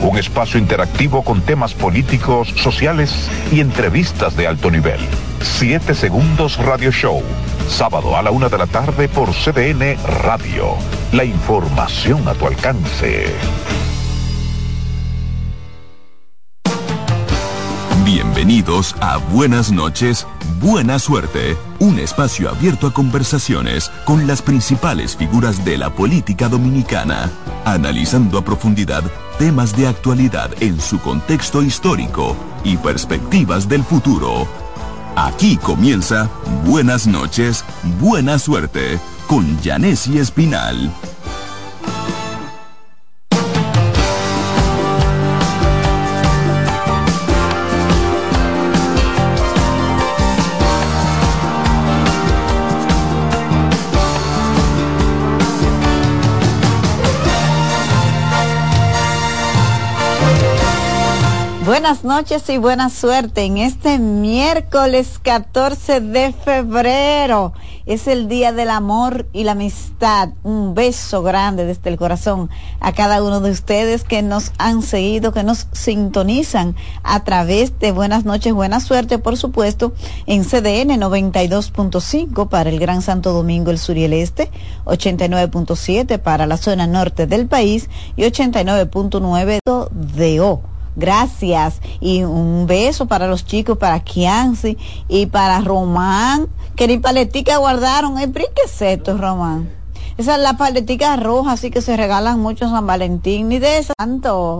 Un espacio interactivo con temas políticos, sociales y entrevistas de alto nivel. 7 Segundos Radio Show. Sábado a la una de la tarde por CDN Radio. La información a tu alcance. Bienvenidos a Buenas noches, Buena Suerte, un espacio abierto a conversaciones con las principales figuras de la política dominicana, analizando a profundidad temas de actualidad en su contexto histórico y perspectivas del futuro. Aquí comienza Buenas noches, Buena Suerte con Janessi Espinal. Buenas noches y buena suerte en este miércoles 14 de febrero. Es el día del amor y la amistad. Un beso grande desde el corazón a cada uno de ustedes que nos han seguido, que nos sintonizan a través de Buenas noches, buena suerte, por supuesto, en CDN 92.5 para el Gran Santo Domingo, el sur y el este, 89.7 para la zona norte del país y 89.9 de O Gracias. Y un beso para los chicos, para Kianci y para Román, que ni paletica guardaron. ¿Eh? ¿Qué Román? Esa es la paletica roja, así que se regalan mucho San Valentín, ni de eso tanto.